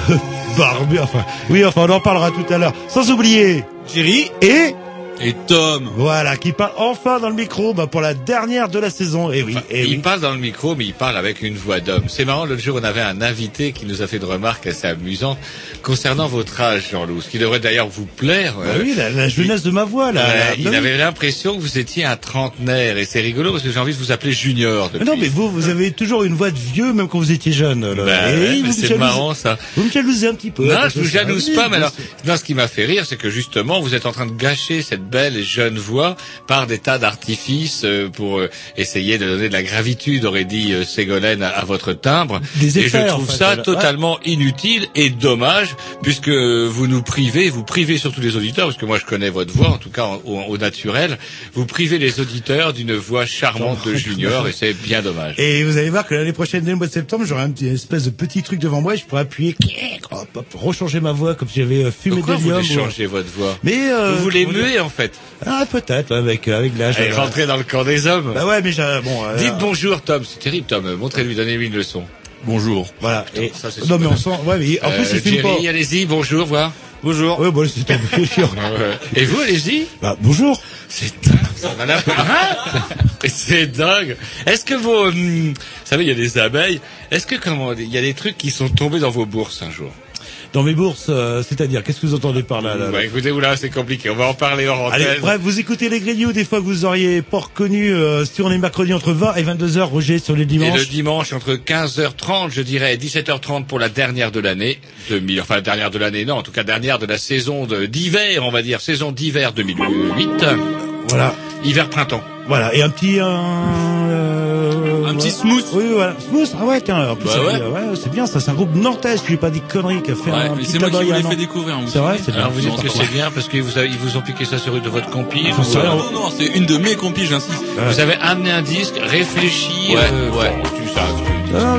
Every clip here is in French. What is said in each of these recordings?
le barbu, enfin... Oui, enfin, on en parlera tout à l'heure. Sans oublier... Thierry Et... et Tom. Voilà, qui parle enfin dans le micro bah, pour la dernière de la saison. Et oui, Enfin, et il oui. parle dans le micro, mais il parle avec une voix d'homme. C'est marrant, l'autre jour, on avait un invité qui nous a fait une remarque assez amusante concernant votre âge, Jean-Loup, ce qui devrait d'ailleurs vous plaire. Bah oui, la, la jeunesse de ma voix, là. euh, il Bah oui. avait l'impression que vous étiez un trentenaire, et c'est rigolo parce que j'ai envie de vous appeler Junior. Mais non, mais vous, vous avez toujours une voix de vieux, même quand vous étiez jeune. Bah ouais, c'est marrant ça. Vous me jalousez un petit peu. Non, je vous jalouse pas, mais alors. Non, ce qui m'a fait rire, c'est que justement, vous êtes en train de gâcher cette belle et jeune voix par des tas d'artifices euh, pour euh, essayer de donner de la gravitude, aurait dit euh, Ségolène, à, votre timbre. Des et je effets, en trouve fait, ça totalement inutile et dommage, puisque vous nous privez, vous privez surtout les auditeurs, parce que moi je connais votre voix, en tout cas au, au naturel, vous privez les auditeurs d'une voix charmante de Junior, et c'est bien dommage. Et vous allez voir que l'année prochaine, dès le mois de septembre, j'aurai un petit espèce de petit truc devant moi et je pourrai appuyer, hop, hop, rechanger ma voix comme si j'avais fumé Pourquoi vous voulez changer votre voix Mais euh, Vous voulez muer en fait Ah, peut-être, ouais, avec euh, avec l'âge. Voilà. rentrez dans le camp des hommes. Bah ouais, mais j'ai bon. euh, Dites bonjour Tom, c'est terrible Tom, montrez-lui, donnez-lui une leçon. Bonjour. Voilà. Et, ça, c'est non, super. mais on sent. Ouais, mais en plus, il fume pas. Jerry, allez-y, bonjour, voir. Bonjour. Ouais, bon, c'est tombé sûr. Et vous, allez-y. Bah, bonjour. C'est dingue, ça m'a Hein C'est dingue. Est-ce que vos, hum, vous savez, il y a des abeilles. Est-ce que comment, il y a des trucs qui sont tombés dans vos bourses un jour? Dans mes bourses, euh, c'est-à-dire, qu'est-ce que vous entendez par là, là, là Bah, écoutez, oula, c'est compliqué. On va en parler hors Allez, bref, vous écoutez les grignoux, des fois que vous auriez pas reconnu, euh, si on est mercredi entre 20 et 22 heures, Roger, sur les Et dimanches. le dimanche entre 15h30, je dirais, et 17h30 pour la dernière de l'année, 2000, enfin la dernière de l'année, non, en tout cas dernière de la saison d'hiver, on va dire, saison d'hiver 2008. Voilà. Hiver-printemps. Voilà. Et un petit, euh, euh, Un petit smooth. Oui, voilà. Smooth. Ah ouais, tiens, en plus, Bah ça ouais. c'est bien, ça, c'est un groupe nantais, je lui ai pas dit conneries, qui a fait Ouais, un mais c'est moi qui vous l'ai fait découvrir. C'est vrai, c'est bien. Alors vous dites que c'est bien parce qu'ils vous, a- ils vous ont piqué ça sur de votre compil. Ou, euh, Non, non, c'est une de mes compis, j'insiste. Vous avez amené un disque, réfléchi. Ouais, euh, ouais. bon, tu sais, tu- Ah,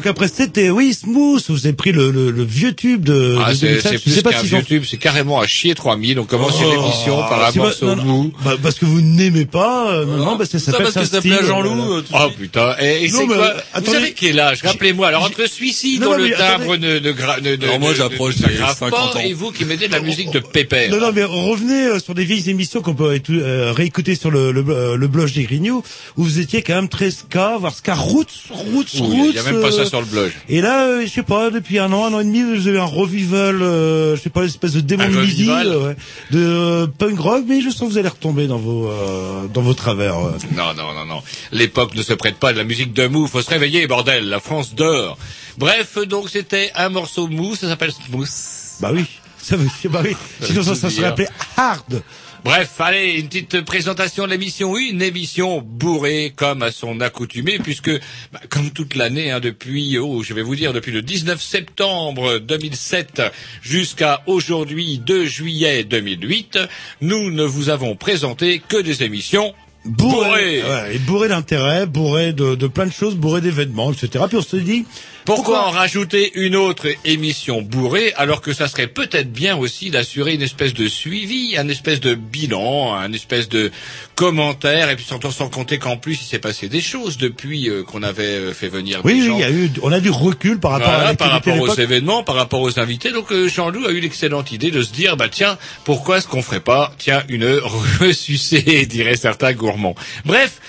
donc après c'était oui vous avez pris le, le, le vieux tube de, Ah, de c'est 2007. c'est Je sais plus pas qu'un ont- YouTube, c'est carrément à chier 3000. On commence une Oh, émission par morceau non, non, mou. bah, parce que vous n'aimez pas, euh, non, non, bah, ça Ça s'appelle parce que ça voilà. Jean-Loup. euh, Oh putain, et, et c'est quoi euh, Vous attendez. avez quel âge Rappelez-moi. Alors entre celui-ci Non, dont le mais timbre ne, Alors moi, j'approche des grave 50 pas, ans. et vous qui mettez de la musique de Pépère. Non, non, mais revenez euh, sur des vieilles émissions qu'on peut réécouter sur le, blog des Grignoux, où vous étiez quand même très ska, voire ska roots, roots, roots. Il y a même pas ça sur le blog. Et là, je sais pas, depuis un an, un an et demi, vous avez un revival, euh, je sais pas, une espèce de démon de midi, euh, ouais, de euh, punk rock, mais je sens que vous allez retomber dans vos euh, dans vos travers. Non, non, non, non. L'époque ne se prête pas de la musique de mou. Faut se réveiller, bordel. La France dort. Bref, donc c'était un morceau mou. Ça s'appelle Smooth. Bah oui, ça veut bah oui. Sinon ça, ça serait dire. appelé hard. Bref, allez, une petite présentation de l'émission. Une émission bourrée comme à son accoutumée, puisque, bah, comme toute l'année, hein, depuis, oh, je vais vous dire, depuis le 19 septembre 2007 jusqu'à aujourd'hui, 2 juillet 2008, nous ne vous avons présenté que des émissions bourrées. Ouais, et bourré d'intérêt, bourré de, de plein de choses, bourré d'événements, etc. Puis on se dit, Pourquoi en rajouter une autre émission bourrée alors que ça serait peut-être bien aussi d'assurer une espèce de suivi, un espèce de bilan, un espèce de commentaire et puis sans, sans compter qu'en plus il s'est passé des choses depuis euh, qu'on avait euh, fait venir oui, des oui, gens. il y a eu, on a du recul par rapport Voilà, à par rapport aux événements, par rapport aux invités. Donc euh, Jean-Loup a eu l'excellente idée de se dire, bah tiens, pourquoi est-ce qu'on ferait pas, tiens, une ressucée, diraient certains gourmands. Bref,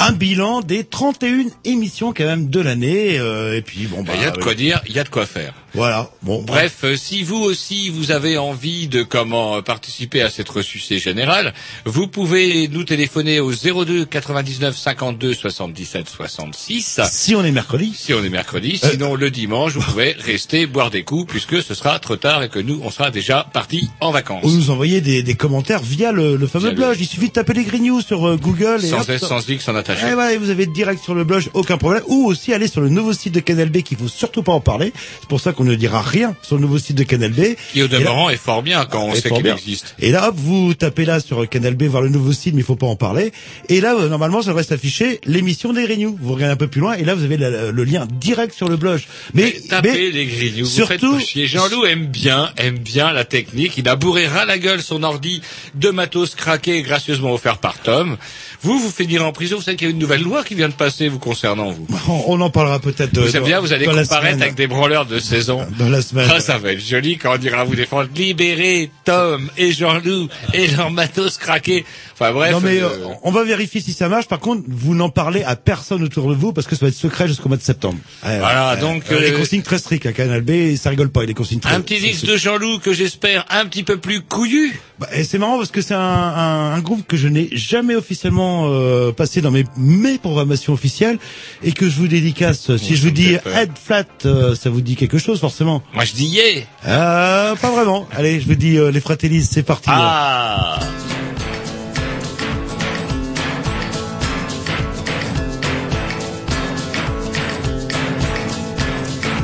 Un bilan des 31 émissions quand même de l'année, euh, et puis bon bah. il y a de quoi dire, il y a de quoi faire. Voilà. Bon. Bref, euh, si vous aussi vous avez envie de comment participer à cette ressucée générale, vous pouvez nous téléphoner au 02 99 52 77 66. Si on est mercredi. Si on est mercredi, Euh. sinon le dimanche, vous pouvez rester boire des coups puisque ce sera trop tard et que nous, on sera déjà partis en vacances. Ou nous envoyer des, des commentaires via le, le fameux Via le- blog. Il suffit de taper les Grignoux sur euh, Google et Sans hop, S, sans X, sans attaché. Et voilà, et vous avez direct sur le blog, aucun problème. Ou aussi aller sur le nouveau site de Canal B qu'il faut surtout pas en parler. C'est pour ça qu'on ne dira rien sur le nouveau site de Canal B. Qui au demeurant est fort bien quand on est sait qu'il existe. Et là, hop, vous tapez là sur Canal B, voir le nouveau site, mais il faut pas en parler. Et là, euh, normalement, ça devrait s'afficher l'émission des Renew. Vous regardez un peu plus loin, et là, vous avez la- le lien direct sur le blog. Mais, Mais tapez mais- les grignoux, surtout-. Jean-Loup aime bien, aime bien la technique. Il a bourré ras la gueule son ordi de matos craqué et gracieusement offert par Tom. Vous, vous finirez en prison. Vous savez qu'il y a une nouvelle loi qui vient de passer vous concernant, vous. on, on en parlera peut-être. Vous euh, savez bien, vous allez comparaître avec des branleurs de 16 ans. Dans la semaine. Ah, ça va être joli quand on ira vous défendre. Libérer Tom et Jean-Loup et leur matos craqué. Enfin bref. non mais euh, euh, on va vérifier si ça marche. Par contre, vous n'en parlez à personne autour de vous parce que ça va être secret jusqu'au mois de septembre. Ouais, Voilà, donc, Euh, les euh, consignes très strictes à Canal B, ça rigole pas. Les consignes très. un petit disque de Jean-Loup que j'espère un petit peu plus couillu. Bah, et c'est marrant parce que c'est un, un, un groupe que je n'ai jamais officiellement euh, passé dans mes mes programmations officielles et que je vous dédicace. Si je ça vous dis. Head Flat, euh, ça vous dit quelque chose forcément. Moi je dis yeah. Euh, pas vraiment. Allez, je vous dis euh, les Fratellis, c'est parti. Ah.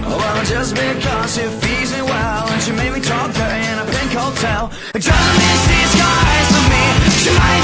Well, just because feeds me well and she made me talk dirty in a pink hotel, she's got eyes for me. She might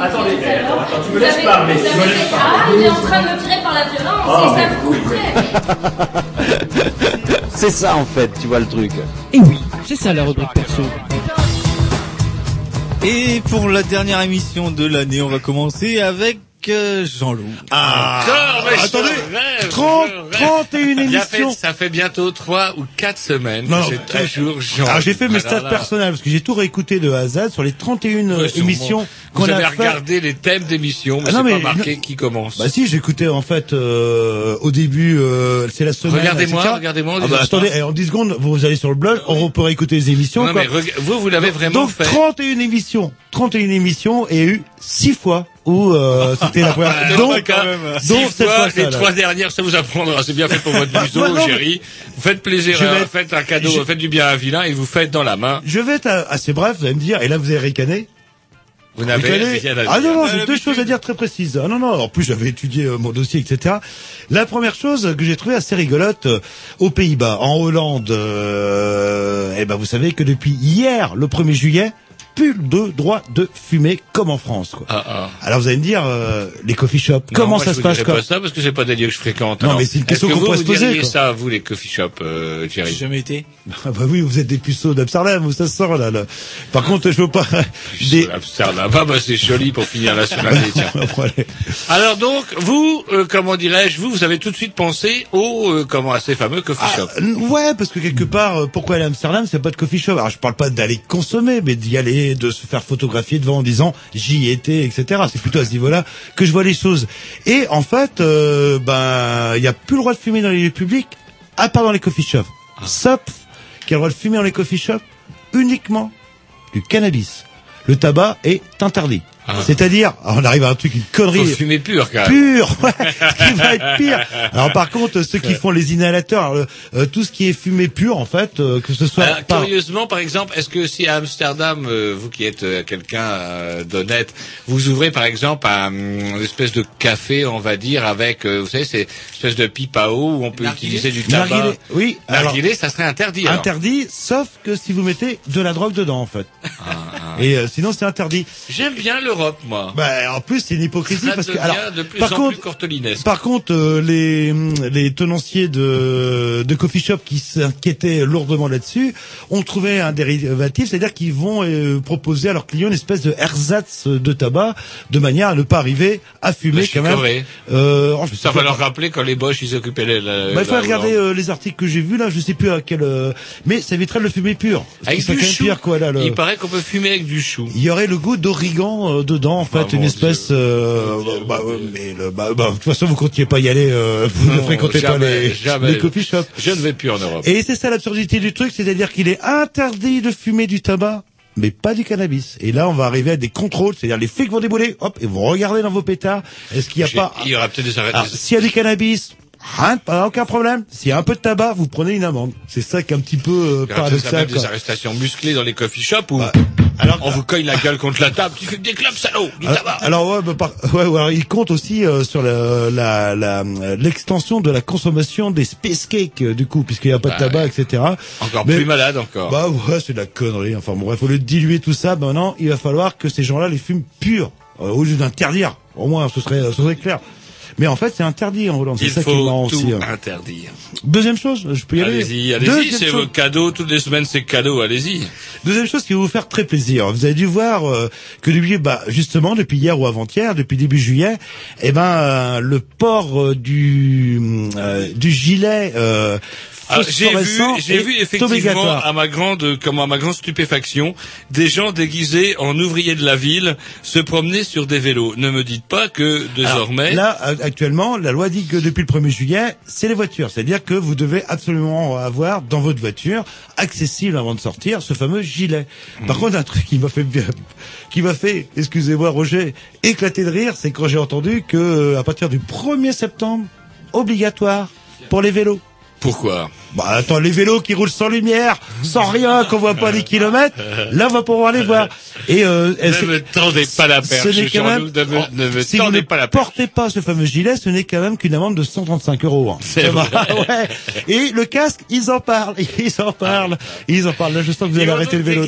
Attendez, attends, attends, tu me laisses parler, tu me laisses parler. Ah, il est en train de me tirer par la violence, Ah, c'est ça oui. c'est ça en fait, tu vois le truc. Et oui, c'est ça la rubrique perso. Et pour la dernière émission de l'année, on va commencer avec euh, Jean-Loup. Ah, Encore, mais attendez, rêve, 30, je rêve. 31 Il a fait- émissions. ça fait bientôt trois ou quatre semaines Non, c'est toujours Jean. Alors j'ai fait mes stats personnels parce que j'ai tout réécouté de Z sur les 31 ouais, sûrement. émissions Vous avez a fait. regardé les thèmes d'émissions, mais Ah c'est pas marqué qui commence. Bah si, j'écoutais en fait euh, au début, euh, c'est la semaine. Regardez-moi, regardez-moi, Ah bah, attendez, eh, en 10 secondes, vous allez sur le blog, on peut réécouter les émissions. non, quoi. mais vous, vous l'avez vraiment Donc fait. 31 émissions, 31 émissions et eu 6 fois où euh, c'était la première. Ah, donc, cas, six donc cette fois, les trois dernières, ça vous apprendra. C'est bien fait pour votre museau, mais- chérie. Vous faites plaisir, vais être- faites un cadeau, je- faites du bien à un vilain et vous faites dans la main. Je vais être euh, assez bref, vous allez me dire, et là vous allez ricaner. Vous n'avez Ricaner. rien à dire. Ah non, non, j'ai deux choses à dire très précises. Ah non, non, en plus j'avais étudié euh, mon dossier, etc. La première chose que j'ai trouvée assez rigolote, euh, aux Pays-Bas, en Hollande, euh, eh ben vous savez que depuis hier, le 1er juillet, plus de droit de fumer comme en France. Quoi. Ah, ah. Alors vous allez me dire, euh, les coffee shops, Non, comment moi, ça je se vous passe quoi pas ça parce que c'est pas des lieux que je fréquente. Non, mais c'est une question qu'on vous, pourrait se vous poser, quoi. ça, vous, les coffee shops, euh, J'ai jamais été. Ah bah oui, vous êtes des puceaux d'Amsterdam, où ça sort là. là. Par contre, je veux pas des. Amsterdam. Ah, bah, c'est joli pour finir la semaine. Alors donc, vous, euh, comment dirais-je, vous, vous avez tout de suite pensé au, euh, comment, à ces fameux coffee shops. ouais, parce que quelque part, euh, pourquoi aller à Amsterdam, c'est pas de coffee shop? Alors je parle pas d'aller consommer, mais d'y aller, de se faire photographier devant en disant j'y étais, etc. C'est plutôt à ce niveau-là que je vois les choses. Et en fait, euh, ben, il y a plus le droit de fumer dans les lieux publics, à part dans les coffee shops. Sauf qu'il y a le droit de fumer dans les coffee shops uniquement du cannabis. Le tabac est interdit. Ah. C'est-à-dire, on arrive à un truc, une Faut connerie fumer pur, quand même. pur, ouais, qui va être pire. Alors par contre, ceux qui font les inhalateurs, alors, le- euh, tout ce qui est fumé pur, en fait, euh, que ce soit Alors, par- curieusement, par exemple, est-ce que si à Amsterdam, euh, vous qui êtes euh, quelqu'un euh, d'honnête, vous ouvrez par exemple un, une espèce de café, on va dire, avec, euh, vous savez, c'est une espèce de pipe à eau où on peut utiliser du tabac. Narguilé, oui, alors, Narguilé, ça serait interdit. alors. interdit, sauf que si vous mettez de la drogue dedans, en fait. Et euh, sinon, c'est interdit. J'aime bien l'Europe, moi. Bah, en plus, c'est une hypocrisie ça parce que, alors, de plus par en contre, plus. Par contre, euh, les, les tenanciers de, de coffee shop qui s'inquiétaient lourdement là-dessus ont trouvé un dérivatif, c'est-à-dire qu'ils vont euh, proposer à leurs clients une espèce de ersatz de tabac de manière à ne pas arriver à fumer quand même. Euh, sais Ça va leur rappeler quand les Bosch, ils occupaient les, la, Bah, il faut regarder euh, les articles que j'ai vus là, je sais plus à quel, euh, mais ça éviterait de le fumer pur. Avec du chou. pire, quoi, là, le- Il paraît qu'on peut fumer avec du chou. il y aurait le goût d'origan euh, dedans, en fait, Ah, une espèce. euh, bah, ouais, mais le, bah, bah, de toute façon, vous comptiez pas y aller, euh, vous ne Non, fréquentez pas jamais, les, jamais. les coffee shops. Je ne vais plus en Europe. Et c'est ça l'absurdité du truc, c'est-à-dire qu'il est interdit de fumer du tabac, mais pas du cannabis. Et là, on va arriver à des contrôles, c'est-à-dire les flics vont débouler, hop, et vont regarder dans vos pétards, est-ce qu'il n'y a pas... Il y aura peut-être des arrêts. Alors, s'il y a du cannabis, hein, pas aucun problème. S'il y a un peu de tabac, vous prenez une amende. C'est ça qui est un petit peu euh, paradoxal. des arrestations musclées dans les coffee shops où Alors, on vous cogne la gueule contre la table. Tu fumes des clubs, salaud, du Alors, tabac. alors ouais, bah, par- ouais, ouais, alors, il compte aussi euh, sur la- la- la- l'extension de la consommation des space cakes euh, du coup, puisqu'il n'y a pas de Bah, tabac, etc. Encore Mais- plus malade encore. Bah ouais, c'est de la connerie. Enfin bon, bref, faut le diluer tout ça. Maintenant, il va falloir que ces gens-là les fument purs, euh, au lieu d'interdire. Au moins, ce serait, ce serait clair. Mais en fait, c'est interdit en Hollande. Il ça qui faut marrant tout aussi. hein. interdire. Deuxième chose, je peux y aller. Allez-y, allez-y, c'est vos cadeaux. Toutes les semaines, c'est cadeau, allez-y. Deuxième chose qui va vous faire très plaisir. Vous avez dû voir euh, que depuis, bah, justement, depuis hier ou avant-hier, depuis début juillet, eh ben, euh, le port euh, du euh, du gilet euh, j'ai vu, j'ai vu effectivement à ma grande, comme à ma grande stupéfaction, des gens déguisés en ouvriers de la ville se promener sur des vélos. Ne me dites pas que désormais. Alors, là, a- actuellement, la loi dit que depuis le 1er juillet, c'est les voitures. C'est-à-dire que vous devez absolument avoir dans votre voiture, accessible avant de sortir, ce fameux gilet. Par Mhm. contre, un truc qui m'a fait bien, qui m'a fait, excusez-moi Roger, éclater de rire, c'est quand j'ai entendu que euh, à partir du 1er septembre, obligatoire pour les vélos. Pourquoi? Bah attends, les vélos qui roulent sans lumière, sans rien, qu'on voit pas les kilomètres, là on va pouvoir les voir. Et euh, Ne me tendez pas la perche, ce n'est quand même, ne me, ne me si vous ne pas la perche. portez pas ce fameux gilet, ce n'est quand même qu'une amende de 135 euros. hein. C'est vrai. ouais. Et le casque, ils en parlent, ils en parlent, ils en parlent. Là, je sens que vous allez arrêter le vélo.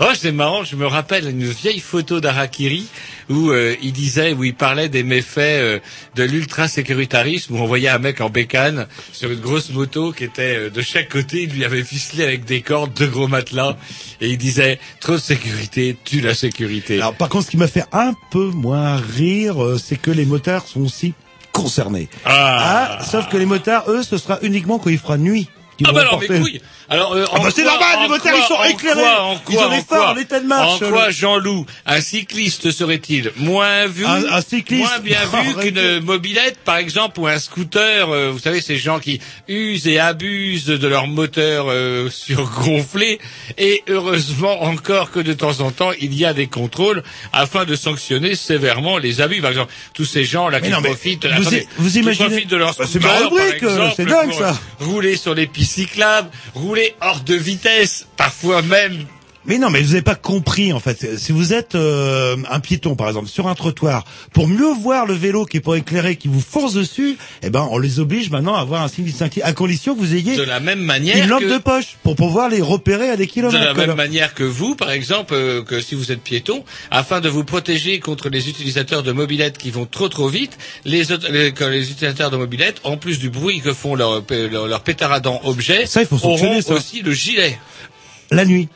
Oh, c'est marrant, je me rappelle une vieille photo d'Arakiri où euh, il disait, où il parlait des méfaits euh, de l'ultra-sécuritarisme, où on voyait un mec en bécane sur une grosse moto qui était avait euh, de chaque côté, il lui avait ficelé avec des cordes deux gros matelas et il disait trop de sécurité, tue la sécurité. Alors par contre, ce qui m'a fait un peu moins rire, euh, c'est que les motards sont aussi concernés. Ah. Ah, sauf que les motards, eux, ce sera uniquement quand il fera nuit. Ah bah alors, mes couilles Alors, euh, Ah en bah c'est quoi- normal, en les quoi- ils sont en éclairés. quoi- en Ils quoi- ont des en phares quoi- en état de marche, En quoi, Jean-Loup, un cycliste serait-il moins vu, Un- un cycliste- moins bien vu qu'une mobilette, par exemple, ou un scooter euh, Vous savez, ces gens qui usent et abusent de leur moteur euh, surgonflé. Et heureusement encore que de temps en temps, il y a des contrôles afin de sanctionner sévèrement les abus. Par exemple, tous ces gens-là qui non, profitent, vous attendez, vous qui imaginez- profitent de leur Bah, c'est scooter, ma rubrique, par euh, exemple, c'est dingue, ça. rouler sur les pistes cyclables, rouler hors de vitesse, parfois même. Mais non, mais vous n'avez pas compris en fait. Si vous êtes euh, un piéton par exemple sur un trottoir, pour mieux voir le vélo qui est pas éclairé, qui vous force dessus, eh ben on les oblige maintenant à avoir un signe distinctif, à condition que vous ayez De la même manière une lampe que- de poche pour pouvoir les repérer à des De kilomètres. la quoi. même manière que vous, par exemple, euh, que si vous êtes piéton, afin de vous protéger contre les utilisateurs de mobilettes qui vont trop trop vite, les, autres- les, que les utilisateurs de mobilettes, en plus du bruit que font leurs leur, leur pétaradant objets, Ça, il faut auront ça. aussi le gilet. La nuit.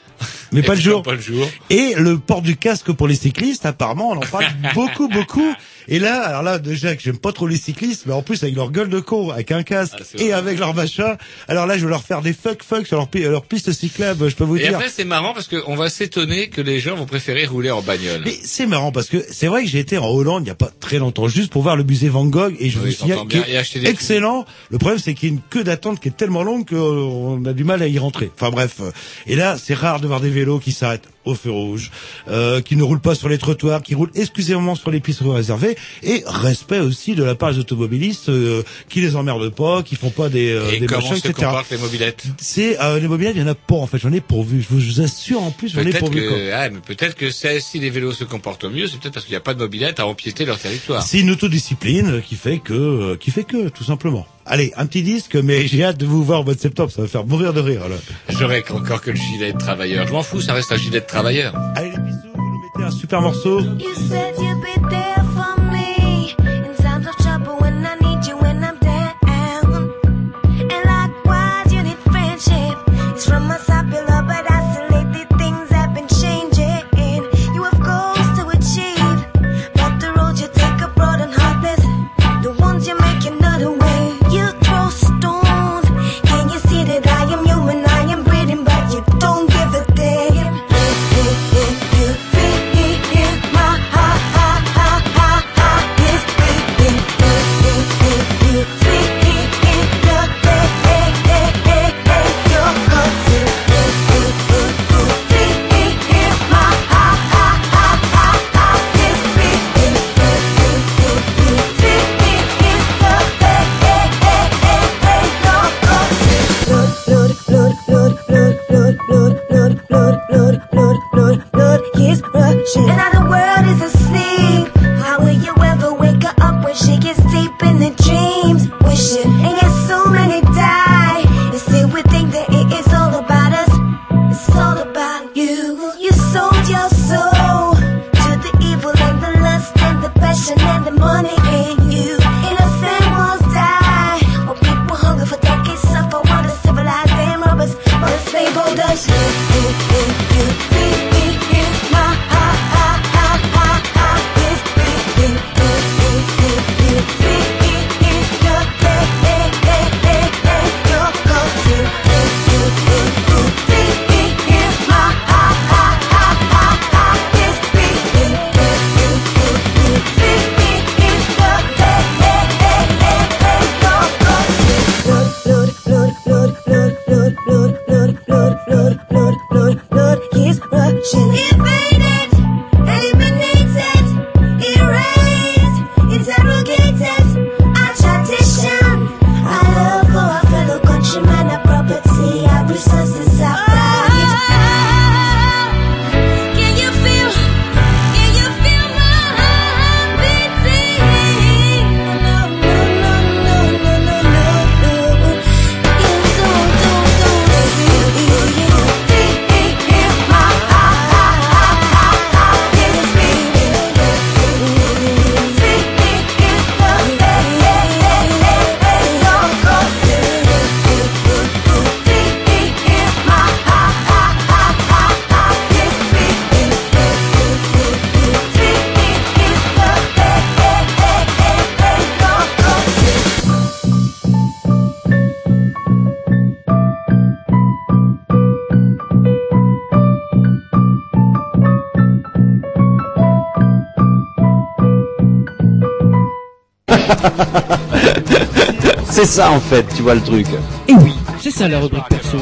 Mais Et pas le puis, jour. Pas le jour. Et le port du casque pour les cyclistes, apparemment, on en parle beaucoup, beaucoup. Et là, alors là, déjà que j'aime pas trop les cyclistes, mais en plus avec leur gueule de con, avec un casque Ah, et avec leur machin. Alors là, je vais leur faire des fuck fuck sur leur, pi- leur piste cyclable, je peux vous Et dire. après, c'est marrant parce qu'on va s'étonner que les gens vont préférer rouler en bagnole. Mais c'est marrant parce que c'est vrai que j'ai été en Hollande il y a pas très longtemps juste pour voir le musée Van Gogh et je Oui, vous signale Et est excellent. Le problème c'est qu'il y a une queue d'attente qui est tellement longue qu'on a du mal à y rentrer. Enfin bref. Et là c'est rare de voir des vélos qui s'arrêtent au feu rouge, euh, qui ne roulent pas sur les trottoirs, qui roulent exclusivement sur les pistes réservées et respect aussi de la part des automobilistes euh, qui les emmerdent pas, qui font pas des, euh, Et des comment machins, se etc. comportent les mobilettes C'est euh, les mobilettes, il y en a pas en fait. J'en ai pourvu. Je vous, assure en plus j'en ai pourvu. que, ah, mais peut-être que c'est- si les vélos se comportent mieux, c'est peut-être parce qu'il n'y a pas de mobilette à empiéter leur territoire. C'est une autodiscipline qui fait que, euh, qui fait que, tout simplement. Allez, un petit disque, mais j'ai hâte de vous voir au mois de septembre, ça va faire mourir de rire, là. J'aurais encore que le gilet de travailleur. Je m'en fous, ça reste un gilet de travailleur. Allez, les bisous, vous nous mettez un super morceau. You said you'd C'est ça en fait, tu vois le truc. Et oui, c'est ça la rubrique perso.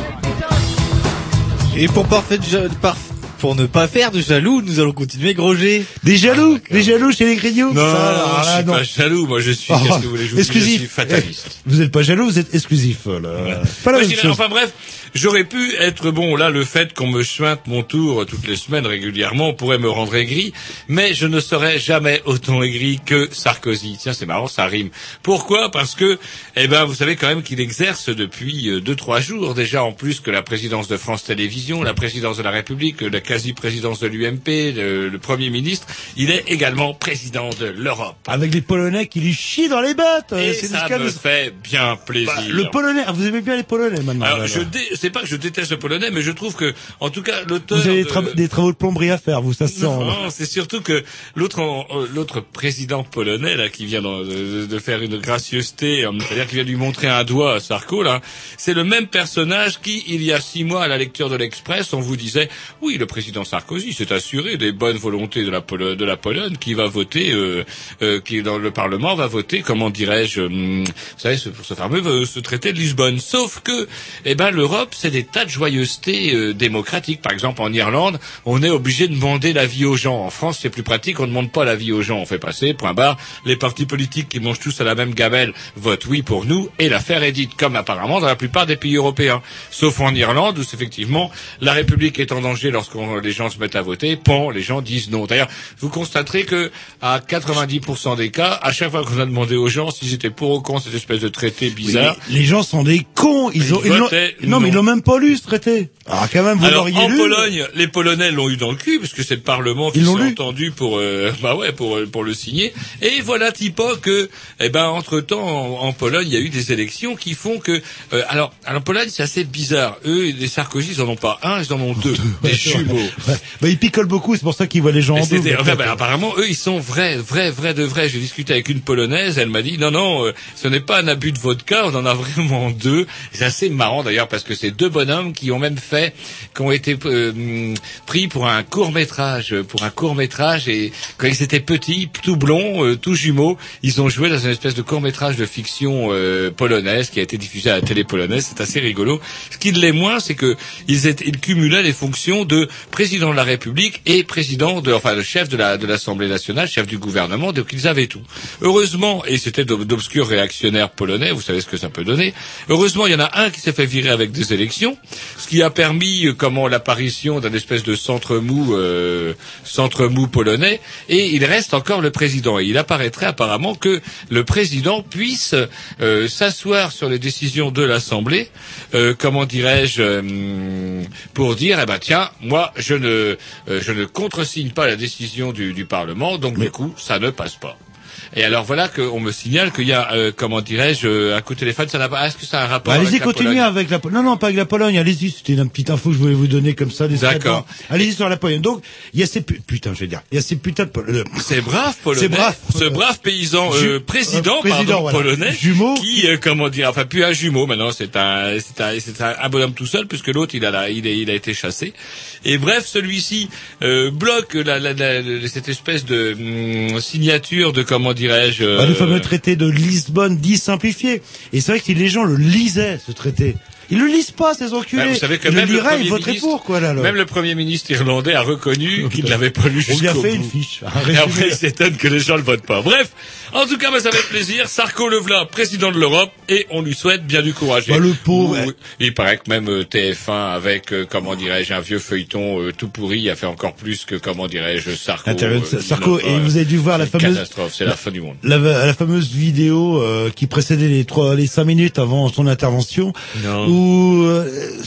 Et pour parfait de ja- par- pour ne pas faire de jaloux, nous allons continuer Groger. Des jaloux, des jaloux chez les grignoux. Non, Ça, je suis non. pas jaloux, moi je suis, Oh, qu'est-ce que vous voulez, je vous dis, je exclusif. suis fataliste. Vous n'êtes pas jaloux, vous êtes exclusif. là. Pas la Moi, je même chose. Enfin bref, j'aurais pu être bon. Là, le fait qu'on me chointe mon tour toutes les semaines régulièrement pourrait me rendre aigri, mais je ne serais jamais autant aigri que Sarkozy. Tiens, c'est marrant, ça rime. Pourquoi? Parce que, eh ben, vous savez quand même qu'il exerce depuis euh, deux trois jours déjà en plus que la présidence de France Télévisions, la présidence de la République, la quasi-présidence de l'UMP, le, le premier ministre. Il est également président de l'Europe. Avec les Polonais qui lui chient dans les bottes. euh, Et ça me fait bien plaisir. Bah, le Polonais, vous aimez bien les Polonais maintenant. Alors, là, je dé... c'est pas que je déteste le polonais, mais je trouve que, en tout cas, l'auteur. Vous avez des, de- tra- des travaux de plomberie à faire, vous, ça se sent. Non, c'est surtout que l'autre euh, l'autre président polonais là qui vient de, de faire une gracieuseté, euh, c'est-à-dire qui vient lui montrer un doigt à Sarko là, c'est le même personnage qui il y a six mois à la lecture de l'Express on vous disait oui le président Sarkozy s'est assuré des bonnes volontés de la Polo- de la Pologne qui va voter euh, euh, qui dans le Parlement va voter comment dirais-je hum, vous savez ce, pour ce fameux euh, ce traité de Lisbonne sauf que eh ben l'Europe c'est des tas de joyeusetés euh, démocratiques. Par exemple en Irlande on est obligé de demander l'avis aux gens. En France c'est plus pratique on ne demande pas l'avis aux gens. On fait passer point barre. Les partis politiques qui mangent tous à la même gamelle votent oui pour nous et l'affaire est dite comme apparemment dans la plupart des pays européens. Sauf en Irlande où effectivement la République est en danger lorsque les gens se mettent à voter. Pan les gens disent non. D'ailleurs vous constaterez que à 90% des cas à chaque fois qu'on a demandé aux gens s'ils étaient pour ou contre cette espèce de traité bizarre les gens sont des cons. Ils Ils ont, ils non, mais ils l'ont même pas lu ce traité. Alors quand même, vous Alors l'auriez en lu. Pologne, les Polonais l'ont eu dans le cul parce que c'est le Parlement qui s'est entendu pour euh, bah ouais pour euh, pour le signer. Et voilà Tipo que eh ben entre temps en, en Pologne il y a eu des élections qui font que euh, alors en Pologne c'est assez bizarre. Eux les Sarkozy ils en ont pas un ils en ont deux des jumeaux. Ouais. Bah, ils picolent beaucoup, c'est pour ça qu'ils voient les gens Mais en double. enfin, ben, apparemment, eux, ils sont vrais, vrais, vrais de vrais. J'ai discuté avec une polonaise, elle m'a dit non, non, euh, ce n'est pas un abus de vodka, on en a vraiment deux. C'est assez marrant d'ailleurs parce que c'est deux bonhommes qui ont même fait, qui ont été euh, pris pour un court métrage, pour un court métrage et quand ils étaient petits, tout blonds, euh, tout jumeaux, ils ont joué dans une espèce de court métrage de fiction euh, polonaise qui a été diffusé à la télé polonaise. C'est assez rigolo. Ce qui l'est moins, c'est que ils, étaient, ils cumulaient les fonctions de président de la République et président de, enfin, le chef de la de l'Assemblée nationale, chef du gouvernement. Donc ils avaient tout. Heureusement, et c'était d'ob- d'obscurs réactionnaires polonais. Vous savez ce que ça peut donner. Heureusement, il y en a un qui s'est fait virer avec des élections, ce qui a permis euh, comment l'apparition d'un espèce de centre mou, euh, centre mou polonais. Et il reste encore le président. Et il apparaîtrait apparemment que le président puisse euh, s'asseoir sur les décisions de l'Assemblée, euh, comment dirais-je, euh, pour dire, eh ben tiens, moi je ne, euh, je ne contresigne pas la décision du, du Parlement, donc du coup ça ne passe pas. Et alors voilà qu'on me signale qu'il y a, euh, comment dirais-je, euh, un coup de téléphone, ça n'a pas. Est-ce que ça a un rapport Bah, allez-y, continuez avec la Pologne. Non, non, pas avec la Pologne. Allez-y, c'était une petite info que je voulais vous donner comme ça. D'accord. Allez-y sur la Pologne. Donc, il y a ces pu- putain, je vais dire, il y a ces putains de euh, C'est brave polonais. C'est brave. Ce brave paysan euh, Ju- président, euh, président, pardon, voilà. polonais, Jumeau. qui euh, comment dire, enfin plus un jumeau maintenant, c'est un c'est un c'est un, un bonhomme tout seul puisque l'autre il a la- il, est- il a été chassé. Et bref, celui-ci euh, bloque la, la, la- la- cette espèce de hum, signature de comment dirais-je bah, le euh, fameux traité de Lisbonne dit simplifié. Et c'est vrai que les gens le lisaient, ce traité, ils le lisent pas, ces enculés. bah, vous savez que ils même le le, liraient, premier ils voteraient ministre, pour, quoi, là. là. même le premier ministre irlandais a reconnu qu'il ne l'avait pas lu On lui a jusqu'au fait bout. une fiche. Et après, il s'étonne que les gens le votent pas. Bref, en tout cas, bah, ça fait plaisir. Sarko Levla, président de l'Europe, et on lui souhaite bien du courage. Bah, le pauvre, Ouh, Il paraît que même euh, TF1, avec, euh, comment dirais-je, un vieux feuilleton euh, tout pourri, a fait encore plus que, comment dirais-je, Sarko. De euh, Sarko, et vous avez dû voir la fameuse- catastrophe, c'est la fin du monde. la, la fameuse vidéo qui précédait les trois, les cinq minutes avant son intervention, Non. où euh, euh,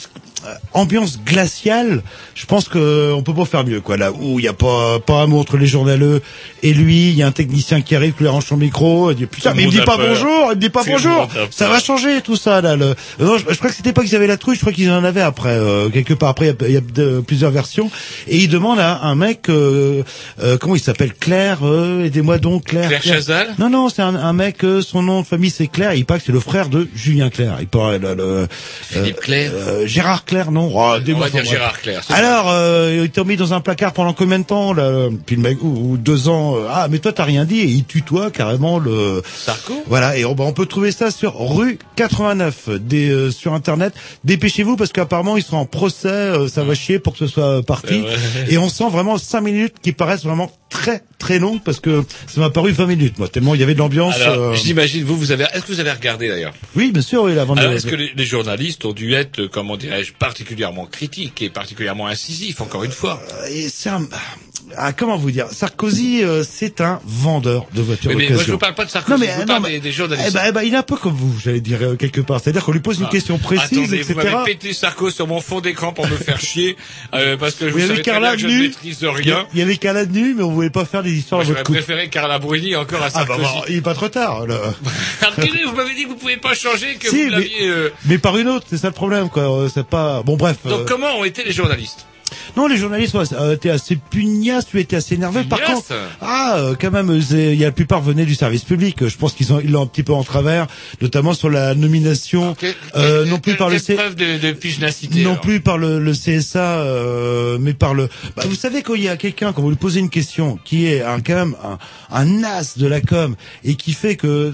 ambiance glaciale. Je pense que on peut pas faire mieux, quoi. Là où il y a pas pas amour entre les journaleux et lui, il y a un technicien qui arrive, qui lui arrange son micro, il dit putain, Tout mais il me dit pas peur. bonjour, il me dit pas Tout bonjour. Ça va changer tout ça là. Le... Non, je, je crois que c'était pas qu'ils avaient la trouille, je crois qu'ils en avaient après euh, quelque part. Après, il y a, il y a de- plusieurs versions et il demande à un mec, euh, euh, comment il s'appelle, Claire, euh, aidez-moi donc, Claire. Claire Chazal Non, non, c'est un, un mec, euh, son nom de famille c'est Claire, il paraît que c'est le frère de Julien Claire. Il paraît, le, le, Philippe Claire euh, Gérard Non oh, On va dire. Gérard c'est Alors, euh, ils t'ont mis dans un placard pendant combien de temps là Puis le mec, ou, ou deux ans. euh, ah, mais toi t'as rien dit et il tutoie carrément le. Sarko Voilà, et on, bah, on peut trouver ça sur rue 89 des, euh, sur internet. Dépêchez-vous parce qu'apparemment ils sont en procès, euh, ça va chier pour que ce soit parti. Ouais. Et on sent vraiment cinq minutes qui paraissent vraiment très très longues parce que ça m'a paru 20 minutes moi tellement il y avait de l'ambiance. Alors, euh, j'imagine, vous, vous avez, est-ce que vous avez regardé d'ailleurs? Oui, bien sûr, oui, avant de- Alors, est-ce que les, les journalistes ont dû être, euh, comment dirais-je, particulièrement critiques et particulièrement incisifs, encore une fois? Et c'est un- ah, comment vous dire? Sarkozy, euh, c'est un vendeur de voitures Mais, mais moi, je vous parle pas de Sarkozy, Non, mais, je vous non, parle mais- des, journalistes. Eh ben, eh ben, il est un peu comme vous, j'allais dire euh, quelque part. C'est-à-dire qu'on lui pose une Ah. question précise, Attendez, etc. vous m'avez pété Sarko sur mon fond d'écran pour me faire chier, euh, parce que je vous savez très bien que je ne maîtrise rien. il y avait Carla nu, mais on voulait pas faire des histoires Moi, J'aurais préféré Carla Bruni encore à Ah bah, Sarkozy. bah, il est pas trop tard. Là. Vous m'avez dit que vous pouvez pas changer, que Si, vous mais- l'aviez... euh, Mais par une autre, c'est ça le problème, quoi. Euh, C'est pas. Bon, bref. Donc euh, comment ont été les journalistes? Non, les journalistes ouais, euh, étaient assez pugnaces, tu étais assez énervé. Par contre, ah, euh, quand même, il y a la plupart venaient du service public. Je pense qu'ils ont ils l'ont un petit peu en travers, notamment sur la nomination, euh, non plus par le quelle C- preuve de, de pigenacité non alors plus par le, le CSA, euh, mais par le. Bah, vous savez quand il y a quelqu'un quand vous lui posez une question qui est un quand même un, un as de la com et qui fait que euh,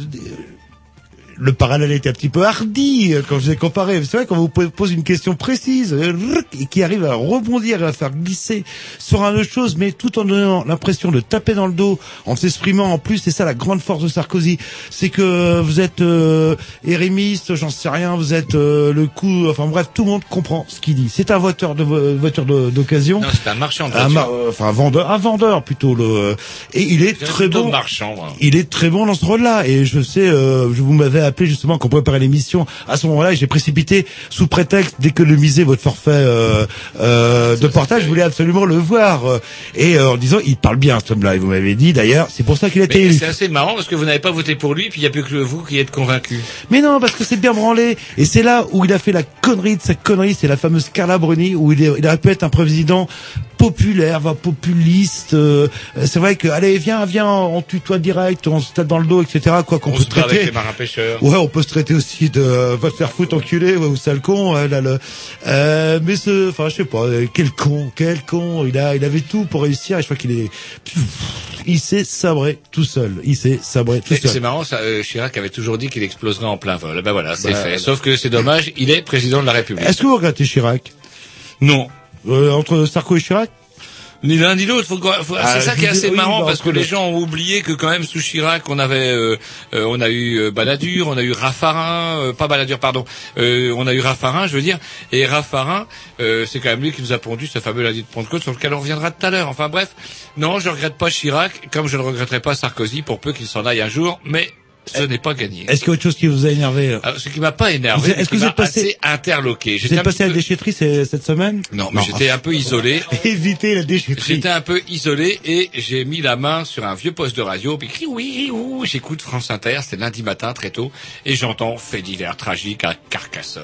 le parallèle était un petit peu hardi euh, quand je l'ai comparé. C'est vrai quand vous posez une question précise euh, et qui arrive à rebondir et à faire glisser sur un autre chose, mais tout en donnant l'impression de taper dans le dos, en s'exprimant en plus. C'est ça la grande force de Sarkozy, c'est que vous êtes euh, érémiste, j'en sais rien, vous êtes euh, le coup. Enfin bref, tout le monde comprend ce qu'il dit. C'est un voiture de vo- voiture d'occasion. Non, c'est un marchand de Un, euh, enfin un vendeur, un vendeur plutôt le et il est très bon. marchand. moi. Il est très bon dans ce rôle-là et je sais, euh, je vous m'avez appelé justement quand on préparait l'émission. À ce moment-là, j'ai précipité sous prétexte d'économiser votre forfait euh, euh, de portage. Je voulais absolument le voir et euh, en disant, il parle bien ce homme-là. Et vous m'avez dit d'ailleurs, c'est pour ça qu'il a été Mais élu. c'est assez marrant parce que vous n'avez pas voté pour lui, puis il n'y a plus que vous qui êtes convaincu. Mais non, parce que c'est bien branlé. Et c'est là où il a fait la connerie de sa connerie, c'est la fameuse Carla Bruni, où il, est- il aurait pu être un président populaire, va populiste. euh, c'est vrai que, allez, viens, viens, on tutoie direct, on se tape dans le dos, etc. Quoi qu'on On peut se bat avec traiter. les marins pêcheurs. Ouais, on peut se traiter aussi de euh, va te faire foutre enculé ouais, ou sale con. ouais, là, le- euh, mais ce, enfin, je sais pas, euh, quel con, quel con. Il a, il avait tout pour réussir. Et je crois qu'il est, il s'est sabré tout seul. Il s'est sabré tout Et seul. C'est marrant, ça, euh, Chirac avait toujours dit qu'il exploserait en plein vol. Ben voilà, c'est Bah, fait. Sauf que c'est dommage, il est président de la République. Est-ce que vous regrettez Chirac? Non. Euh, entre Sarko et Chirac? Ni l'un ni l'autre. Faut, faut- Ah, c'est ça qui est assez oui, marrant bah, parce que les gens ont oublié que quand même sous Chirac on avait, euh, euh, on a eu euh, Balladur, on a eu Raffarin, euh, pas Balladur pardon, euh, on a eu Raffarin, je veux dire, et Raffarin, euh, c'est quand même lui qui nous a pondu ce fameux lundi de Pentecôte sur lequel on reviendra tout à l'heure. Enfin bref, non, je regrette pas Chirac, comme je ne regretterai pas Sarkozy pour peu qu'il s'en aille un jour, mais ce n'est pas gagné. Est-ce qu'il y a autre chose qui vous a énervé Alors, ce qui m'a pas énervé, est-ce que vous êtes passé- assez interloqué. Vous J'étais êtes passé à la déchetterie c'est- cette semaine? Non, mais j'étais un peu isolé. Évitez la déchetterie. J'étais un peu isolé et j'ai mis la main sur un vieux poste de radio, puis oui, ouh, j'écoute France Inter, c'était lundi matin très tôt, et j'entends fait divers tragiques à Carcassonne,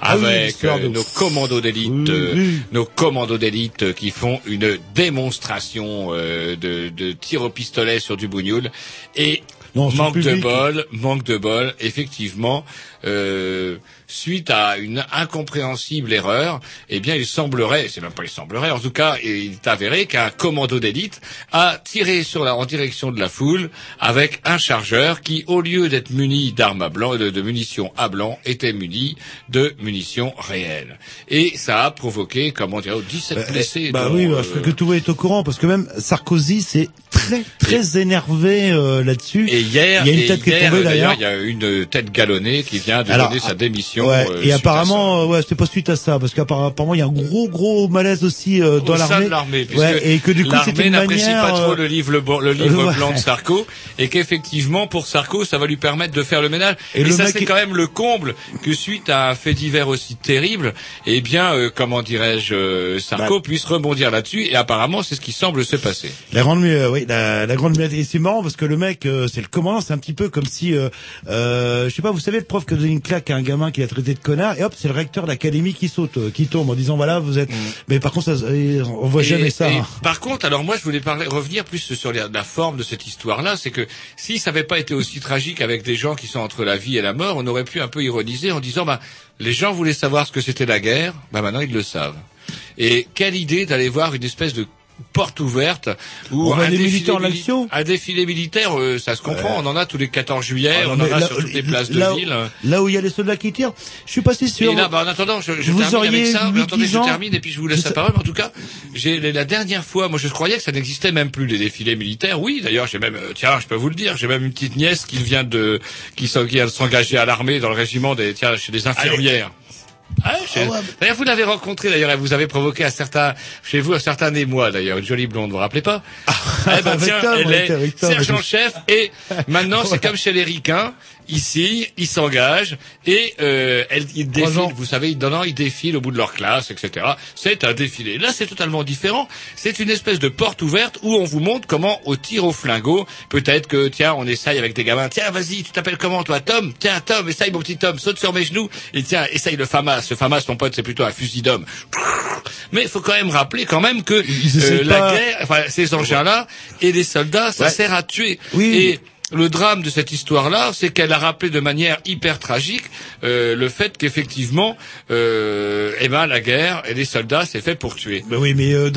Ah oui, avec euh, nos commandos d'élite, Oui, euh, oui. nos commandos d'élite euh, qui font une démonstration euh, de, de tir au pistolet sur du bougnoul, et Non, manque de bol, manque de bol, effectivement, euh, suite à une incompréhensible erreur, eh bien, il semblerait, c'est même pas il semblerait, en tout cas, il est avéré qu'un commando d'élite a tiré sur la, en direction de la foule avec un chargeur qui, au lieu d'être muni d'armes à blanc, de, de munitions à blanc, était muni de munitions réelles. Et ça a provoqué, comment dire, 17 blessés. Bah dont, oui, bah, euh, je crois que tout est au courant parce que même Sarkozy s'est très très énervé euh, là-dessus. Et hier, il y a une tête qui est hier, tombée d'ailleurs, d'ailleurs. il y a une tête galonnée qui vient de Alors, donner sa démission. Ouais, euh, et apparemment, euh, ouais, c'était pas suite à ça, parce qu'apparemment, il y a un gros, gros malaise aussi euh, dans l'armée. Ouais, et que du coup, l'armée n'apprécie manière. pas trop euh, le livre, le, livre blanc de Sarko, et qu'effectivement, pour Sarko, ça va lui permettre de faire le ménage. Et Et, le ça, c'est est- quand même le comble que suite à un fait divers aussi terrible, eh bien, euh, comment dirais-je, euh, Sarko Bah. puisse rebondir là-dessus, et apparemment, c'est ce qui semble se passer. La grande, oui, la, la, grande et c'est marrant parce que le mec, euh, c'est le commandant, c'est un petit peu comme si, je sais pas, vous savez, le prof qui a donné une claque à un gamin qui l'a traité de connard, et hop, c'est le recteur d'académie qui saute, euh, qui tombe en disant voilà, vous êtes. Mais par contre, ça, on voit Et- jamais ça. et hein. par contre, alors moi, je voulais parler, revenir plus sur la, la forme de cette histoire-là. C'est que si ça n'avait pas été aussi tragique avec des gens qui sont entre la vie et la mort, on aurait pu un peu ironiser en disant, bah, les gens voulaient savoir ce que c'était la guerre, bah maintenant ils le savent. Et quelle idée d'aller voir une espèce de porte ouverte ou un des défilé, un défilé militaire, euh, ça se comprend. On en a tous les 14 juillet, Ah, non, on en a là- sur toutes les places de ville. Là où il y a les soldats qui tirent, je suis pas si sûr. Et là, bah, en attendant, je, je Vous termine auriez avec ça. Mais 8, attendez, 10 je termine et puis je vous laisse Je la parole. Mais en tout cas, j'ai la dernière fois, moi, je croyais que ça n'existait même plus les défilés militaires. Oui, d'ailleurs, j'ai même, euh, tiens, je peux vous le dire, j'ai même une petite nièce qui vient de, qui qui vient de s'engager à l'armée dans le régiment des, tiens, chez les infirmières. Ah, chez- D'ailleurs, vous l'avez rencontré, d'ailleurs, elle vous avez provoqué à certains, chez vous, un certain émoi, d'ailleurs, une jolie blonde, vous vous rappelez pas? eh ben, tiens, elle est sergent-chef et maintenant, c'est comme chez les ricains. Ici, ils s'engagent et euh, elles, ils défilent. Vous savez, non, non, ils défilent au bout de leur classe, etc. C'est un défilé. Là, c'est totalement différent. C'est une espèce de porte ouverte où on vous montre comment, au tir au flingot, peut-être que, tiens, on essaye avec des gamins. Tiens, vas-y, tu t'appelles comment, toi, Tom? Tiens, Tom, essaye, mon petit Tom, saute sur mes genoux et tiens, essaye le FAMAS. Le FAMAS, ton pote, c'est plutôt un fusil d'homme. Mais il faut quand même rappeler quand même que euh, la guerre, enfin, ces engins-là et les soldats, ça Ouais. sert à tuer. Oui. Et le drame de cette histoire-là, c'est qu'elle a rappelé de manière hyper tragique euh, le fait qu'effectivement, euh, eh ben, la guerre et les soldats, c'est fait pour tuer. Ben oui, mais euh,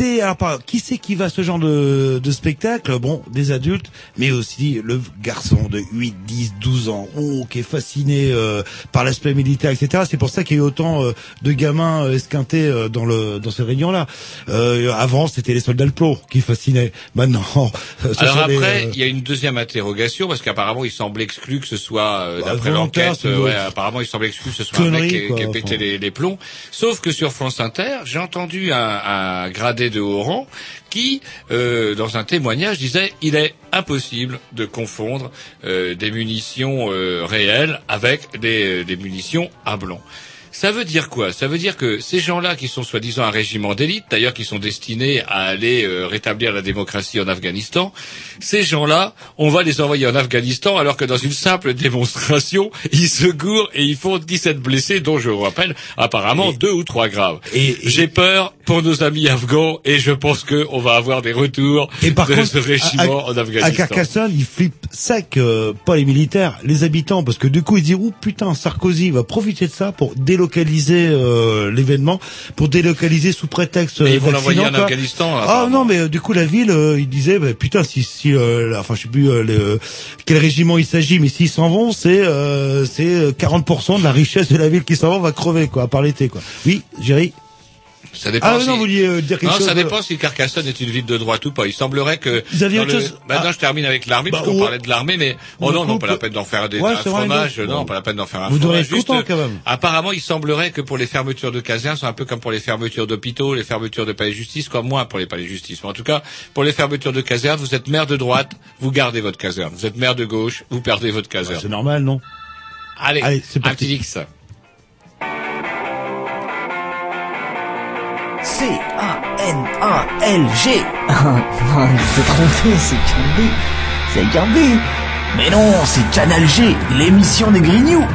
alors, par- qui c'est qui va à ce genre de, de spectacle? Bon, des adultes, mais aussi le garçon de 8, 10, 12 ans, oh, qui est fasciné euh, par l'aspect militaire, etc. C'est pour ça qu'il y a eu autant euh, de gamins euh, esquintés euh, dans le dans ces réunions-là. Euh, avant, c'était les soldats de plomb qui fascinaient. Maintenant, ce Alors après, euh, il y a une deuxième interrogation parce qu'apparemment, il semble exclu que ce soit Bah, d'après l'enquête. ouais, apparemment, il semble exclu que ce soit un mec qui, a pété enfin. les, les plombs. Sauf que sur France Inter, j'ai entendu un, un gradé de rang qui, euh, dans un témoignage, disait il est impossible de confondre euh, des munitions euh, réelles avec des, des munitions à blanc. Ça veut dire quoi? Ça veut dire que ces gens-là qui sont soi-disant un régiment d'élite, d'ailleurs qui sont destinés à aller euh, rétablir la démocratie en Afghanistan, ces gens-là, on va les envoyer en Afghanistan alors que dans une simple démonstration, ils se gourent et ils font 17 blessés, dont je vous rappelle apparemment deux ou trois graves. Et- J'ai peur pour nos amis afghans et je pense qu'on va avoir des retours Et par de contre, ce régiment à, en à Afghanistan. Carcassonne, ils flippent sec, euh, pas les militaires, les habitants, parce que du coup, ils disent, ouh putain, Sarkozy va profiter de ça pour délocaliser euh, l'événement, pour délocaliser sous prétexte Mais euh, ils vont l'envoyer en. Afghanistan. Ah non, mais euh, du coup, la ville, euh, il disait, bah, putain, si, si, euh, là, enfin, je sais plus euh, le- quel régiment il s'agit, mais s'ils s'en vont, c'est euh, c'est euh, 40% de la richesse de la ville qui s'en vont va crever, quoi, par l'été, quoi. Oui, Géry Ça dépend Ah si- non, vous vouliez euh, dire quelque Non, chose ça dépend si Carcassonne est une ville de droite ou pas. Il semblerait que. Vous aviez autre le- chose Maintenant, Ah. je termine avec l'armée, Bah, puisqu'on ou- parlait de l'armée, mais oh non, non, pas la peine d'en faire des, Ouais, un fromage. non. Pas la peine d'en faire un Vous devriez fromage. content, Juste, quand même. Apparemment, il semblerait que pour les fermetures de casernes, c'est un peu comme pour les fermetures d'hôpitaux, les fermetures de palais de justice, quoi, moins pour les palais de justice. Mais en tout cas, pour les fermetures de casernes, vous êtes maire de droite, vous gardez votre caserne. Vous êtes maire de gauche, vous perdez votre caserne. C'est normal, non? Allez, Allez, c'est un parti. petit X. C-A-N-A-L-G. Il s'est trompé, c'est Canal B. C'est Canal B. Mais non, c'est Canal G, l'émission des Grignoux.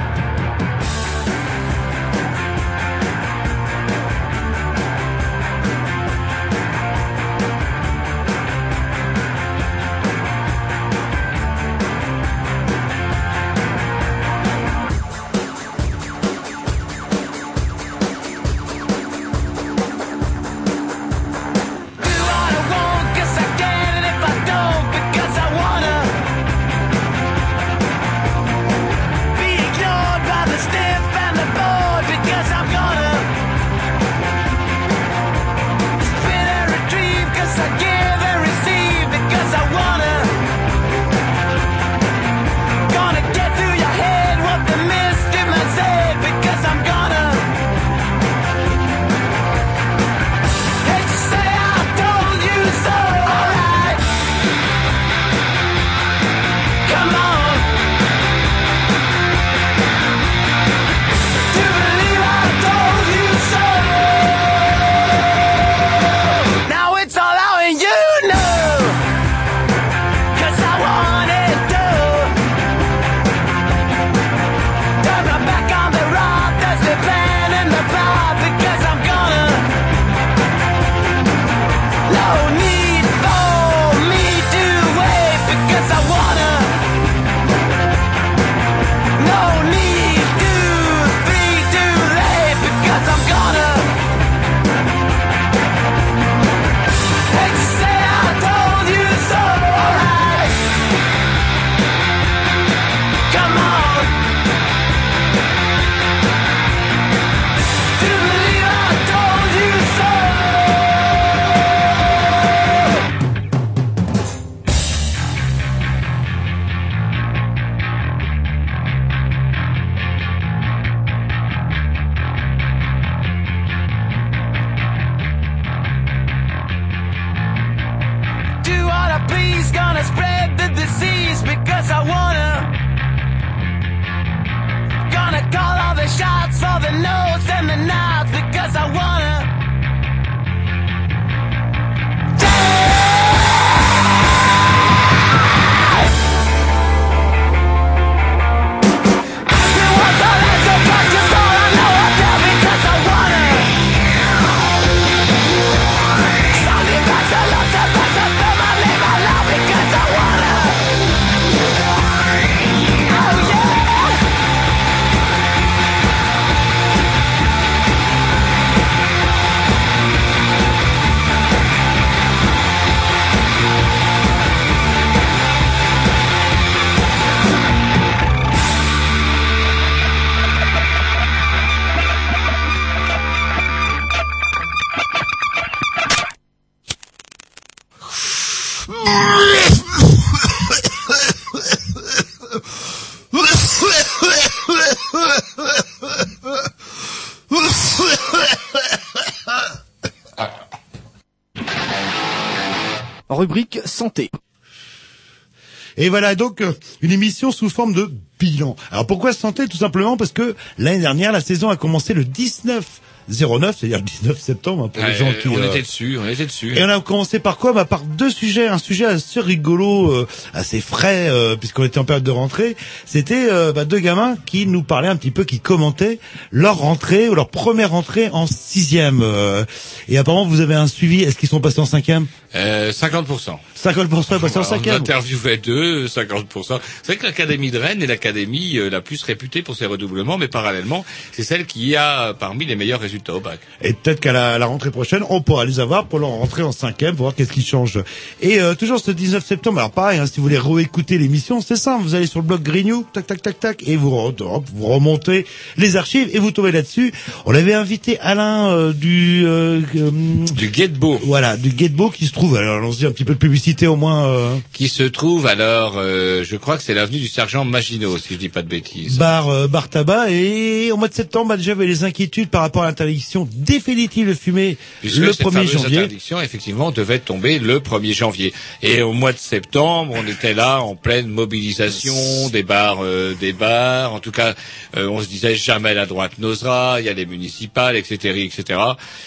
Et voilà donc euh, une émission sous forme de bilan. Alors pourquoi santé? Tout simplement parce que l'année dernière, la saison a commencé le 19 09, c'est-à-dire le 19 septembre hein, pour les gens qui. on euh, était dessus, on était dessus. Et on a commencé par quoi? Bah, Par deux sujets. Un sujet assez rigolo, euh, assez frais, euh, puisqu'on était en période de rentrée. C'était euh, bah, deux gamins qui nous parlaient un petit peu, qui commentaient leur rentrée ou leur première rentrée en sixième. euh. et apparemment, vous avez un suivi. Est-ce qu'ils sont passés en cinquième? Euh, 50%. 50% est passé en On cinquième. interviewait deux, 50%. C'est vrai que l'Académie de Rennes est l'académie euh, la plus réputée pour ses redoublements, mais parallèlement, c'est celle qui a parmi les meilleurs résultats au bac. Et peut-être qu'à la, la rentrée prochaine, on pourra les avoir pour leur rentrer en cinquième, pour voir qu'est-ce qui change. Et euh, toujours ce 19 septembre, alors pareil, hein, si vous voulez réécouter l'émission, c'est simple, vous allez sur le blog Grignou, tac tac tac tac, et vous, hop, vous remontez les archives et vous tombez là-dessus. On avait invité Alain euh, du euh, euh, Du Guetbeau. voilà, du Gatebo qui se trouve. Alors allons-y un petit peu de publicité au moins. euh, Qui se trouve alors, euh, je crois que c'est l'avenue du sergent Maginot, si je dis pas de bêtises. bar euh, bar tabac et au mois de septembre bah, déjà avait les inquiétudes par rapport à l'interdiction définitive de fumer Puisque le cette 1er fameuse janvier. interdiction, effectivement, devait tomber le 1er janvier. Et au mois de septembre, on était là en pleine mobilisation des bars, euh, des bars. En tout cas, euh, on se disait jamais la droite n'osera. Il y a les municipales, etc., etc.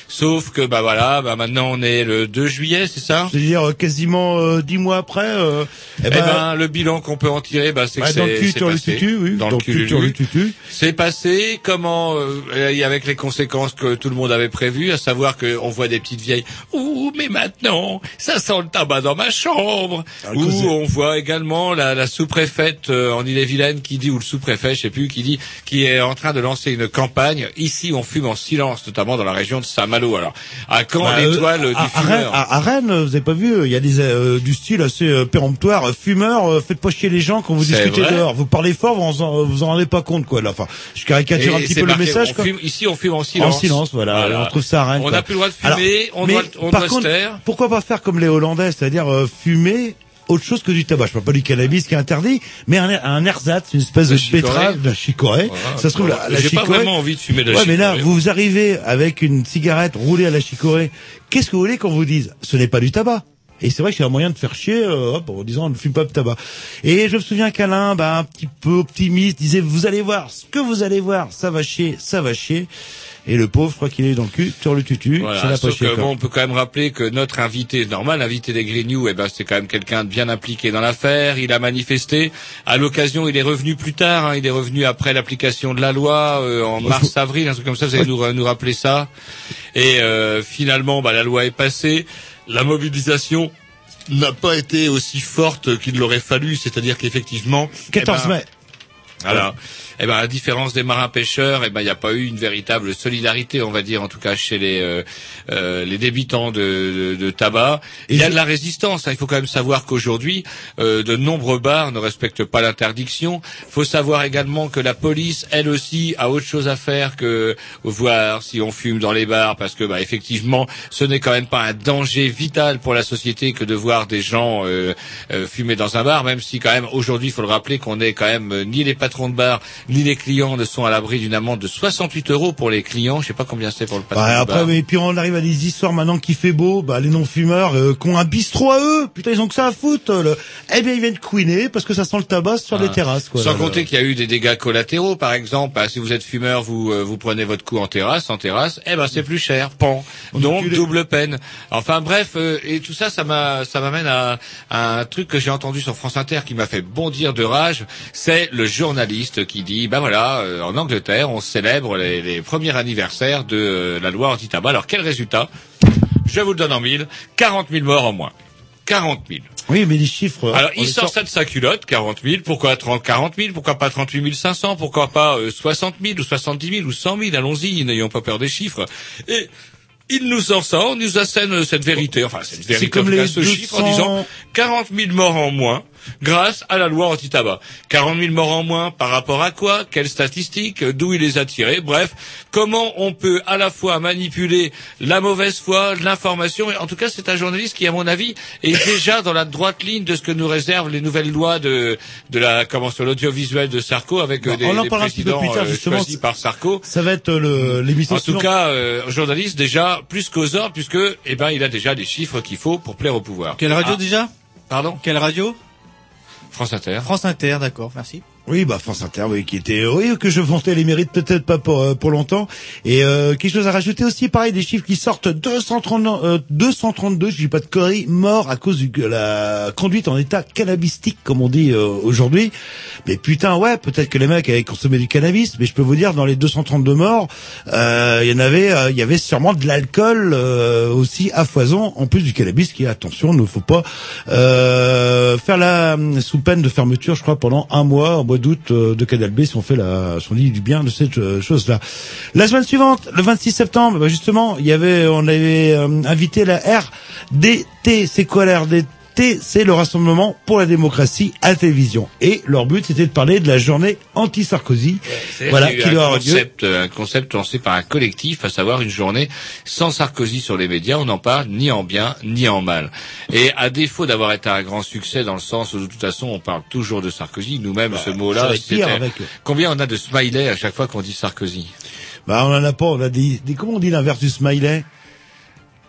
Sauf que, bah voilà, bah maintenant on est le 2 juillet, c'est ça? C'est-à-dire quasiment euh, dix mois après. euh, eh Eh ben, ben, le bilan qu'on peut en tirer, bah, c'est bah, que dans le c'est cul sur le passé. tutu, oui. Dans le cul sur le tutu. C'est passé comment euh, avec les conséquences que tout le monde avait prévues, à savoir qu'on voit des petites vieilles. Ouh, mais maintenant, ça sent le tabac dans ma chambre. À Ou on voit également la, la sous-préfète euh, en Ille-et-Vilaine qui dit, ou le sous-préfet, je sais plus, qui dit, qui est en train de lancer une campagne. Ici, on fume en silence, notamment dans la région de Saint-Malo. Alors, à quand Bah, euh, l'étoile du à, fumeur à- à Rennes, vous avez pas vu, il y a des euh, du style assez euh, péremptoire. euh, Fumeur, euh, faites pas chier les gens quand vous discutez vrai dehors. Vous parlez fort, vous en, vous en rendez pas compte quoi. Là, enfin, je caricature un Et petit peu le message. on quoi. fume- ici, on fume en silence. En silence, voilà. On trouve ça à Rennes. On n'a plus le droit de fumer, Alors, on mais doit, on par doit contre, se taire. pourquoi pas faire comme les Hollandais, c'est-à-dire euh, fumer autre chose que du tabac? Je parle pas du cannabis qui est interdit, mais un, un ersatz, une espèce de chicorée. de chicorée. Voilà. ça se trouve, la, la J'ai pas vraiment envie de fumer de la Ouais, mais là, vous arrivez avec une cigarette roulée à la chicorée. Qu'est-ce que vous voulez qu'on vous dise? Ce n'est pas du tabac. Et c'est vrai que c'est un moyen de faire chier euh, hop, en disant on ne fume pas de tabac. Et je me souviens qu'Alain, bah, un petit peu optimiste, disait vous allez voir, ce que vous allez voir, ça va chier, ça va chier. Et le pauvre, je crois qu'il est dans le cul, sur le tutu, ça Voilà, pas sauf chier. que bon, on peut quand même rappeler que notre invité normal, l'invité des Green News, eh ben, c'est quand même quelqu'un de bien impliqué dans l'affaire. Il a manifesté. À l'occasion, il est revenu plus tard. hein, il est revenu après l'application de la loi euh, en mars-avril, un truc comme ça. Vous allez nous, nous rappeler ça. Et euh, finalement, bah, la loi est passée. La mobilisation n'a pas été aussi forte qu'il l'aurait fallu. C'est-à-dire qu'effectivement, eh 14 ben, mai. voilà. Eh ben, à la différence des marins pêcheurs, eh ben, il n'y a pas eu une véritable solidarité, on va dire, en tout cas chez les euh, euh, les débitants de, de, de tabac. Il y a de la résistance. hein. Il faut quand même savoir qu'aujourd'hui, euh, de nombreux bars ne respectent pas l'interdiction. Il faut savoir également que la police, elle aussi, a autre chose à faire que voir si on fume dans les bars, parce que, bah, effectivement, ce n'est quand même pas un danger vital pour la société que de voir des gens euh, euh, fumer dans un bar, même si quand même aujourd'hui, il faut le rappeler qu'on est quand même euh, ni les patrons de bar les clients ne sont à l'abri d'une amende de 68 euros pour les clients. Je sais pas combien c'est pour le patron Ouais, de après, mais puis on arrive à des histoires maintenant qui fait beau, bah, les non-fumeurs, euh, qui ont un bistrot à eux, putain, ils ont que ça à foutre, le... eh bien, ils viennent couiner parce que ça sent le tabac sur les Ah. terrasses, quoi. Sans là, compter qu'il y a eu des dégâts collatéraux, par exemple, bah, si vous êtes fumeur, vous euh, vous prenez votre coup en terrasse, en terrasse, eh ben c'est plus cher, pan. Donc double peine. Enfin bref, euh, et tout ça, ça m'a ça m'amène à, à un truc que j'ai entendu sur France Inter qui m'a fait bondir de rage. C'est le journaliste qui dit, bah voilà, euh, en Angleterre, on célèbre les, les premiers anniversaires de euh, la loi anti-tabac. Alors quel résultat? Je vous le donne en mille, 40 000 morts en moins. 40 000. Oui, mais les chiffres. Alors, il sort ça de sa culotte, 40 000. Pourquoi 30, 40 000 Pourquoi pas 38 500 Pourquoi pas euh, 60 000 ou 70 000 ou 100 000 Allons-y, n'ayons pas peur des chiffres. Et il nous sort ça, on nous assène cette vérité, enfin cette vérité, comme les ce chiffre en 200 disant 40 000 morts en moins. Grâce à la loi anti-tabac. 40 000 morts en moins par rapport à quoi? Quelles statistiques? D'où il les a tirées? Bref, comment on peut à la fois manipuler la mauvaise foi, l'information? En tout cas, c'est un journaliste qui, à mon avis, est déjà dans la droite ligne de ce que nous réservent les nouvelles lois de, de la comment sur l'audiovisuel de Sarko avec euh, Bon, des, on en des parlera un petit peu présidents plus tard, euh, justement. choisis par Sarko. Ça va être euh, le- l'émission En tout cas, euh, journaliste déjà plus qu'aux ordres puisque eh ben il a déjà les chiffres qu'il faut pour plaire au pouvoir. Quelle radio Ah, déjà? Pardon? Quelle radio? France Inter. France Inter, d'accord, merci. Oui, bah France Inter, oui, qui était, oui, que je vantais les mérites peut-être pas pour euh, pour longtemps. Et euh, quelque chose à rajouter aussi, pareil, des chiffres qui sortent 230, euh, 232, je dis pas de conneries, morts à cause de la conduite en état cannabistique, comme on dit euh, aujourd'hui. Mais putain, ouais, peut-être que les mecs avaient consommé du cannabis, mais je peux vous dire, dans les 232 morts, euh, il y en avait, il y avait sûrement de l'alcool aussi à foison, en plus du cannabis, qui, attention, ne faut pas faire la sous peine de fermeture, je crois, pendant un mois, euh, de Canal B, si on fait la, si on dit du bien de cette euh, chose-là. La semaine suivante, le 26 septembre, bah, justement, il y avait, on avait euh, invité la RDT. C'est quoi la RDT c'est le Rassemblement pour la démocratie à la télévision. Et leur but, c'était de parler de la journée anti-Sarkozy. Voilà, qui eu doit un lieu. concept, un concept lancé par un collectif, à savoir une journée sans Sarkozy sur les médias. On n'en parle ni en bien ni en mal. Et à défaut d'avoir été un grand succès dans le sens où de toute façon on parle toujours de Sarkozy, nous-mêmes ce ça mot-là, avec- combien on a de smiley à chaque fois qu'on dit Sarkozy? Bah, on en a pas, on a des comment on dit l'inverse du smiley?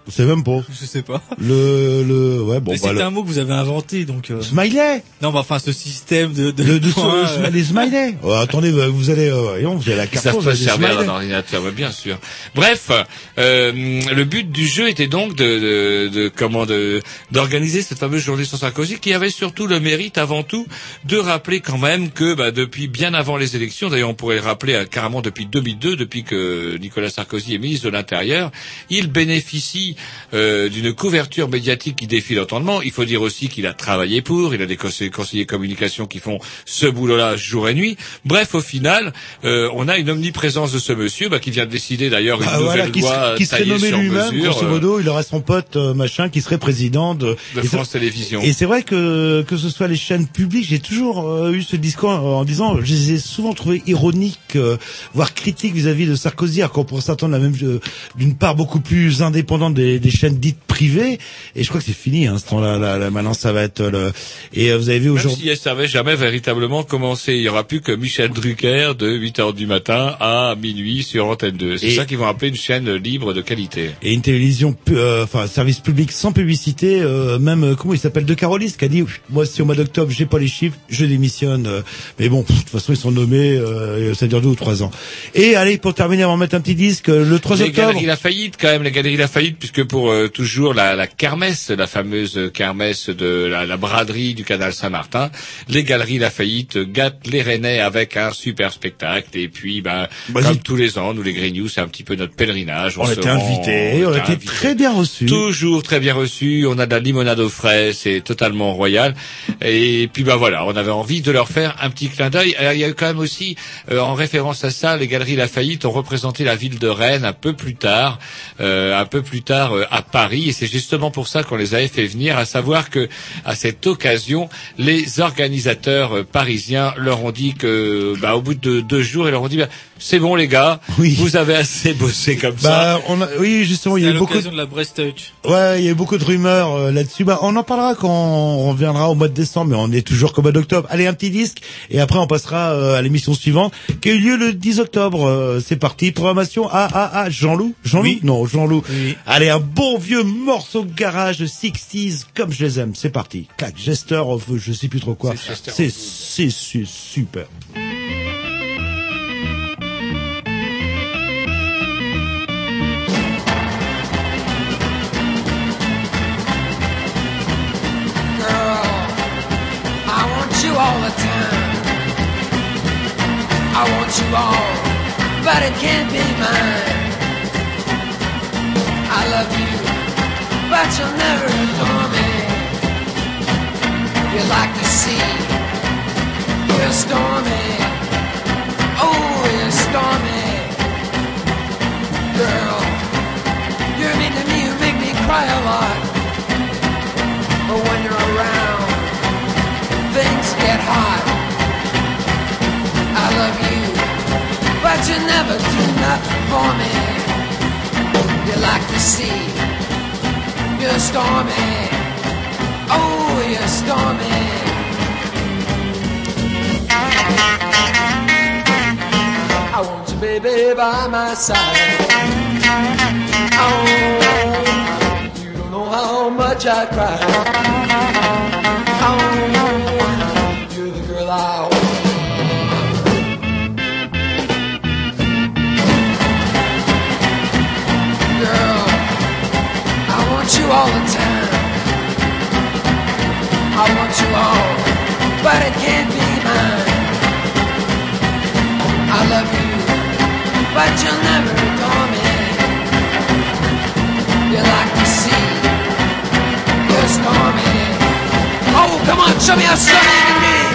Vous savez même pas. Je sais pas. Le, le, ouais, bon, Mais bah, c'est le- un mot que vous avez inventé, donc. euh, Smiley Non, mais enfin, ce système de. de Le, de- points, le- euh, les smileys. Oh, attendez, bah, vous allez, euh, voyons, vous avez la Ils carte. savent pas avez des servir d'un ordinateur, ouais, bien sûr. Bref, euh, le but du jeu était donc de, de, de- comment de d'organiser cette fameuse journée sans Sarkozy, qui avait surtout le mérite, avant tout, de rappeler quand même que bah, depuis bien avant les élections, d'ailleurs on pourrait le rappeler euh, carrément depuis 2002, depuis que Nicolas Sarkozy est ministre de l'Intérieur, il bénéficie euh, d'une couverture médiatique qui défie l'entendement. Il faut dire aussi qu'il a travaillé pour, il a des conseillers, communication qui font ce boulot-là jour et nuit. Bref, au final, euh, on a une omniprésence de ce monsieur bah, qui vient de décider d'ailleurs une Ah, nouvelle voilà, qui, loi serait- qui serait nommé sur lui-même, grosso euh, modo, il aurait son pote, euh, machin, qui serait président de, de France Télévisions. Et c'est vrai que que ce soit les chaînes publiques, j'ai toujours eu ce discours en, disant, je les ai souvent trouvés ironiques, voire critiques vis-à-vis de Sarkozy, alors qu'on pourrait s'attendre la même d'une part beaucoup plus indépendante des, des chaînes dites privées. Et je crois que c'est fini, hein, ce temps-là. Là, là, maintenant, ça va être le. Et euh, vous avez vu Même aujourd'hui. si ça n'avait jamais véritablement commencé, il y aura plus que Michel Drucker de 8 heures du matin à minuit sur Antenne 2. C'est Et- ça qu'ils vont appeler une chaîne libre de qualité. Et une télévision, euh, enfin service public sans publicité, euh, même euh, comment il s'appelle de Carolis qui a dit moi si au mois d'octobre j'ai pas les chiffres, je démissionne. euh, mais bon, de toute façon ils sont nommés, euh, ça dure deux ou trois ans. Et allez pour terminer, on va mettre un petit disque le 3 les octobre. Galeries Lafayette, quand même, les Galeries Lafayette, puisque pour euh, toujours la, la kermesse, la fameuse kermesse de la, la braderie du canal Saint-Martin, les Galeries Lafayette gâtent les Rennais avec un super spectacle. Et puis, ben, Bah, comme tous les ans, nous les Grignoux, c'est un petit peu notre pèlerinage. On se était invités, on été invités. très bien reçus. Toujours très bien reçu. On a de la limonade aux fraises, c'est totalement royal. Et puis bah voilà, on avait envie de leur faire un petit clin d'œil. Alors, Il y a eu quand même aussi, euh, en référence à ça, les galeries Lafayette ont représenté la ville de Rennes un peu plus tard, euh, un peu plus tard euh, à Paris. Et c'est justement pour ça qu'on les avait fait venir, à savoir que à cette occasion, les organisateurs euh, parisiens leur ont dit que, bah, au bout de deux jours, ils leur ont dit, bah, c'est bon les gars, vous avez assez bossé comme ça. Bah, on a, oui, justement, il y a eu beaucoup de, l'occasion de la Brest Touch. ouais, il y a eu beaucoup de rumeurs euh, là-dessus. Bah, on en parlera quand on reviendra au mois de décembre, mais on est toujours qu'au mois d'octobre. Allez, un petit disque, et après on passera euh, à l'émission suivante, qui a eu lieu le 10 octobre. Euh, c'est parti, programmation. Ah, ah, ah, Jean-Loup? Jean-Loup? Non, Jean-Loup. Allez, un bon vieux morceau de garage de 60s, comme je les aime. C'est parti. Clac, Jester of, je sais plus trop quoi. C'est, c'est su- super. Girl, I want you all the time. I want you all, but it can't be mine. I love you, but you'll never adore me. You're like the sea, you're stormy. Oh, you're stormy. Girl, you're mean to me, you make me cry a lot. But when you're around, things get hard. I love you, but you never do nothing for me. Like the sea, you're stormy. Oh, you're stormy. I want you, baby, by my side. Oh, you don't know how much I cry. Oh, all the time. I want you all, but it can't be mine. I love you, but you'll never adore me. You're like the sea, you're stormy. Oh, come on, show me how stormy you can be.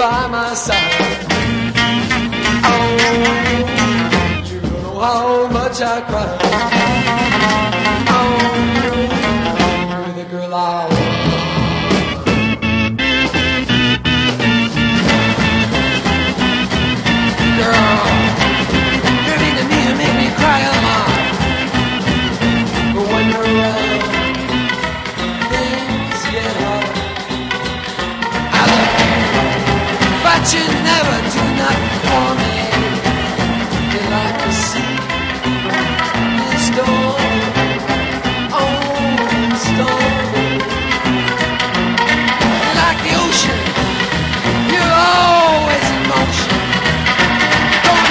By my side. Oh, you don't know how much I cry. You, never do nothing for me. Like the sea, like the ocean, you're always in motion. Going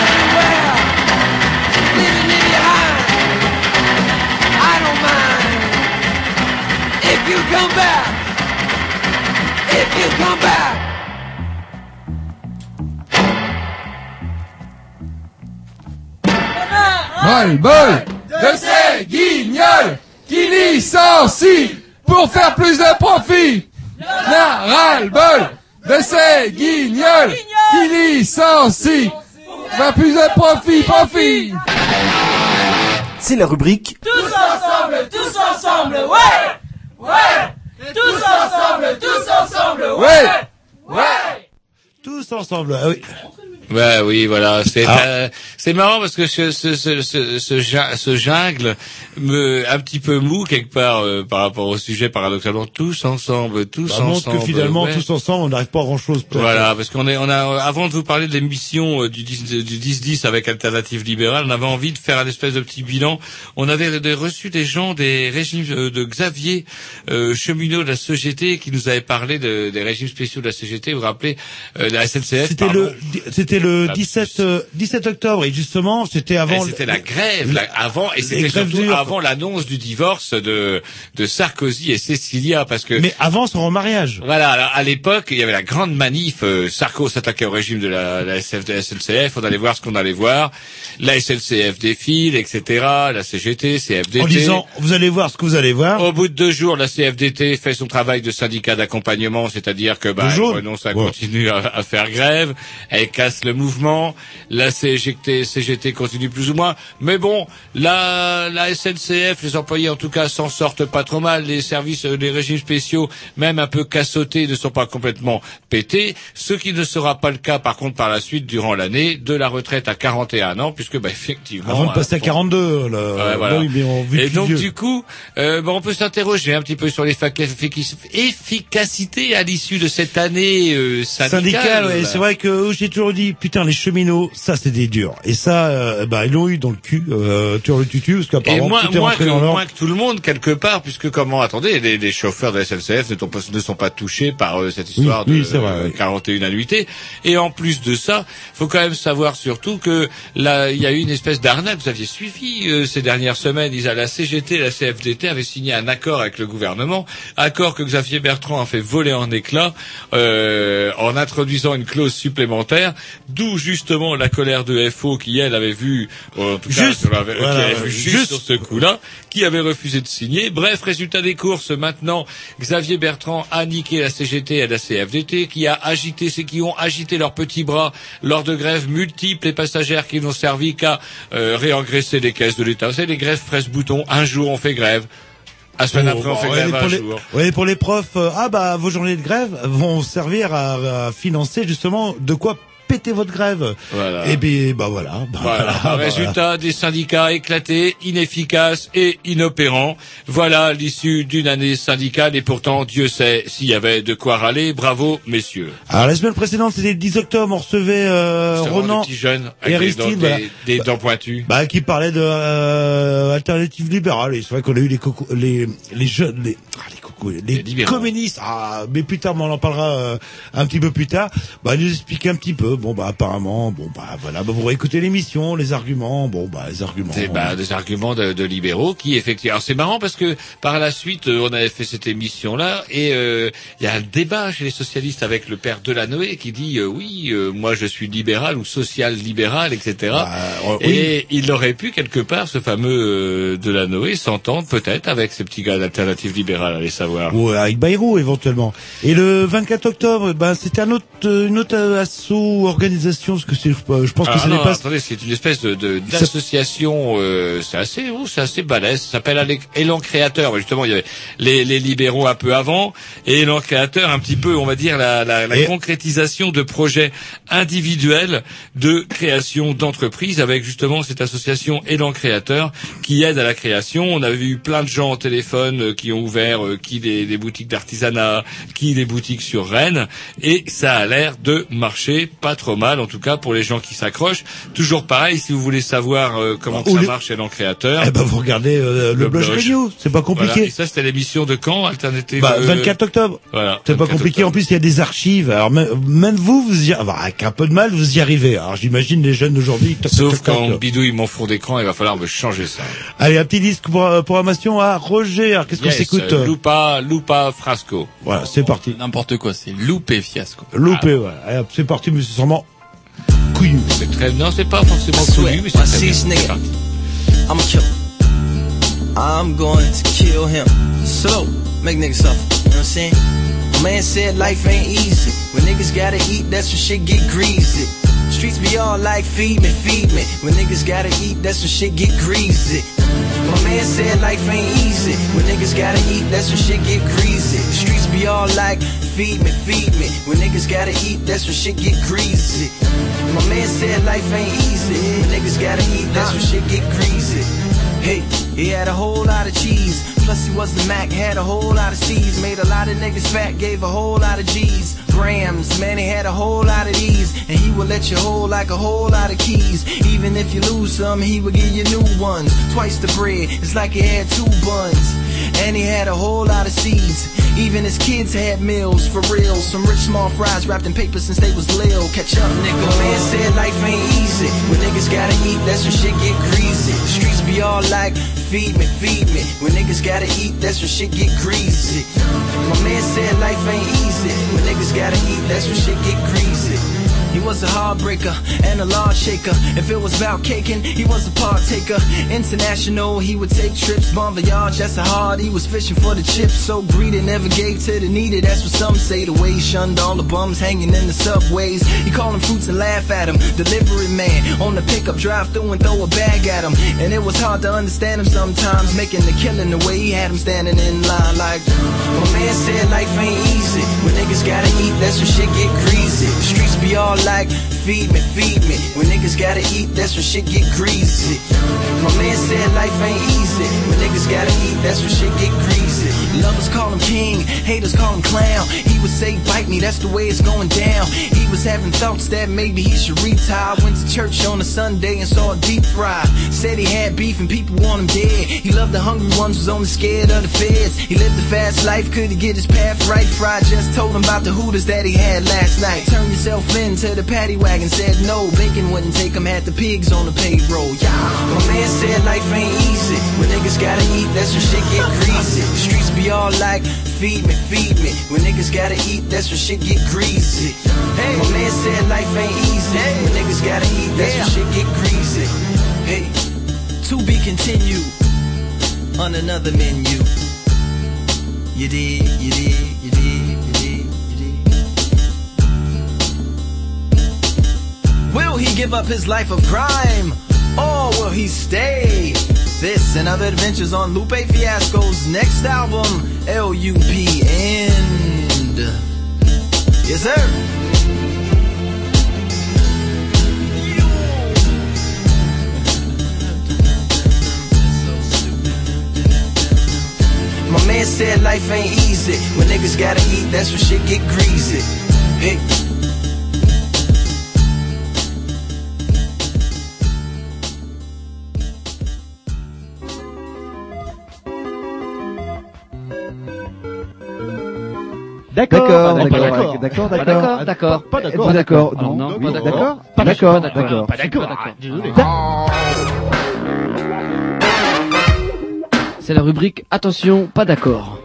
leaving me behind. I don't mind if you come back. If you come back. Ras-le-bol de ces guignols qui licencient pour faire plus de profit. La ras-le-bol de ces guignols qui licencient pour faire plus de profit, profit. C'est la rubrique Tous ensemble, tous ensemble, ouais. Ouais. Tous ensemble, tous ensemble, ouais. Ouais. Tous ensemble, ah oui. Ouais, oui, voilà. C'est Ah. euh, c'est marrant parce que ce ce ce ce, ce, jun- ce jungle me un petit peu mou quelque part euh, par rapport au sujet paradoxalement tous ensemble, tous Ça montre ensemble. que finalement, ouais. tous ensemble, on n'arrive pas à grand chose. Voilà, parce qu'on est, on a, euh, avant de vous parler de l'émission euh, du 10 du 10-10 avec Alternative Libérale, on avait envie de faire un espèce de petit bilan. On avait des- reçu des gens des régimes euh, de Xavier euh, Cheminot de la CGT qui nous avait parlé de- des régimes spéciaux de la CGT. Vous vous rappelez euh, de la SNCF C'était le, c'était le 17, euh, 17 octobre et justement, c'était avant. C'était la grève là, avant et c'était surtout dures. avant l'annonce du divorce de de Sarkozy et Cécilia parce que Mais avant son mariage. Voilà, alors, à l'époque, il y avait la grande manif. Euh, Sarko s'attaquait au régime de la, la SF, de la SNCF. On allait voir ce qu'on allait voir. La SNCF défile, etc. La CGT, CFDT. En disant, vous allez voir ce que vous allez voir. Au bout de deux jours, la CFDT fait son travail de syndicat d'accompagnement, c'est-à-dire que bah, Le elle renonce à Ouais. continuer à, à faire grève, elle casse le mouvement, la CGT, CGT continue plus ou moins, mais bon, la, la SNCF, les employés en tout cas s'en sortent pas trop mal, les services, euh, les régimes spéciaux, même un peu cassottés, ne sont pas complètement pétés, ce qui ne sera pas le cas par contre par la suite durant l'année de la retraite à 41 ans, puisque bah, effectivement... Avant de passer à bon, 42, là. Ouais, voilà. Oui, mais on vit Et donc vieux. du coup, euh, bon, on peut s'interroger un petit peu sur l'efficac- efficacité à l'issue de cette année euh, syndicale. syndical, ouais, c'est vrai que euh, j'ai toujours dit, putain, les cheminots, ça c'est des durs. Et ça, euh, bah, ils l'ont eu dans le cul, euh, tu le tutu, parce qu'apparemment moins, tout est moins, rentré que, dans moins que tout le monde quelque part, puisque comment attendez, les, les chauffeurs de la SNCF ne sont pas, ne sont pas touchés par euh, cette histoire Oui, de oui, c'est vrai, euh, oui. 41 annuités. Et en plus de ça, faut quand même savoir surtout que là, il y a eu une espèce d'arnaque. Vous aviez suivi euh, ces dernières semaines. Ils, la CGT, la CFDT avaient signé un accord avec le gouvernement, accord que Xavier Bertrand a fait voler en éclats euh, en introduisant une clause supplémentaire D'où justement la colère de FO qui elle avait vu, en tout cas, Juste, sur la- qui voilà, avait vu juste, juste. sur ce coup-là, qui avait refusé de signer. Bref, résultat des courses. Maintenant, Xavier Bertrand a niqué la CGT et la CFDT, qui a agité, c'est qui ont agité leurs petits bras lors de grèves multiples et passagères qui n'ont servi qu'à euh, réengraisser les caisses de l'État. C'est les grèves presse-bouton. Un jour on fait grève. La semaine après on fait Oh, grève un pour les, jour. ouais, pour les profs, euh, ah bah vos journées de grève vont servir à, à financer justement de quoi péter votre grève. Voilà. Et puis bah voilà. Bah, Voilà, bah, résultat des syndicats éclatés, inefficaces et inopérants. Voilà l'issue d'une année syndicale et pourtant Dieu sait s'il y avait de quoi râler. Bravo messieurs. Alors la semaine précédente, c'était le 10 octobre, on recevait euh, Ronan et des dents, Aristide, des, des dents pointues. Bah, qui parlait de euh, alternative libérale. Et c'est vrai qu'on a eu les coco, les les jeunes, les ah, les les, communistes. Ah, mais plus tard, mais on en parlera euh, un petit peu plus tard. Bah, nous expliquer un petit peu. Bon, bah, apparemment, bon, bah, voilà, bah, vous réécoutez l'émission, les arguments. Bon, bah, les arguments. C'est bah, des arguments de, de libéraux qui effectivement. Alors c'est marrant parce que par la suite euh, on avait fait cette émission là et euh, il y a un débat chez les socialistes avec le père Delanoë qui dit euh, oui euh, moi je suis libéral ou social libéral etc. euh, et il aurait pu quelque part ce fameux Delanoë s'entendre peut-être avec ces petits gars d'alternative libérale allez savoir. Ou avec Bayrou éventuellement. Et le 24 octobre, ben c'était un autre, une autre asso organisation, parce que c'est, je pense que Ah non, n'est pas. attendez, c'est une espèce de de- d'association, euh, c'est assez, oh, c'est assez balèze. Ça s'appelle Élan Créateur. Justement, il y avait les, les libéraux un peu avant et Élan Créateur un petit peu, on va dire la, la, la concrétisation de projets individuels de création d'entreprises avec justement cette association Élan Créateur qui aide à la création. On a vu plein de gens au téléphone euh, qui ont ouvert, euh, qui des, des boutiques d'artisanat, qui des boutiques sur Rennes et ça a l'air de marcher pas trop mal en tout cas pour les gens qui s'accrochent. Toujours pareil, si vous voulez savoir euh, comment Ou ça les- marche Élan Créateur. Eh ben, vous regardez euh, le, Blush Radio, c'est pas compliqué. Voilà. Et ça, c'était l'émission de quand, Alternative Bah, euh, 24 octobre. Voilà. C'est pas 24 compliqué. En plus, il y a des archives. Alors même, même vous, vous y, bah, avec un peu de mal, vous y arrivez. Alors j'imagine les jeunes d'aujourd'hui. Sauf quand toc. Bidouille mon fond d'écran, il va falloir me changer ça. Allez, un petit disque pour euh, programmation à Roger. Alors, qu'est-ce qu'on s'écoute? Euh, Lupa, Lupa Frasco. Voilà, c'est parti. N'importe quoi, c'est loupé fiasco. Loupé, ouais. C'est parti, monsieur Couillu. C'est très, non, c'est pas forcément connu, mais c'est très see bien. this nigga, I'ma kill him. I'm going to kill him. Slow, make niggas suffer. You know what I'm saying? My man said life ain't easy. When niggas gotta eat, that's when shit get greasy. Streets be all like feed me, feed me. When niggas gotta eat, that's when shit get greasy. My man said life ain't easy. When niggas gotta eat, that's when shit get greasy. The Streets be all like feed me, feed me. When niggas gotta eat, that's when shit get greasy. My man said life ain't easy. When niggas gotta eat, that's when shit get greasy. Hey, he had a whole lot of cheese. Plus he was the Mac, had a whole lot of C's. Made a lot of niggas fat, gave a whole lot of G's. Grams, man, he had a whole lot of these. And he would let you hold like a whole lot of keys. Even if you lose some, he would give you new ones. Twice the bread, it's like he had two buns. And he had a whole lot of seeds. Even his kids had meals, for real. Some rich small fries wrapped in paper since they was little. Catch up, nigga. Man said life ain't easy. When niggas gotta eat, that's when shit get greasy. The streets be all like, feed me, feed me. When niggas gotta eat, that's when shit get greasy. My man said life ain't easy. When niggas gotta eat, that's when shit get greasy. He was a heartbreaker and a law shaker. If it was about caking, he was a partaker. International, he would take trips. Bon voyage, that's a hard. He was fishing for the chips. So greedy, never gave to the needy. That's what some say. The way he shunned all the bums hanging in the subways. He called them fruits and laugh at him. Delivery man on the pickup drive through and throw a bag at him. And it was hard to understand him sometimes. Making the killing the way he had him standing in line like. My man said life ain't easy. When niggas gotta eat, that's when shit get greasy. The streets be all like, feed me, feed me. When niggas gotta eat, that's when shit get greasy. My man said life ain't easy. When niggas gotta eat, that's when shit get greasy. Lovers call him king, haters call him clown. He would say, bite me, that's the way it's going down. He was having thoughts that maybe he should retire. Went to church on a Sunday and saw a deep fry. Said he had beef and people want him dead. He loved the hungry ones, was only scared of the feds. He lived a fast life, could he get his path right? Fry just told him about the hooters that he had last night. Turn yourself into the paddy wagon, said no. Bacon wouldn't take him, had the pigs on the payroll. Yeah, my man said life ain't easy. When niggas gotta eat, that's when shit get greasy. Streets be all like, feed me, feed me. When niggas gotta eat, that's when shit get greasy. Hey, my man said life ain't easy. Hey. When niggas gotta eat, that's when shit get greasy. Hey, to be continued on another menu. You did, you did, Will he give up his life of crime? Or will he stay? This and other adventures on Lupe Fiasco's next album, L.U.P. End. Yes, sir. My man said life ain't easy. When niggas gotta eat, that's when shit get greasy. Hey. D'accord, D'accord, d'accord, d'accord, d'accord, pas d'accord, pas d'accord, Alors, non, pas d'accord, d'accord, pas d'accord, d'accord, d'accord, pas d'accord, ah, désolé. C'est la rubrique attention, pas d'accord.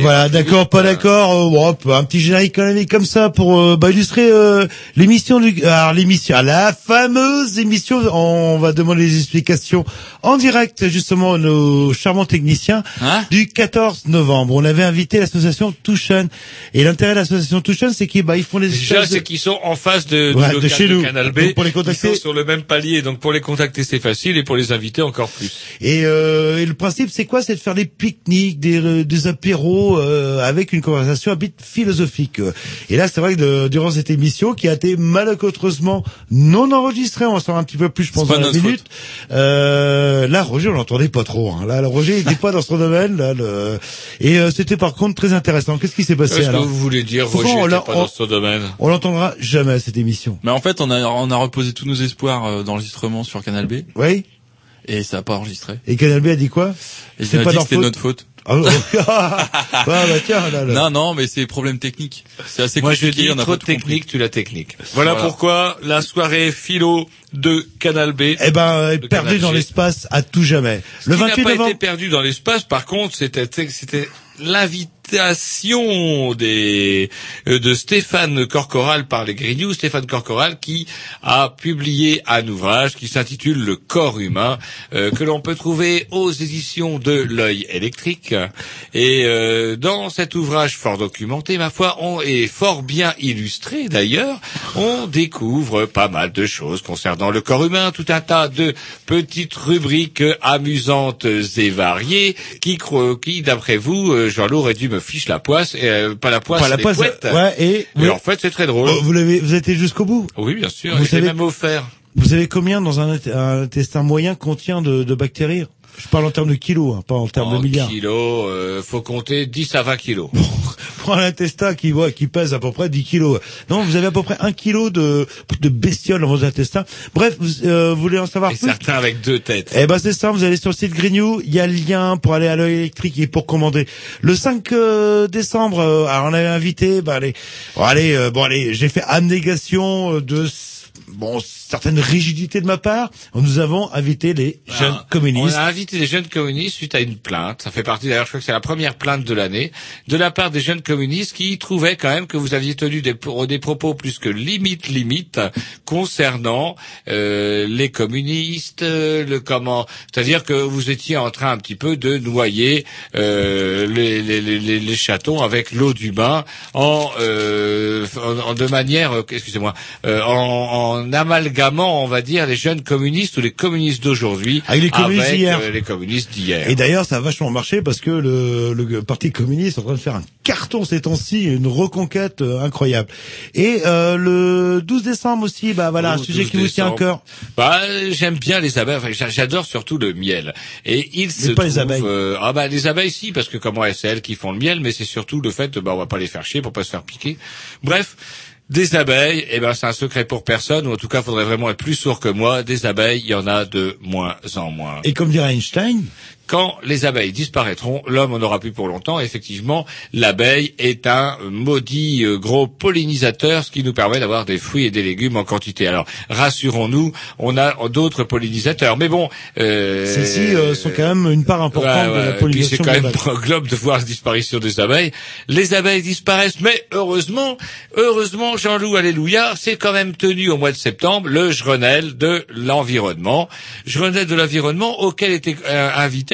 Voilà, d'accord, pas d'accord. euh, bon, hop, un petit générique quand même comme ça pour euh, bah, illustrer euh, l'émission du, alors l'émission, la fameuse émission. On va demander des explications en direct justement à nos charmants techniciens Hein du 14 novembre. On avait invité l'association Touchen et l'intérêt de l'association Touchen, c'est qu'ils bah, ils font des Déjà, espèces de- c'est qu'ils sont en face de, du Ouais, de local chez de nous. Canal B. Donc, pour les contacter- Ils sont sur le même palier, donc pour les contacter, c'est facile, et pour les inviter, encore plus. Et, euh, et le principe, c'est quoi? C'est de faire des pique-niques, des, euh, des apéros euh, avec une conversation à bit philosophique. Et là, c'est vrai que de- durant cette émission, qui a été malencontreusement non enregistrée, on en saura un petit peu plus, je pense, dans la minute. Euh, là, Roger, on l'entendait pas trop. Hein. Là, le Roger, il n'était pas dans son domaine. Là, le... Et euh, c'était par contre très intéressant. Qu'est-ce qui s'est passé Qu'est-ce que vous voulez dire, Roger on n'était pas dans son domaine? On l'entendra jamais à cette émission. Mais en fait, on a, on a reposé tous nos espoirs d'enregistrement sur Canal B. Oui. Et ça a pas enregistré. Et Canal B a dit quoi? Et C'est pas dit que c'était faute notre faute. Ah, oh. bah, tiens, là, là. Non, non, mais c'est problème technique. C'est assez Moi, je compliqué. dis on a trop pas de technique, tu la technique. Voilà, Voilà. pourquoi la soirée philo de Canal B. Eh ben, de perdu Canal dans l'espace à tout jamais. Ce Le qui n'a 28 pas novembre. été perdu dans l'espace, par contre, c'était c'était l'invitation des euh, de Stéphane Corcoral par les News, Stéphane Corcoral qui a publié un ouvrage qui s'intitule Le corps humain euh, que l'on peut trouver aux éditions de l'œil électrique. Et euh, dans cet ouvrage fort documenté ma foi on est fort bien illustré d'ailleurs on découvre pas mal de choses concernant le corps humain tout un tas de petites rubriques amusantes et variées qui d'après vous Jean-Loup aurait dû me fiche la poisse et euh, pas la poisse Pas la les poisse, couettes. ouais, et- Mais oui. en fait c'est très drôle Oh, vous l'avez, vous êtes été jusqu'au bout. oui bien sûr Vous savez- même offert Vous savez combien dans un, un intestin moyen contient de, de bactéries Je parle en termes de kilos, hein, pas en termes en de milliards. kilos euh, faut compter 10 à 20 kilos Prends un intestin qui voit, qui pèse à peu près 10 kilos. Non, vous avez à peu près un kilo de, de bestiole dans vos intestins. Bref, vous, euh, vous voulez en savoir et plus? certains avec deux têtes Eh ben c'est ça, vous allez sur le site Grignou, il y a le lien pour aller à l'œil électrique et pour commander. Le 5 euh, décembre, euh, alors on avait invité, bah allez, bon allez, euh, bon allez, j'ai fait abnégation euh, de bon certaines rigidités de ma part. Nous avons invité les jeunes Ah, communistes. On a invité les jeunes communistes suite à une plainte. Ça fait partie d'ailleurs, je crois que c'est la première plainte de l'année, de la part des jeunes communistes qui trouvaient quand même que vous aviez tenu des, pro- des propos plus que limite limite concernant euh, les communistes, euh, le comment, c'est-à-dire que vous étiez en train un petit peu de noyer euh, les, les, les, les- chatons avec l'eau du bain en, euh, en, en- de manière, euh, excusez-moi, euh, en, en amalgamant, on va dire, les jeunes communistes ou les communistes d'aujourd'hui Avec les communistes avec, d'hier. euh, les communistes d'hier. Et d'ailleurs, ça a vachement marché parce que le, le Parti communiste est en train de faire un carton ces temps-ci, une reconquête euh, incroyable. Et euh, le 12 décembre aussi, bah voilà, un Au sujet 12 qui vous tient à décembre. cœur. Bah, j'aime bien les abeilles. Enfin, j'a- j'adore surtout le miel. Et il se pas les abeilles. euh, ah bah les abeilles si, parce que comment c'est elles qui font le miel, mais c'est surtout le fait, bah on va pas les faire chier pour pas se faire piquer. Bref. Des abeilles, eh ben c'est un secret pour personne, ou en tout cas, faudrait vraiment être plus sourd que moi. Des abeilles, il y en a de moins en moins. Et comme dirait Einstein, quand les abeilles disparaîtront, l'homme en aura plus pour longtemps. Effectivement, l'abeille est un maudit euh, gros pollinisateur, ce qui nous permet d'avoir des fruits et des légumes en quantité. Alors, rassurons-nous, on a d'autres pollinisateurs. Mais bon... Euh, ceux-ci euh, sont quand même une part importante Ouais, de la puis c'est pollinisation quand même un globe de voir la disparition des abeilles. Les abeilles disparaissent, mais heureusement, heureusement, Jean-Loup, alléluia, c'est quand même tenu au mois de septembre le Grenelle de l'environnement. Grenelle de l'environnement auquel était euh,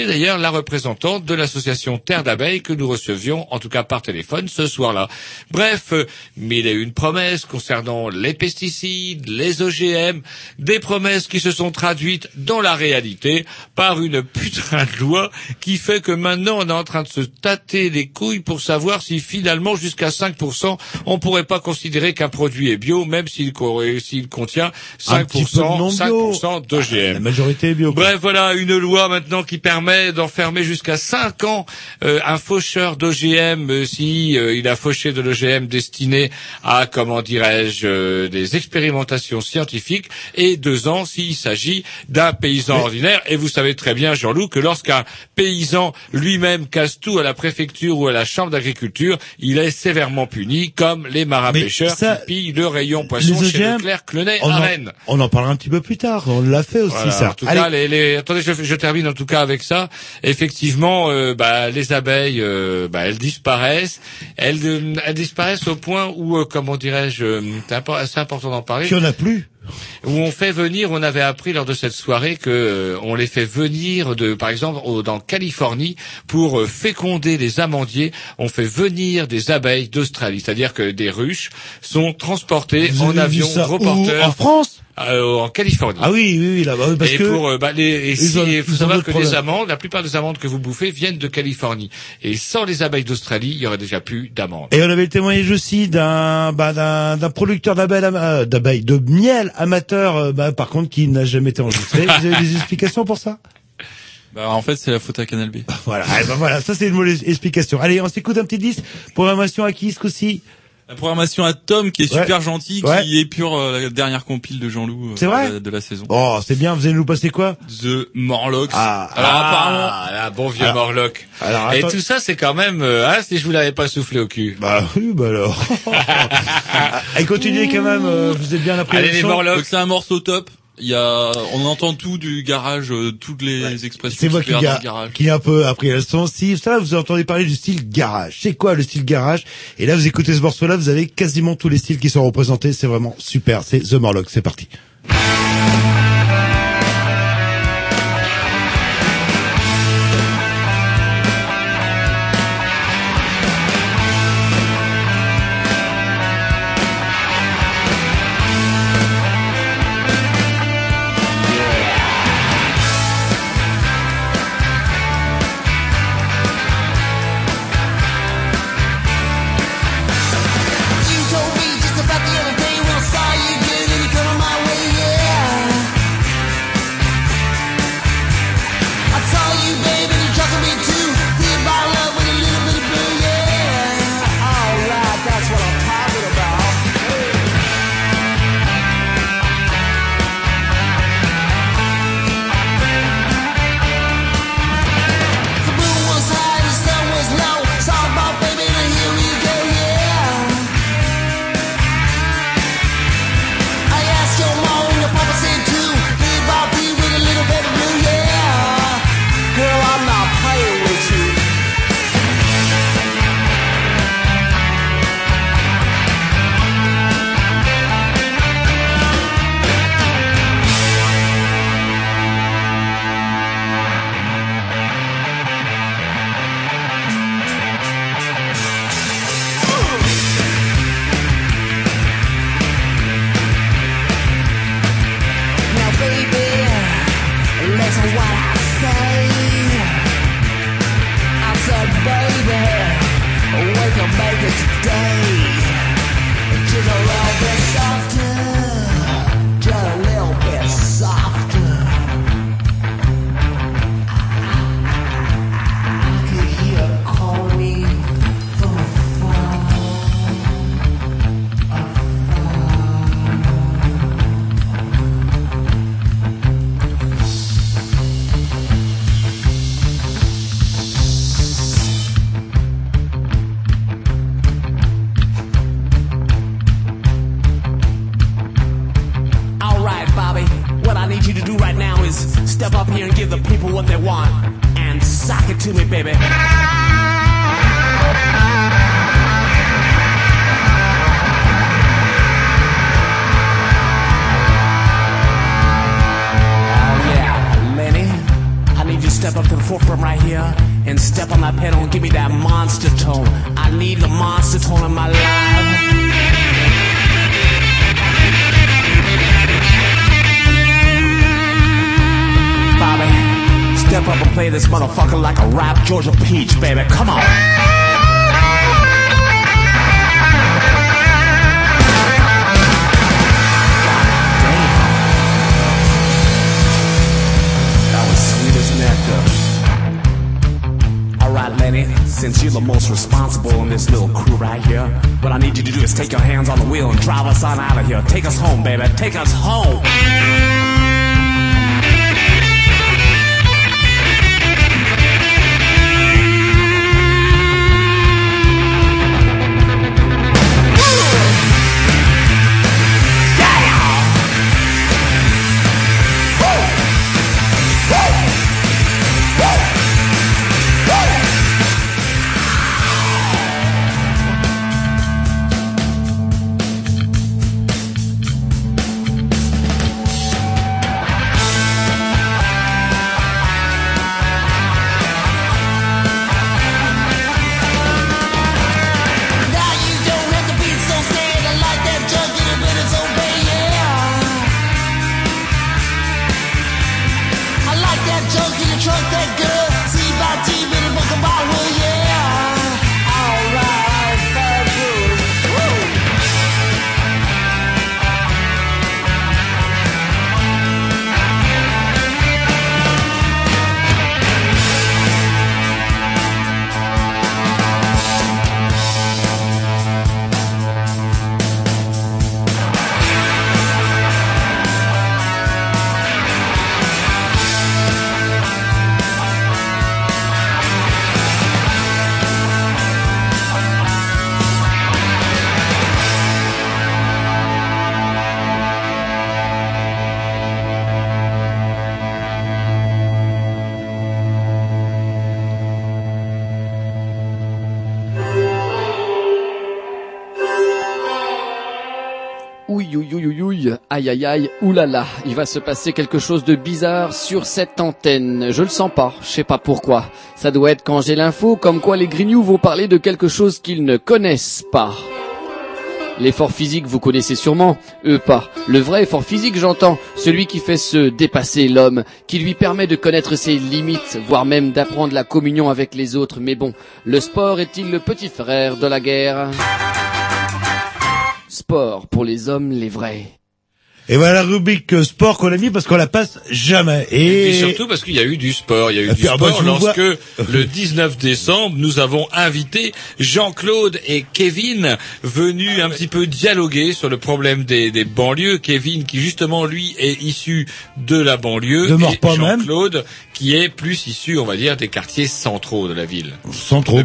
d'ailleurs la représentante de l'association Terre d'abeilles que nous recevions, en tout cas par téléphone, ce soir-là. Bref, euh, mille et une promesses concernant les pesticides, les OGM, des promesses qui se sont traduites dans la réalité par une putain de loi qui fait que maintenant on est en train de se tâter les couilles pour savoir si finalement jusqu'à 5% on pourrait pas considérer qu'un produit est bio même s'il co- s'il contient Un petit peu de 5%, non bio. 5% d'OGM. La majorité est bio. Bref, voilà une loi maintenant qui permet d'enfermer jusqu'à 5 ans euh, un faucheur d'OGM euh, si euh, il a fauché de l'OGM destiné à comment dirais-je euh, des expérimentations scientifiques et deux ans s'il s'agit d'un paysan ordinaire. Et vous savez très bien, Jean-Loup, que lorsqu'un paysan lui-même casse tout à la préfecture ou à la chambre d'agriculture, il est sévèrement puni, comme les marins pêcheurs ça, qui pillent le rayon poisson les chez OGM, Leclerc Clenay on à en, Rennes. on en parlera un petit peu plus tard. On l'a fait aussi, Voilà, ça. En tout Allez. cas, les, les- attendez, je, je termine en tout cas avec ça. Effectivement, euh, bah, les abeilles, euh, bah, elles disparaissent. Elles, euh, elles disparaissent au point où, euh, comment dirais-je, euh, c'est impor- c'est important d'en parler. Qu'il y en a plus. Où on fait venir, on avait appris lors de cette soirée que euh, on les fait venir de, par exemple, au- dans Californie pour euh, féconder les amandiers. On fait venir des abeilles d'Australie, c'est-à-dire que des ruches sont transportées Vous en avion reporters En France? Euh, en Californie. Ah oui, oui, oui, là-bas. oui, Parce et que pour euh, bah, les, et si, ont- il faut savoir que les amandes, la plupart des amandes que vous bouffez viennent de Californie. Et sans les abeilles d'Australie, il y aurait déjà plus d'amandes. Et on avait le témoignage aussi d'un bah, d'un d'un producteur d'abeilles, euh, d'abeilles, de miel amateur, euh, bah, par contre, qui n'a jamais été enregistré. Vous avez des explications pour ça? Bah, en fait, c'est la faute à Canal B. Voilà, eh ben voilà, ça c'est une mauvaise explication. Allez, on s'écoute un petit disque. Programmation à qui ce coup-ci La programmation à Tom, qui est Ouais. super gentil, Ouais. qui épure euh, la dernière compile de Jean-Loup euh, C'est vrai de, la, de la saison. Oh, c'est bien, vous allez nous passer quoi? The Morlocks. Ah, Alors apparemment, Ah, là, bon vieux Alors- Morlock. alors, et tout ça, c'est quand même, euh, hein, si je vous l'avais pas soufflé au cul. Bah oui, bah alors. Allez, continuez quand même, euh, vous êtes bien après Allez, les. Morlocks. c'est un morceau top. Il y a, on entend tout du garage, euh, toutes les expressions C'est moi qui, garage. qui ai un peu appris la leçon. Si ça, vous entendez parler du style garage. C'est quoi le style garage? Et là, vous écoutez ce morceau-là, vous avez quasiment tous les styles qui sont représentés. C'est vraiment super. C'est The Morlock. C'est parti. Forefront right here and step on that pedal and give me that monster tone. I need the monster tone in my life. Bobby, step up and play this motherfucker like a rap Georgia peach, baby. Come on. Since you're the most responsible in this little crew right here, what I need you to do is take your hands on the wheel and drive us on out of here. Take us home, baby. Take us home. Aïe, aïe, aïe, oulala, il va se passer quelque chose de bizarre sur cette antenne. Je le sens pas, je sais pas pourquoi. Ça doit être quand j'ai l'info, comme quoi les grignoux vont parler de quelque chose qu'ils ne connaissent pas. L'effort physique, vous connaissez sûrement, eux pas. Le vrai effort physique, j'entends, celui qui fait se dépasser l'homme, qui lui permet de connaître ses limites, voire même d'apprendre la communion avec les autres. Mais bon, le sport est-il le petit frère de la guerre? Sport pour les hommes, les vrais. Et voilà la rubrique sport qu'on a mis parce qu'on la passe jamais. Et, surtout parce qu'il y a eu du sport. Il y a eu du ah bah, sport lorsque le 19 décembre, nous avons invité Jean-Claude et Kevin venus un petit peu dialoguer sur le problème des, des banlieues. Kevin qui justement lui est issu de la banlieue De Morpan et Jean-Claude qui est plus issu, on va dire, des quartiers centraux de la ville.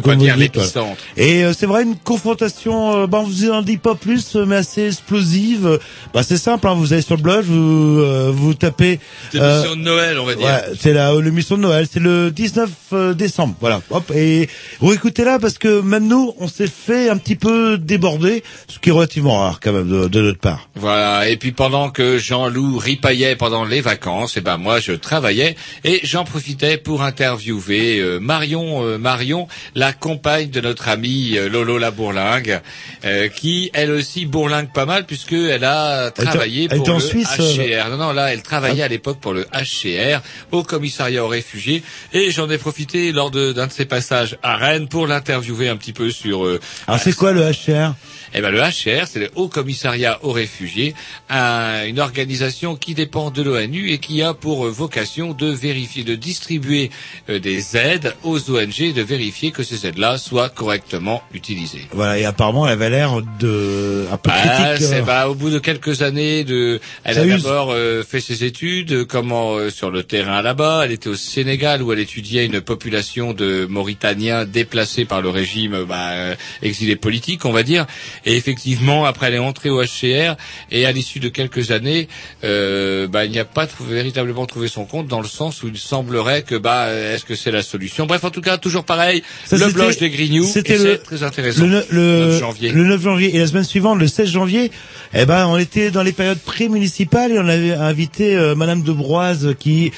pas comme dire l'épicentre. Et euh, c'est vrai une confrontation, euh, bah, on vous en dit pas plus, euh, mais assez explosive. Bah c'est simple, hein, vous allez sur le blog, vous euh, vous tapez. C'est l'émission de Noël, on va dire. Ouais, c'est la l'émission de Noël, c'est le 19 euh, décembre, voilà. Hop et vous écoutez là parce que même nous, on s'est fait un petit peu déborder, ce qui est relativement rare quand même de, de notre part. Voilà. Et puis pendant que Jean-Loup ripaillait pendant les vacances, et ben moi je travaillais et j'en profitais pour interviewer euh, Marion, euh, Marion, la compagne de notre amie euh, Lolo la Bourlingue, euh, qui elle aussi bourlingue pas mal puisque elle a travaillé elle pour en le Suisse, euh, HCR. Non, non, là elle travaillait à l'époque pour le HCR au commissariat aux réfugiés et j'en ai profité lors de- d'un de, ses passages à Rennes pour l'interviewer un petit peu sur. euh, Alors c'est quoi le HCR eh ben, le HCR, c'est le Haut Commissariat aux réfugiés, un- une organisation qui dépend de l'ONU et qui a pour euh, vocation de vérifier, de distribuer euh, des aides aux ONG, de vérifier que ces aides-là soient correctement utilisées. Voilà, et apparemment elle avait l'air de un peu Ah, critique. bah, au bout de quelques années de elle Ça a d'abord euh, fait ses études, comment euh, sur le terrain là-bas. Elle était au Sénégal où elle étudiait une population de Mauritaniens déplacés par le régime, bah, euh, exilés politiques, on va dire. Et effectivement, après elle est entrée au HCR et à l'issue de quelques années, euh, bah, il n'y a pas trouvé- véritablement trouvé son compte dans le sens où il semblerait que bah, euh, est-ce que c'est la solution? Bref, en tout cas, toujours pareil. Ça, le blog des Grignoux, C'était le- très intéressant. Le, le, 9 janvier. le 9 janvier. Et la semaine suivante, le 16 janvier, eh ben, on était dans les périodes pré-municipales et on avait invité euh, Madame de Broise qui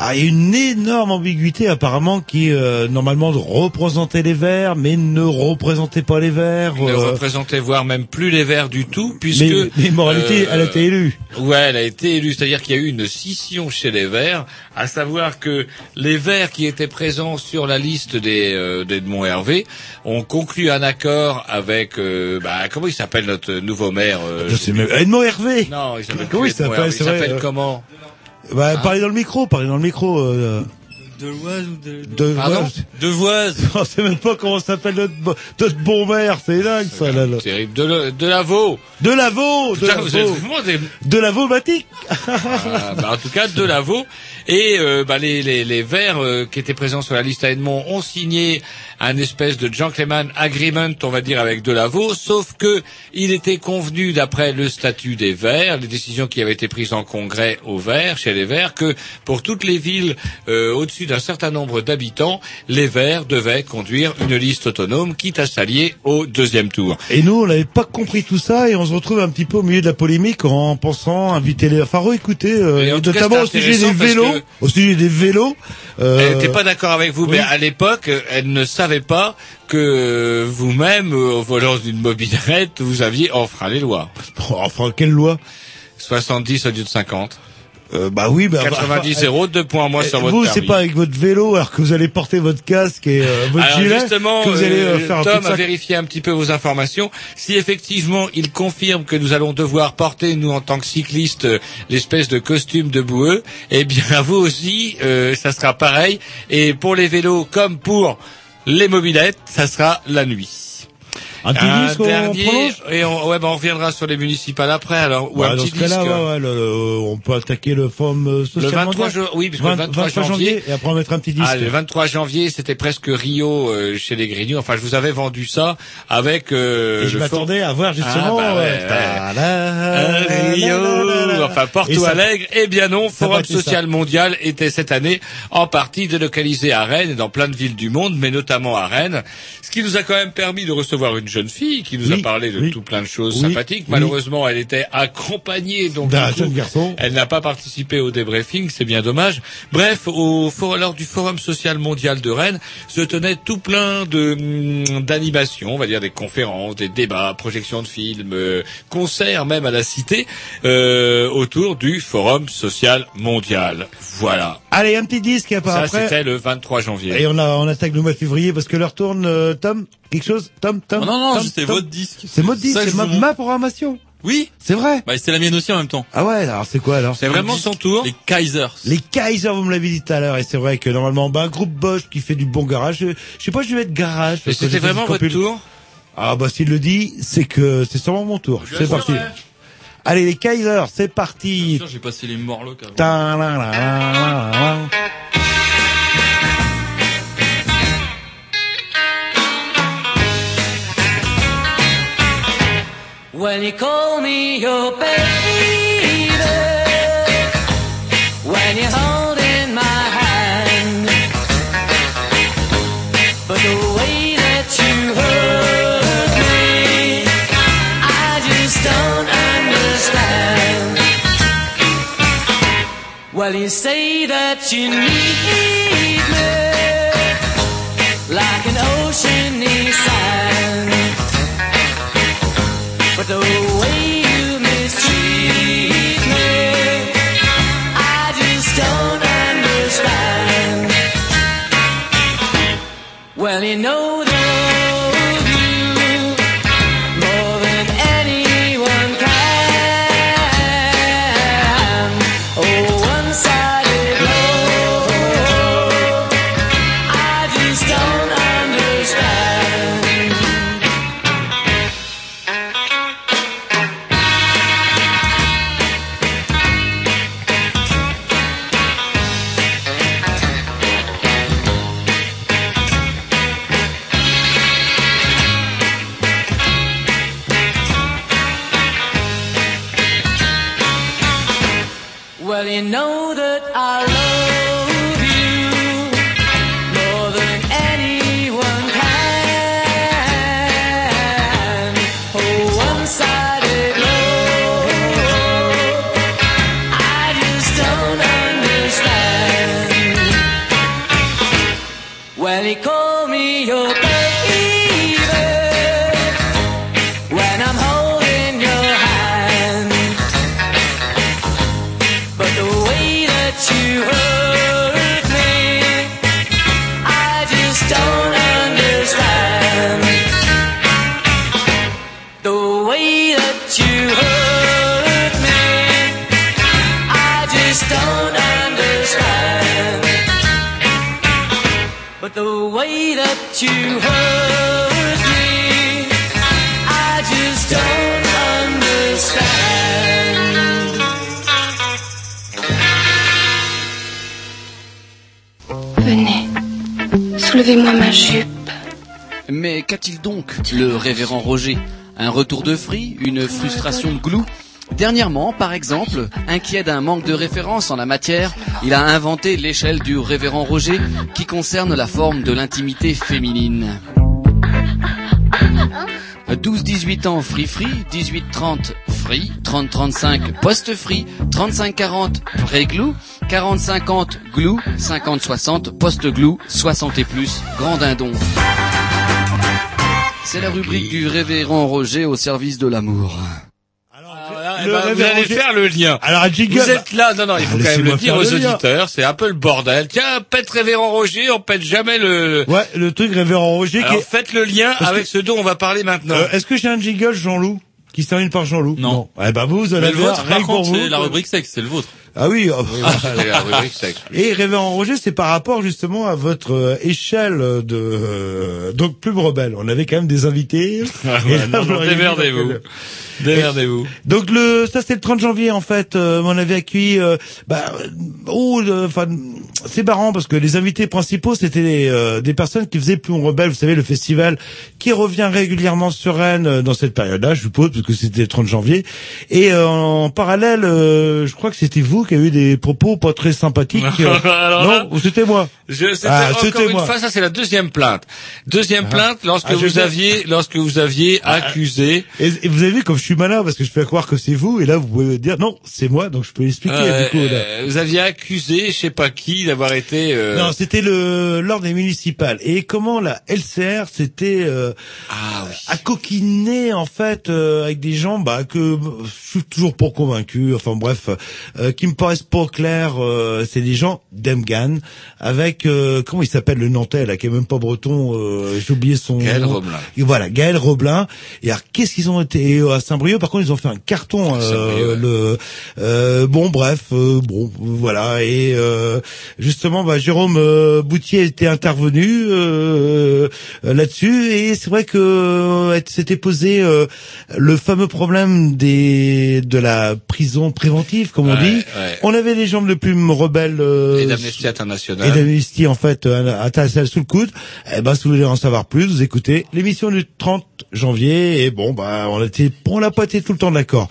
a une énorme ambiguïté apparemment qui euh, normalement représentait les Verts mais ne représentait pas les Verts. ne euh, représentait voire même plus les Verts du tout, puisque... mais, mais moralité, euh, elle a été élue. Ouais, elle a été élue, c'est-à-dire qu'il y a eu une scission chez les Verts, à savoir que les Verts qui étaient présents sur la liste des euh, d'Edmond Hervé ont conclu un accord avec, euh, bah, comment il s'appelle notre nouveau maire euh, Je sais même. Edmond Hervé. Non, il s'appelle Comment il s'appelle, Il s'appelle comment? Bah, parlez dans le micro, parlez dans le micro. Euh, De l'Oise ou de... de Pardon De Voise. On sait même pas comment s'appelle notre, notre bon maire, c'est dingue ça. Là, là. Terrible. De, le- de Lavaux. De Lavaux, de Putain, vous êtes Lavaux, de Lavaux-Matic. Ah, bah, en tout cas de Lavaux et euh, bah, les, les, les Verts euh, qui étaient présents sur la liste à Edmond ont signé un espèce de gentleman agreement on va dire avec Delaveau sauf que il était convenu d'après le statut des Verts les décisions qui avaient été prises en congrès aux Verts chez les Verts que pour toutes les villes euh, au-dessus d'un certain nombre d'habitants les Verts devaient conduire une liste autonome quitte à s'allier au deuxième tour Et nous, on n'avait pas compris tout ça et on se retrouve un petit peu au milieu de la polémique en pensant inviter les, enfin, écoutez, euh, notamment au sujet des vélos, au sujet des vélos. euh, Elle n'était pas d'accord avec vous, oui. mais à l'époque, elle ne savait pas que vous-même, euh, au volant d'une mobilette, vous aviez enfreint les lois. Enfin, quelle loi? 70 au lieu de 50. Euh, bah oui, bah, 90 bah, euros, deux points en moins sur votre Vous, c'est pas avec votre vélo alors que vous allez porter votre casque et euh, votre Alors gilet justement, que vous allez euh, euh, faire un Tom de a vérifié un petit peu vos informations. Si effectivement il confirme que nous allons devoir porter, nous en tant que cyclistes, euh, l'espèce de costume de boueux, eh bien vous aussi, euh, ça sera pareil. Et pour les vélos comme pour les mobilettes, ça sera la nuit. Un petit disque, on dernier, prolonge et on, ouais, bah, on reviendra sur les municipales après, alors, ou Ouais, un dans petit ce disque. ouais, ouais, le- le- on peut attaquer le forum euh, Le social 23 mondial. oui, parce que le 23 janvier, et après on mettra un petit disque. Ah, le 23 janvier, c'était presque Rio euh, chez les Grignoux. Enfin, je vous avais vendu ça avec. Euh, et je m'attendais à voir justement. Ah, bah ouais, euh, Euh, Rio, enfin Porto ça- Alegre. Eh bien non, Forum être ça. Social Mondial était cette année en partie délocalisé à Rennes et dans plein de villes du monde, mais notamment à Rennes. Ce qui nous a quand même permis de recevoir une jeune fille qui nous Oui, a parlé de oui. tout plein de choses Oui, sympathiques. oui. Malheureusement, elle était accompagnée donc D'un jeune garçon. elle n'a pas participé au débriefing, c'est bien dommage. Bref, au for- lors du Forum social mondial de Rennes, se tenait tout plein de hum, d'animations, on va dire des conférences, des débats, projections de films, euh, concerts même à la Cité, euh, autour du Forum social mondial. Voilà. Allez, un petit disque et après. Ça, c'était le 23 janvier. Et on a, on attaque le mois de février parce que l'heure tourne, euh, Tom, quelque chose, Tom, Tom? Oh non, non, Tom, c'était votre disque. C'est votre disque, c'est ma, vous montre. ma programmation. Oui. C'est vrai. Bah, c'était la mienne aussi en même temps. Ah ouais, alors c'est quoi alors C'est vraiment son tour. Les Kaisers. Les Kaiser, vous me l'avez dit tout à l'heure, et c'est vrai que normalement, bah, un groupe Bosch qui fait du bon garage. Je, je sais pas, je vais mettre garage. Que c'était vraiment votre tour Ah bah s'il le dit, c'est que c'est sûrement mon tour. C'est parti. Allez les Kaiser, c'est parti. J'ai passé les morlocks avant. When you call me your baby, when you're holding my hand, but the way that you hurt me, I just don't understand. Well, you say that you need me like an ocean needs sand. But the way you mistreat me, I just don't understand. Well, you know soulevez-moi ma jupe. Mais qu'a-t-il donc, le révérend Roger? Un retour de fri Une frustration de glou? Dernièrement, par exemple, inquiet d'un manque de référence en la matière, il a inventé l'échelle du révérend Roger qui concerne la forme de l'intimité féminine. 12-18 ans free free, 18-30 free, 30-35 post free, 35-40 pré glou, 40-50 glou, 50-60 post glou, 60 et plus grand dindon. C'est la rubrique du révérend Roger au service de l'amour. Eh ben, vous allez faire le lien. Alors, jingle. Vous êtes là, non, non, il faut Ah, quand même le dire aux le auditeurs, c'est un peu le bordel. Tiens, pète révérend Roger, on pète jamais le... Ouais, le truc révérend Roger qui Alors est... faites le lien Parce avec que- ce dont on va parler maintenant. Euh, Est-ce que j'ai un jingle Jean-Loup? Qui se termine par Jean-Loup Non. Eh ben vous, vous allez Mais le vôtre, par contre, vous. c'est la rubrique sexe, c'est le vôtre. Ah oui. oh. Oui, c'est la rubrique sexe. Et Révérend Roger, c'est par rapport justement à votre euh, échelle de euh, donc Plume Rebelle. On avait quand même des invités. Ah Et ouais, là, non, vous démerdez-vous. Donc le ça c'est le 30 janvier en fait. Euh, on avait accueilli. euh, bah, oh, euh, enfin c'est marrant parce que les invités principaux c'était des, euh, des personnes qui faisaient Plume Rebelle. Vous savez le festival qui revient régulièrement sur Rennes dans cette période-là, je suppose, parce que c'était le 30 janvier. Et euh, en parallèle, euh, je crois que c'était vous qui avez eu des propos pas très sympathiques. non, c'était moi. Je, c'était Ah, encore c'était une moi. fois, ça c'est la deuxième plainte. Deuxième Ah. plainte lorsque Ah, vous aviez, lorsque vous aviez accusé. Et, et vous avez vu comme je suis malin parce que je fais croire que c'est vous et là vous pouvez dire non c'est moi donc je peux l'expliquer euh, du coup. Là. euh, vous aviez accusé, je sais pas qui, d'avoir été. euh, Non, c'était le l'ordre des municipales. Et comment la LCR s'était euh, Ah à coquiner en fait euh, avec des gens bah que je suis toujours pas convaincu. Enfin bref, euh, qui me paraissent pas clairs. euh, c'est des gens d'Emgan avec euh, comment il s'appelle le Nantais là qui est même pas breton. euh, J'ai oublié son. Gaël. Roblin. Et voilà, Gaël Roblin. Et alors qu'est-ce qu'ils ont été euh, à Saint-Brieuc Par contre, ils ont fait un carton. euh, le euh, bon bref, euh, bon voilà et euh, justement bah, Jérôme Boutier était intervenu là-dessus et c'est vrai que euh, s'était posé euh, le fameux problème des de la prison préventive comme on dit. ouais. On avait les jambes de plume rebelles et d'Amnesty International. et d'Amnesty en fait international sous le coude. Eh ben si vous voulez en savoir plus, vous écoutez l'émission du 30 janvier et bon bah on était on l'a pas été tout le temps d'accord.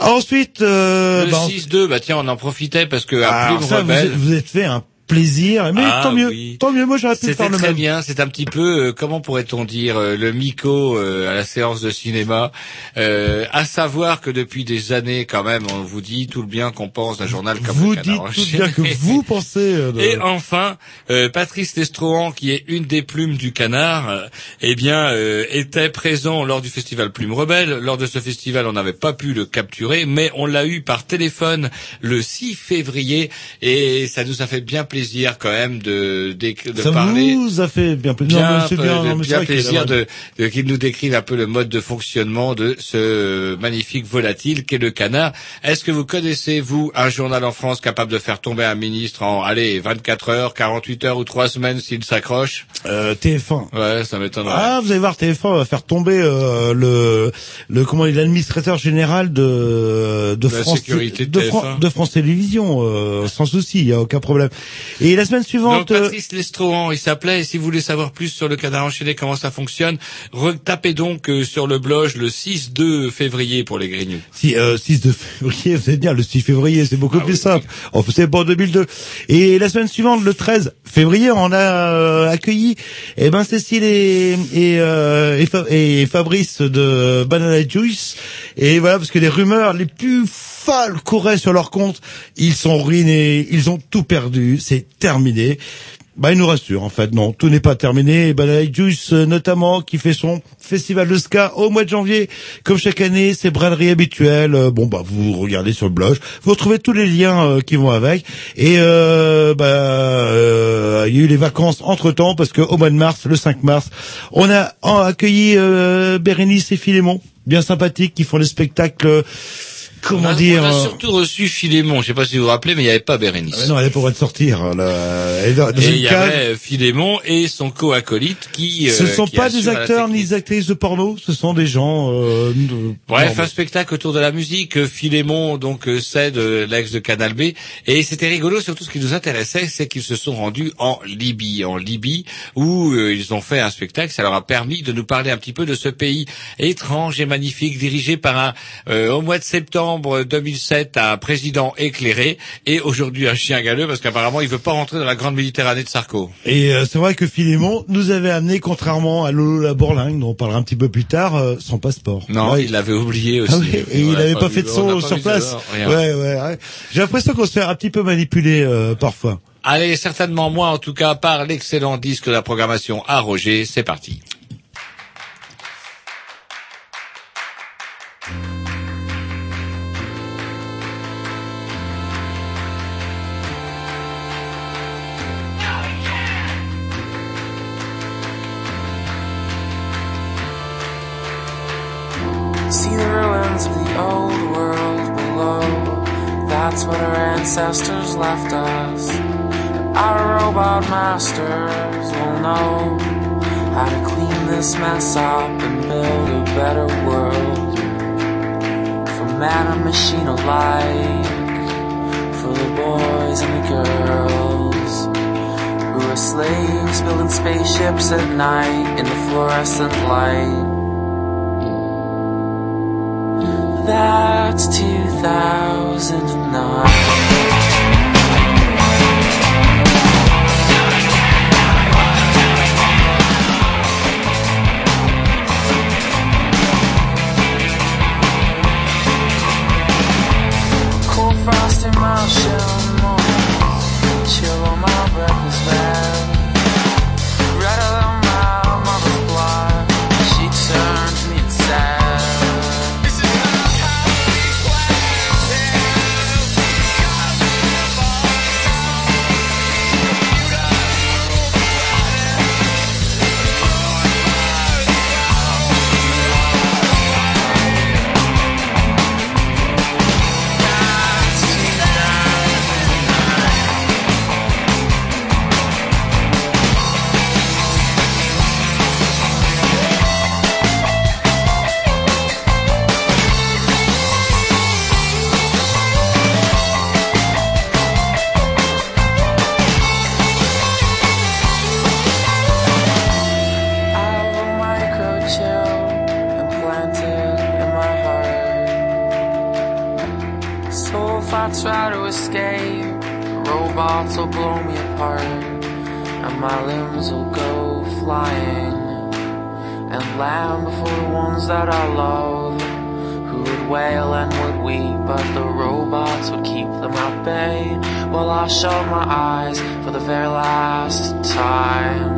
Ensuite euh, Le bah, on- 6-2, bah tiens, on en profitait parce que à alors Plume ça, vous Rebelle. êtes, vous êtes fait un plaisir, mais Ah, tant mieux, oui. tant mieux. Moi j'aurais pu le faire le très même. bien. C'est un petit peu, euh, comment pourrait-on dire, euh, le Miko euh, à la séance de cinéma. Euh, à savoir que depuis des années, quand même, on vous dit tout le bien qu'on pense d'un journal comme Vous le dites tout enchaîné. bien que vous pensez. euh, de- Et enfin, euh, Patrice Lestrohan, qui est une des plumes du canard, euh, eh bien, euh, était présent lors du festival Plume Rebelle. Lors de ce festival, on n'avait pas pu le capturer, mais on l'a eu par téléphone le 6 février, et ça nous a fait bien plaisir quand même de, de, de ça parler vous a fait bien plaisir. bien, non, c'est bien, non, c'est bien plaisir de, de- qu'il nous décrive un peu le mode de fonctionnement de ce magnifique volatile qu'est le canard. Est-ce que vous connaissez, vous, un journal en France capable de faire tomber un ministre en, allez, 24 heures, 48 heures ou 3 semaines s'il s'accroche? Euh, TF1. Ouais, ça m'étonnerait. Ah, vous allez voir, TF1 va faire tomber euh, le le comment l'administrateur général de de De la France sécurité de de, Fran- TF1. de France Télévisions, euh, sans souci, il y a aucun problème. Et la semaine Donc suivante, euh, Patrice Lestrohan, il s'appelait, et si vous voulez savoir plus sur le canard enchaîné, comment ça fonctionne, retapez donc euh, sur le blog le 6-2 février pour les Grignoux. Si, euh, 6 de février, vous êtes bien, le 6 février, c'est Ah beaucoup plus simple. On c'est pas en 2002. Et la semaine suivante, le 13 février, on a euh, accueilli, eh ben, Cécile et, et, euh, et, Fa- et Fabrice de Banana Juice. Et voilà, parce que les rumeurs les plus folles couraient sur leur compte. Ils sont ruinés, ils ont tout perdu, c'est terminé. Bah, il nous rassure, en fait. Non, tout n'est pas terminé. Et Banana Juice, euh, notamment, qui fait son festival de ska au mois de janvier. Comme chaque année, ses braderies habituelles. Euh, bon, bah, vous regardez sur le blog. Vous retrouvez tous les liens euh, qui vont avec. Et, euh, bah, il y a eu les vacances entre-temps, parce que au mois de mars, le 5 mars, on a accueilli Bérénice et Philémon, bien sympathiques, qui font des spectacles comment On a- dire On a euh, surtout reçu Philémon. Je sais pas si vous vous rappelez, mais il n'y avait pas Bérénice. ah, Non, elle est pour être sortir. Là. Dans, dans et il y cave. avait Philémon et son co-acolyte qui. Ce euh, sont qui pas des acteurs ni des actrices de porno, ce sont des gens. Euh, de- Bref, un spectacle autour de la musique. Euh, Philémon, donc, euh, c'est de l'ex de Canal B. Et c'était rigolo, surtout ce qui nous intéressait, c'est qu'ils se sont rendus en Libye. En Libye, où euh, ils ont fait un spectacle. Ça leur a permis de nous parler un petit peu de ce pays étrange et magnifique, dirigé par un, euh, au mois de septembre 2007, un président éclairé. Et aujourd'hui, un chien galeux, parce qu'apparemment, il veut pas rentrer dans la grande Méditerranée de Sarko. Et euh, c'est vrai que Philémon nous avait amené, contrairement à Lolo la Bourlingue, dont on parlera un petit peu plus tard, euh, son passeport. Non, Ouais. il l'avait oublié aussi. Ah oui, et il l'a avait pas, fait de on son sur place. dehors. Ouais, ouais, ouais. J'ai l'impression qu'on se fait un petit peu manipuler euh, parfois. Allez, certainement moi, en tout cas, par l'excellent disque de la programmation à Roger. C'est parti. Ancestors left us. Our robot masters will know how to clean this mess up and build a better world. For man and machine alike. For the boys and the girls. Who are slaves building spaceships at night in the fluorescent light. that's 2009. frosty marshmallow, chill on my breakfast bag. Robots will blow me apart, and my limbs will go flying and land before the ones that I love. Who would wail and would weep, but the robots would keep them at bay while I shut my eyes for the very last time.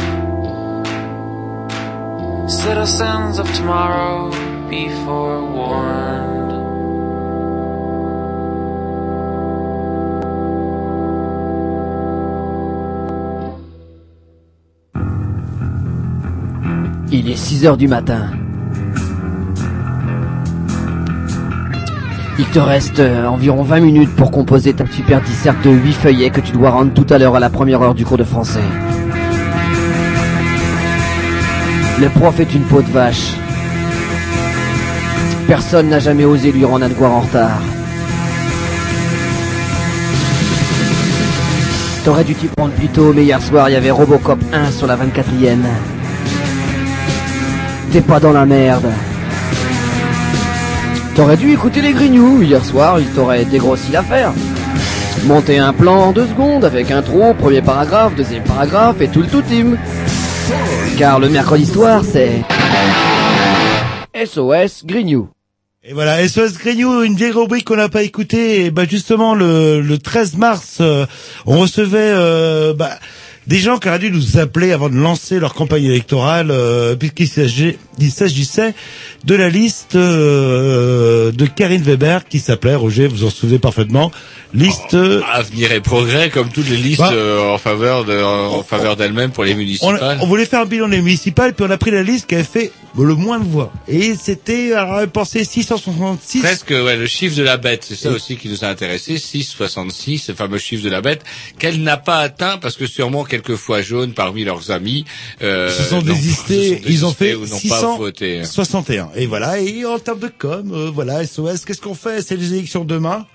Citizens of tomorrow, be forewarned. Il est 6 heures du matin. Il te reste euh, environ 20 minutes pour composer ta super disserte de 8 feuillets que tu dois rendre tout à l'heure à la première heure du cours de français. Le prof est une peau de vache. Personne n'a jamais osé lui rendre un devoir en retard. T'aurais dû t'y prendre plus tôt, mais hier soir il y avait Robocop 1 sur la 24e. T'es pas dans la merde. T'aurais dû écouter les Grignoux. Hier soir, ils t'auraient dégrossi l'affaire. Monter un plan en deux secondes avec intro, premier paragraphe, deuxième paragraphe et tout le tout team. Car le mercredi soir, c'est SOS Grignoux. Et voilà, SOS Grignou, une vieille rubrique qu'on n'a pas écoutée. Et bah justement, le, le 13 mars, euh, on recevait... euh, bah, Des gens qui auraient dû nous appeler avant de lancer leur campagne électorale, euh, puisqu'il s'agissait, de la liste euh, de Karine Weber qui s'appelait, Roger, vous en souvenez parfaitement, liste... euh, Avenir et progrès, comme toutes les listes Bah. euh, en faveur de, en faveur d'elles-mêmes pour les municipales. on voulait faire un bilan des municipales, puis on a pris la liste qui avait fait le moins de voix. Et c'était, alors, pensé 666. Presque, ouais, le chiffre de la bête, c'est ça aussi qui nous a intéressé, 6,66, ce fameux chiffre de la bête, qu'elle n'a pas atteint parce que sûrement quelques fois jaunes parmi leurs amis euh, Ils se sont se ils ont fait ou n'ont pas voté. 661. Et voilà, et en termes de com, euh, voilà, SOS, qu'est-ce qu'on fait? C'est les élections demain.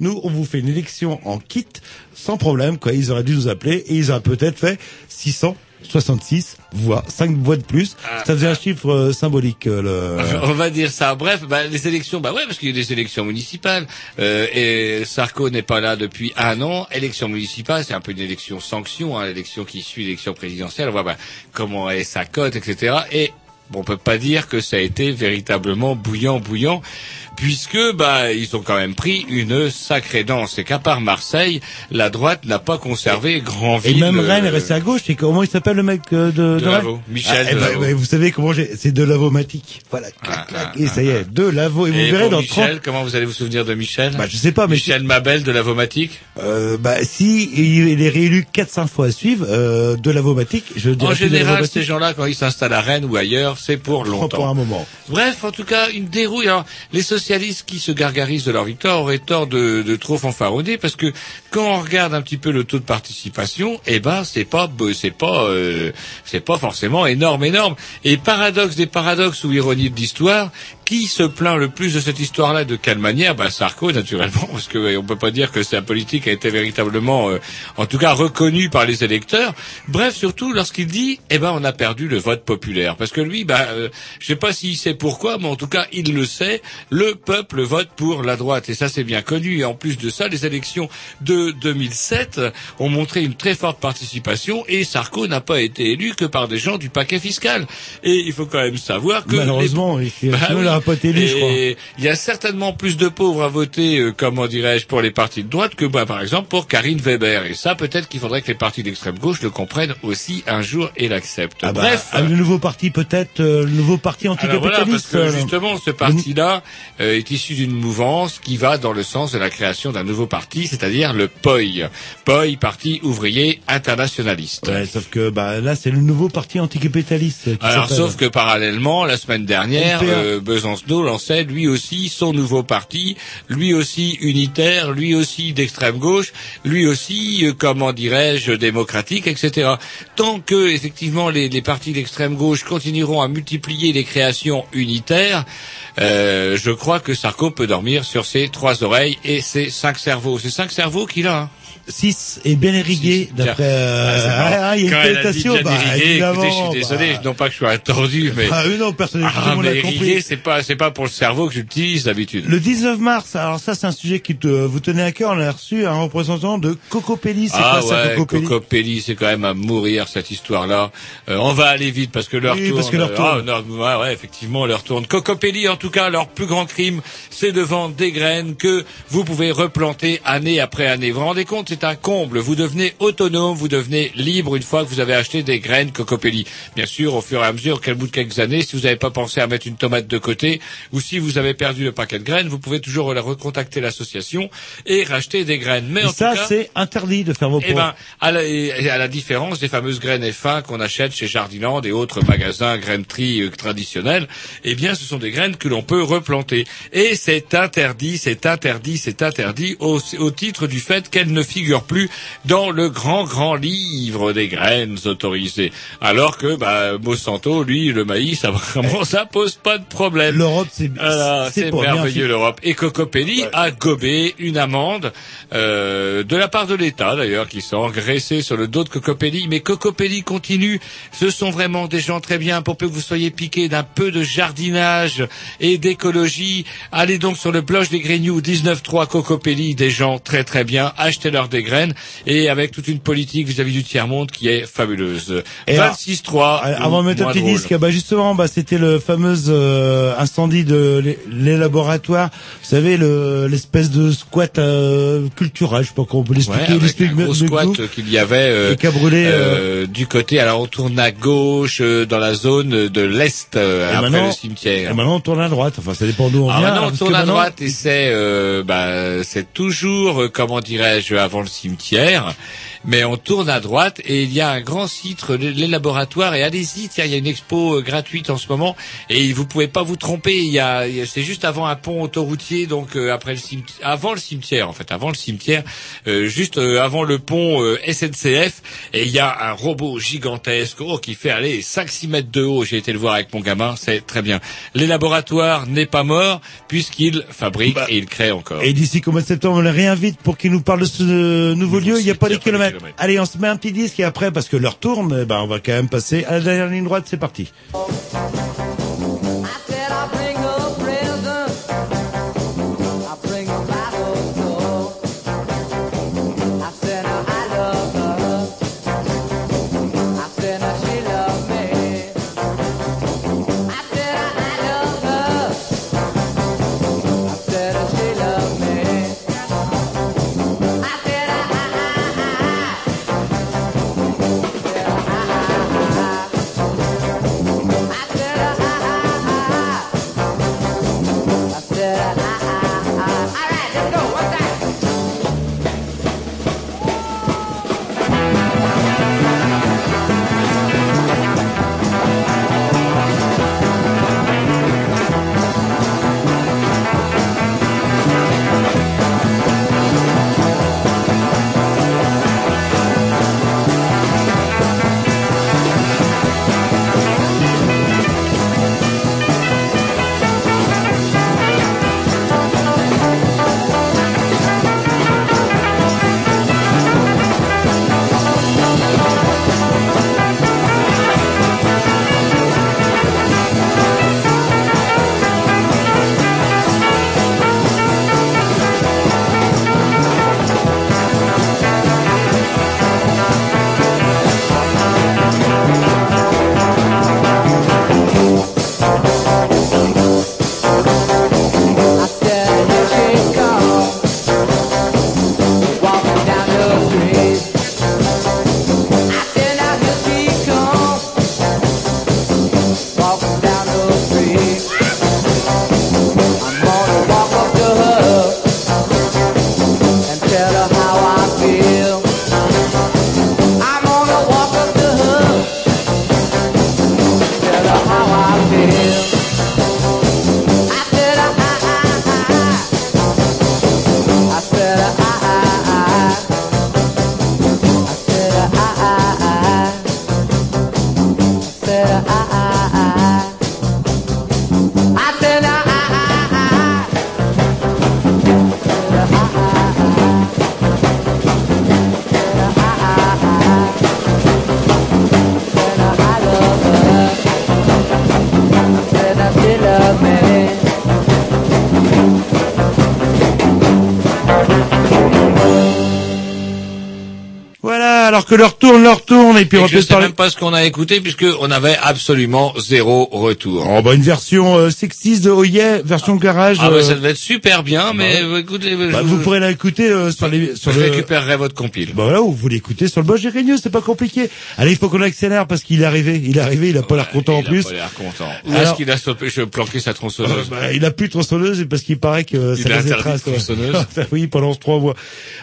Nous, on vous fait une élection en kit, sans problème, quoi. Ils auraient dû nous appeler et ils auraient peut-être fait 666 voix, 5 voix de plus. Ah, Ça faisait un chiffre euh, symbolique, euh, le... On va dire ça. Bref, bah, les élections, bah ouais, parce qu'il y a des élections municipales. Euh, et Sarko n'est pas là depuis un an. Élection municipale, c'est un peu une élection sanction, hein, l'élection qui suit l'élection présidentielle. On voit bah, comment est sa cote, etc. Et bon, on peut pas dire que ça a été véritablement bouillant, bouillant, puisque bah ils ont quand même pris une sacrée danse. Et qu'à part Marseille, la droite n'a pas conservé grand Et ville. même Rennes est euh, resté à gauche. Et comment il s'appelle le mec euh, de, de. Rennes Michel Ah, eh ben, Vous savez comment j'ai... C'est de lavomatique. Voilà. clac, clac, et ça y est, de lavo. Et vous Et verrez dans Michel, 30... comment vous allez vous souvenir de Michel? Bah, je sais pas, mais Michel Mabel de la Vomatique Euh, bah, si il est réélu 4-5 fois à suivre, euh, de l'avomatique, je dirais En de général, l'avomatique. ces gens-là, quand ils s'installent à Rennes ou ailleurs, c'est pour longtemps. Pour un moment. Bref, en tout cas, une dérouille. Alors, les socialistes qui se gargarisent de leur victoire auraient tort de, de trop fanfaronner parce que quand on regarde un petit peu le taux de participation, eh ben, c'est pas, c'est pas, euh, c'est pas forcément énorme, énorme. Et paradoxe des paradoxes ou ironie de l'histoire, qui se plaint le plus de cette histoire-là De quelle manière? Ben Sarko, naturellement, parce que euh, on peut pas dire que sa politique a été véritablement, euh, en tout cas, reconnue par les électeurs. Bref, surtout lorsqu'il dit, eh ben, on a perdu le vote populaire, parce que lui, ben, euh, je sais pas s'il sait pourquoi, mais en tout cas, il le sait. Le peuple vote pour la droite, et ça, c'est bien connu. Et en plus de ça, les élections de 2007 ont montré une très forte participation, et Sarko n'a pas été élu que par des gens du paquet fiscal. Et il faut quand même savoir que Malheureusement, les... il- Bah sinon, il oui. pas été élu, je crois. Il y a certainement plus de pauvres à voter, euh, comment dirais-je, pour les partis de droite que, bah, par exemple, pour Karine Weber. Et ça, peut-être qu'il faudrait que les partis d'extrême gauche le comprennent aussi un jour et l'acceptent. Ah bah, Bref. ah, le nouveau parti peut-être, euh, le nouveau parti Alors voilà, parce anticapitaliste. que justement, ce parti-là euh, est issu d'une mouvance qui va dans le sens de la création d'un nouveau parti, c'est-à-dire le POI. POI, Parti ouvrier internationaliste. Ouais, sauf que bah là c'est le nouveau parti anticapitaliste. Alors, sauf que parallèlement, la semaine dernière, euh, Besancenot lançait lui aussi son nouveau parti, lui aussi unitaire, lui aussi d'extrême gauche, lui aussi, euh, comment dirais-je, démocratique, etc. Tant que, effectivement, les, les partis d'extrême gauche continueront à multiplier les créations unitaires, euh, je crois que Sarko peut dormir sur ses trois oreilles et ses cinq cerveaux. C'est cinq cerveaux qu'il a. Hein. 6 est bien irrigué d'après. Ah, Euh, marrant. ah, il y a une connotation, bah, irrigué, évidemment, écoutez, je suis désolé, bah. non pas que je sois tordu, mais Ah non, personne ah, mais irrigué, c'est pas c'est pas pour le cerveau que j'utilise d'habitude. Le 19 mars, alors ça c'est un sujet qui te, vous tenez à cœur, on a reçu un représentant de Cocopelli, c'est Ah quoi ça ouais, Cocopelli? Cocopelli, c'est quand même à mourir cette histoire-là. Euh, on va aller vite parce que l'heure Oui, tourne. parce que Euh, tourne. ah, non, ouais, ouais, effectivement, l'heure tourne. Cocopelli, en tout cas, leur plus grand crime, c'est de vendre des graines que vous pouvez replanter année après année. Vous vous rendez compte, c'est un comble. Vous devenez autonome, vous devenez libre une fois que vous avez acheté des graines Cocopelli. Bien sûr, au fur et à mesure, qu'au bout de quelques années, si vous n'avez pas pensé à mettre une tomate de côté, ou si vous avez perdu le paquet de graines, vous pouvez toujours recontacter l'association et racheter des graines. Mais Et en ça c'est interdit de faire vos eh ben, à la, à la différence des fameuses graines F1 qu'on achète chez Jardiland et autres magasins graineries euh, traditionnels, eh bien, ce sont des graines que l'on peut replanter. Et c'est interdit, c'est interdit, c'est interdit au, au titre du fait qu'elles ne figurent plus dans le grand, grand livre des graines autorisées. Alors que, bah, Monsanto, lui, le maïs, ça, vraiment, ça pose pas de problème. L'Europe, c'est Voilà, c'est merveilleux l'Europe. Et Cocopelli a gobé une amende euh, de la part de l'État d'ailleurs qui s'est engraissé sur le dos de Cocopelli. Mais Cocopelli continue. Ce sont vraiment des gens très bien pour peu que vous soyez piqués d'un peu de jardinage et d'écologie. Allez donc sur le blog des Grignoux 19.3 Cocopelli, des gens très très bien. Achetez leur leur dégraine et avec toute une politique vis-à-vis du tiers-monde qui est fabuleuse. Et 26-3. Avant de mettre un petit drôle. disque, bah justement, bah c'était le fameux euh, incendie de les, les laboratoires. Vous savez, le l'espèce de squat euh, culturel, je sais pas comment on peut Ouais, l'expliquer. l'explique un gros squat qu'il y avait euh, qui a brûlé, euh, du côté. Alors on tourne à gauche euh, dans la zone de l'est euh, après le cimetière. Et maintenant on tourne à droite. Enfin, ça dépend d'où on Ah, vient. maintenant, on tourne à maintenant- droite et c'est, euh, bah, c'est toujours, euh, comment dirais-je, avant le cimetière. Mais on tourne à droite et il y a un grand site, les, laboratoires. Et allez-y, tiens, il y a une expo euh, gratuite en ce moment et vous pouvez pas vous tromper. Il y a, c'est juste avant un pont autoroutier, donc euh, après le cimetière, avant le cimetière en fait, avant le cimetière, euh, juste euh, avant le pont euh, SNCF. Et il y a un robot gigantesque, oh, qui fait aller 5-6 mètres de haut. J'ai été le voir avec mon gamin, c'est très bien. Les laboratoires n'est pas mort puisqu'il fabrique et il crée encore. Et d'ici mois de septembre, on les réinvite pour qu'ils nous parlent de ce nouveau lieu. Il n'y a pas les kilomètres. Allez, on se met un petit disque et après, parce que l'heure tourne, ben, on va quand même passer à la dernière ligne droite. C'est parti. Puis on va je sais parler... même pas ce qu'on a écouté puisque on avait absolument zéro retour. Oh, bah, une version euh, sexiste de Oh Yeah, version garage. Ah bah euh, ça devait être super bien, mais ouais. euh, écoutez, je, bah, vous pourrez la écouter euh, sur les... Sur je le... récupérerai votre compile. Bah voilà, ou vous l'écoutez sur le Bosch News, c'est pas compliqué. Allez, il faut qu'on accélère parce qu'il est arrivé, il est arrivé, il a pas l'air content en Il a plus. pas l'air content. Où Alors- est-ce qu'il a stoppé, je planqué sa tronçonneuse Bah, il a plus de tronçonneuse parce qu'il paraît que Il ça a traces. tronçonneuse. ouais. oui, pendant trois mois.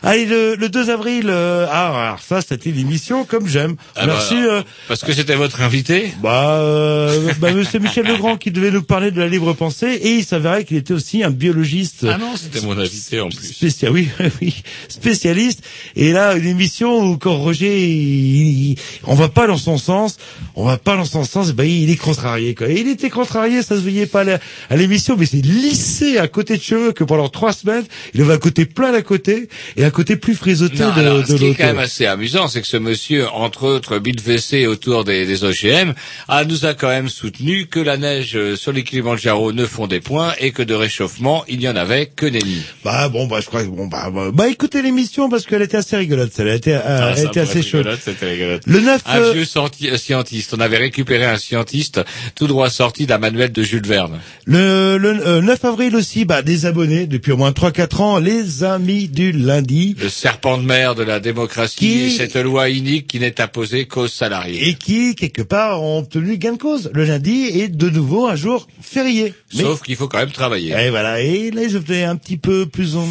Allez, le, le 2 avril, euh, ah, alors ça, c'était l'émission comme j'aime. Ah Merci. bah, euh, Parce que c'était votre invité bah, euh, bah, Monsieur Michel Legrand qui devait nous parler de la libre pensée et il s'avérait qu'il était aussi un biologiste. Ah non, c'était mon invité en plus. Spécial, oui, oui, spécialiste. Et là, une émission où quand Roger, il- il- on va pas dans son sens, on va pas dans son sens, bah, il est contrarié, quoi. Et il était contrarié, ça se voyait pas à à l'émission, mais c'est lissé à côté de cheveux que pendant trois semaines, il avait un côté plein d'un côté et un côté plus frisotté Non, de, alors, de ce qui est quand même assez amusant, c'est que ce monsieur, entre autres, Bill WC autour des, des OGM, a, nous a quand même soutenu que la neige euh, sur les Kilimanjaro ne fondait point et que de réchauffement, il n'y en avait que nenni. Bah bon, bah je crois que bon, bah, bah, bah, écoutez l'émission parce qu'elle était assez rigolote, celle-là. Elle était, euh, Ah, elle était assez chaude. rigolote, C'était rigolote. Le 9, Un euh, vieux sorti- euh, scientiste. On avait récupéré un scientiste tout droit sorti d'un manuel de Jules Verne. Le, le euh, 9 avril aussi, bah, des abonnés depuis au moins 3-4 ans, les amis du lundi. Le serpent de mer de la démocratie Qui- et cette loi inique qui n'est imposée qu'aux salariés. Et qui, quelque part, ont obtenu gain de cause. Le lundi est de nouveau un jour férié. Mais- Sauf qu'il faut quand même travailler. Et voilà. Et là, ils obtenaient un petit peu plus en,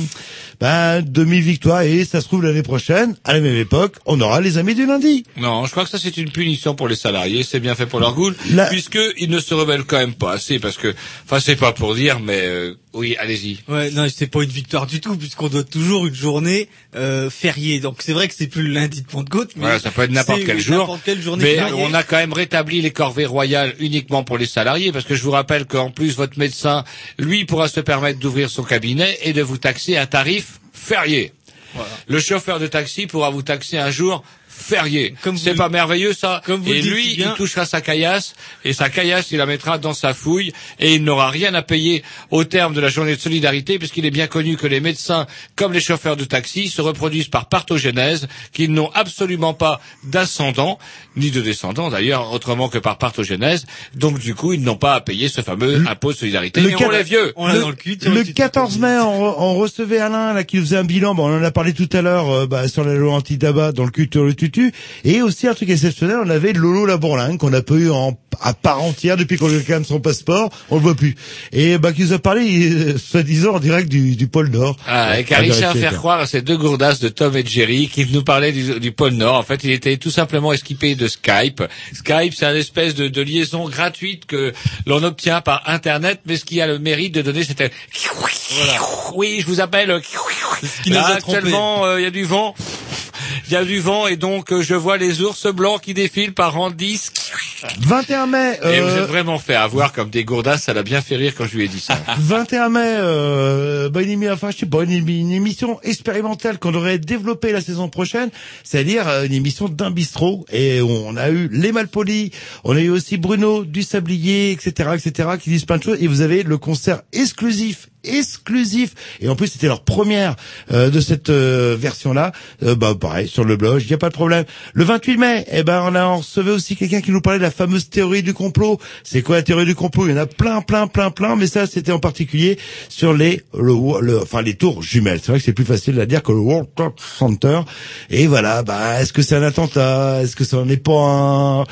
2000 victoires. Et ça se trouve l'année prochaine, à la même époque, on aura les amis du lundi. Non, je crois que ça c'est une punition pour les salariés, c'est bien fait pour leur goût, La- puisque ils ne se rebellent quand même pas assez, parce que, enfin c'est pas pour dire, mais euh, oui, allez-y. Ouais, non, c'est pas une victoire du tout, puisqu'on doit toujours une journée euh, fériée. Donc c'est vrai que c'est plus le lundi de Pentecôte, mais Voilà, ça peut être n'importe quel jour. N'importe quelle journée mais on a quand même rétabli les corvées royales uniquement pour les salariés, parce que je vous rappelle qu'en plus votre médecin, lui, pourra se permettre d'ouvrir son cabinet et de vous taxer un tarif férié. Le chauffeur de taxi pourra vous taxer un jour férié. C'est pas merveilleux ça vous Et le dites lui, bien. il touchera sa caillasse et sa caillasse, il la mettra dans sa fouille et il n'aura rien à payer au terme de la journée de solidarité puisqu'il est bien connu que les médecins, comme les chauffeurs de taxi, se reproduisent par partogénèse, qu'ils n'ont absolument pas d'ascendant, ni de descendant d'ailleurs, autrement que par partogénèse. Donc du coup, ils n'ont pas à payer ce fameux impôt de solidarité. Mais on quat- les vieux. le, le 14 mai, on, re- on recevait Alain là qui nous faisait un bilan. Bon, on en a parlé tout à l'heure euh, bah, sur la loi anti-tabac dans le culture le tutu. Et aussi un truc exceptionnel, on avait Lolo la bourlingue qu'on a pas eu en, à part entière depuis qu'on lui a quand même son passeport. On le voit plus. Et bah qui nous a parlé, il- soi-disant en direct du, du pôle Nord. Ah, et À car il sait vérifier, faire croire à ces deux gourdasses de Tom et Jerry qui nous parlaient du, du pôle Nord. En fait, il était tout simplement esquipé de Skype. Skype, c'est une espèce de, de liaison gratuite que l'on obtient par Internet, mais ce qui a le mérite de donner, c'était... Oui, je vous appelle... qui nous Là, a trompés. actuellement, euh, il y a du vent. Il y a du vent et donc euh, je vois les ours blancs qui défilent par rang 10. 21 mai. Et vous euh, êtes vraiment fait avoir comme des gourdasses, ça l'a bien fait rire quand je lui ai dit ça. 21 mai, euh, bah, une, émi- enfin, je sais pas, une émission expérimentale qu'on aurait développée la saison prochaine, c'est-à-dire euh, une émission d'un bistrot. Et on a eu les Malpolis, on a eu aussi Bruno du Sablier, etc., etc., qui disent plein de choses. Et vous avez le concert exclusif exclusif. Et en plus c'était leur première euh, de cette euh, version là bah pareil sur le blog il y a pas de problème. Le 28 mai eh ben on a on recevait aussi quelqu'un qui nous parlait de la fameuse théorie du complot. C'est quoi la théorie du complot? Il y en a plein plein plein plein mais ça c'était en particulier sur les le, le- enfin les tours jumelles. C'est vrai que c'est plus facile à dire que le World Trade Center. Et voilà bah est-ce que c'est un attentat? Est-ce que ça n'en est pas un?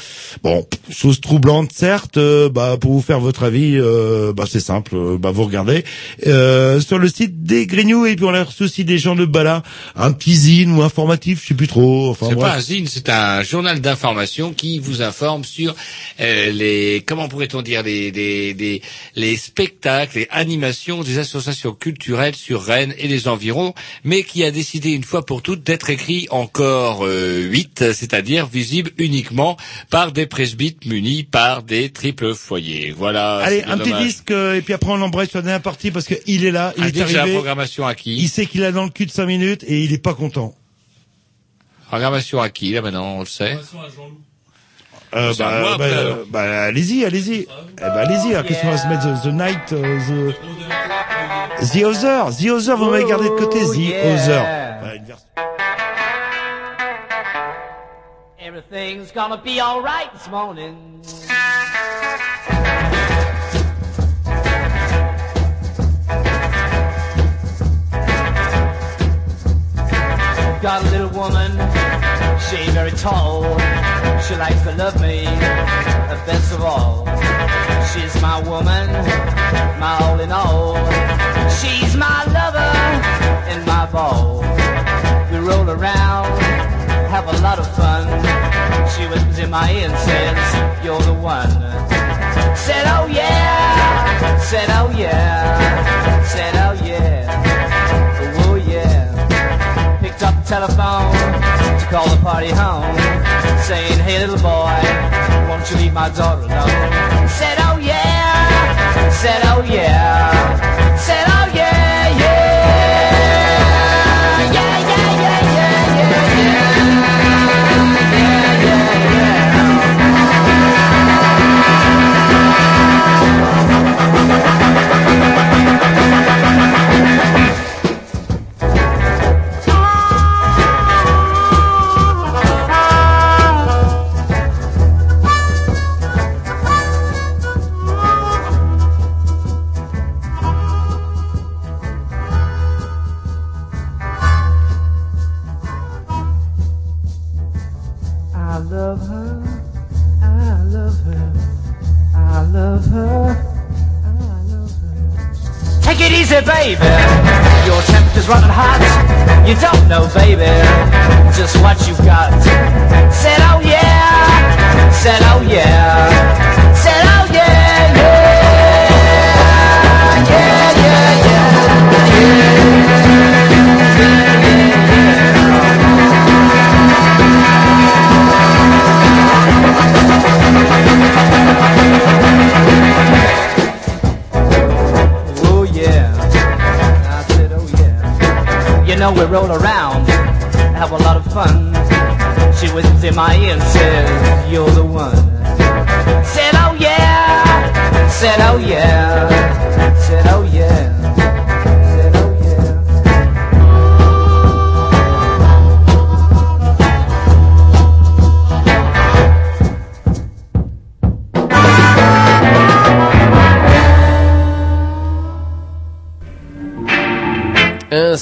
Bon chose troublante certes euh, bah pour vous faire votre avis euh, bah c'est simple euh, bah vous regardez euh, sur le site des Grignoux et puis on a reçu aussi des gens de Bala un petit zine ou informatif je sais plus trop enfin C'est pas un zine, c'est un journal d'information qui vous informe sur euh, les comment pourrait-on dire les, les, les, les spectacles, les animations des associations culturelles sur Rennes et les environs, mais qui a décidé une fois pour toutes d'être écrit encore euh, 8, c'est-à-dire visible uniquement par des presbytes munis par des triples foyers. Voilà. Allez, un petit disque euh, et puis après on l'embraye sur la dernière partie parce que il est là, il Un est j'ai la arrivé. programmation à qui Il sait qu'il a dans le cul de 5 minutes et il est pas content. Programmation à qui là maintenant, on le sait. Euh, bah, moi, bah, après, euh, bah, allez-y, allez-y. Eh ben, allez-y. Alors, qu'est-ce qu'on va se mettre the, the night, euh, the, the other, the other. Vous m'avez gardé de côté, the other. Ouais, une version- Everything's gonna be alright this morning. Got a little woman, she ain't very tall. She likes to love me, the best of all. She's my woman, my all in all. She's my lover and my ball. We roll around, have a lot of fun. She whispers in my ear and says, You're the one. Said, Oh yeah, said, Oh yeah, said, Oh telephone to call the party home, saying, Hey little boy, won't you leave my daughter alone? Said, Oh yeah, said, Oh yeah, It baby. Your temperature's running hot. You don't know, baby, just what you've got. Said, oh yeah. Said, oh yeah. Said, oh yeah, we roll around,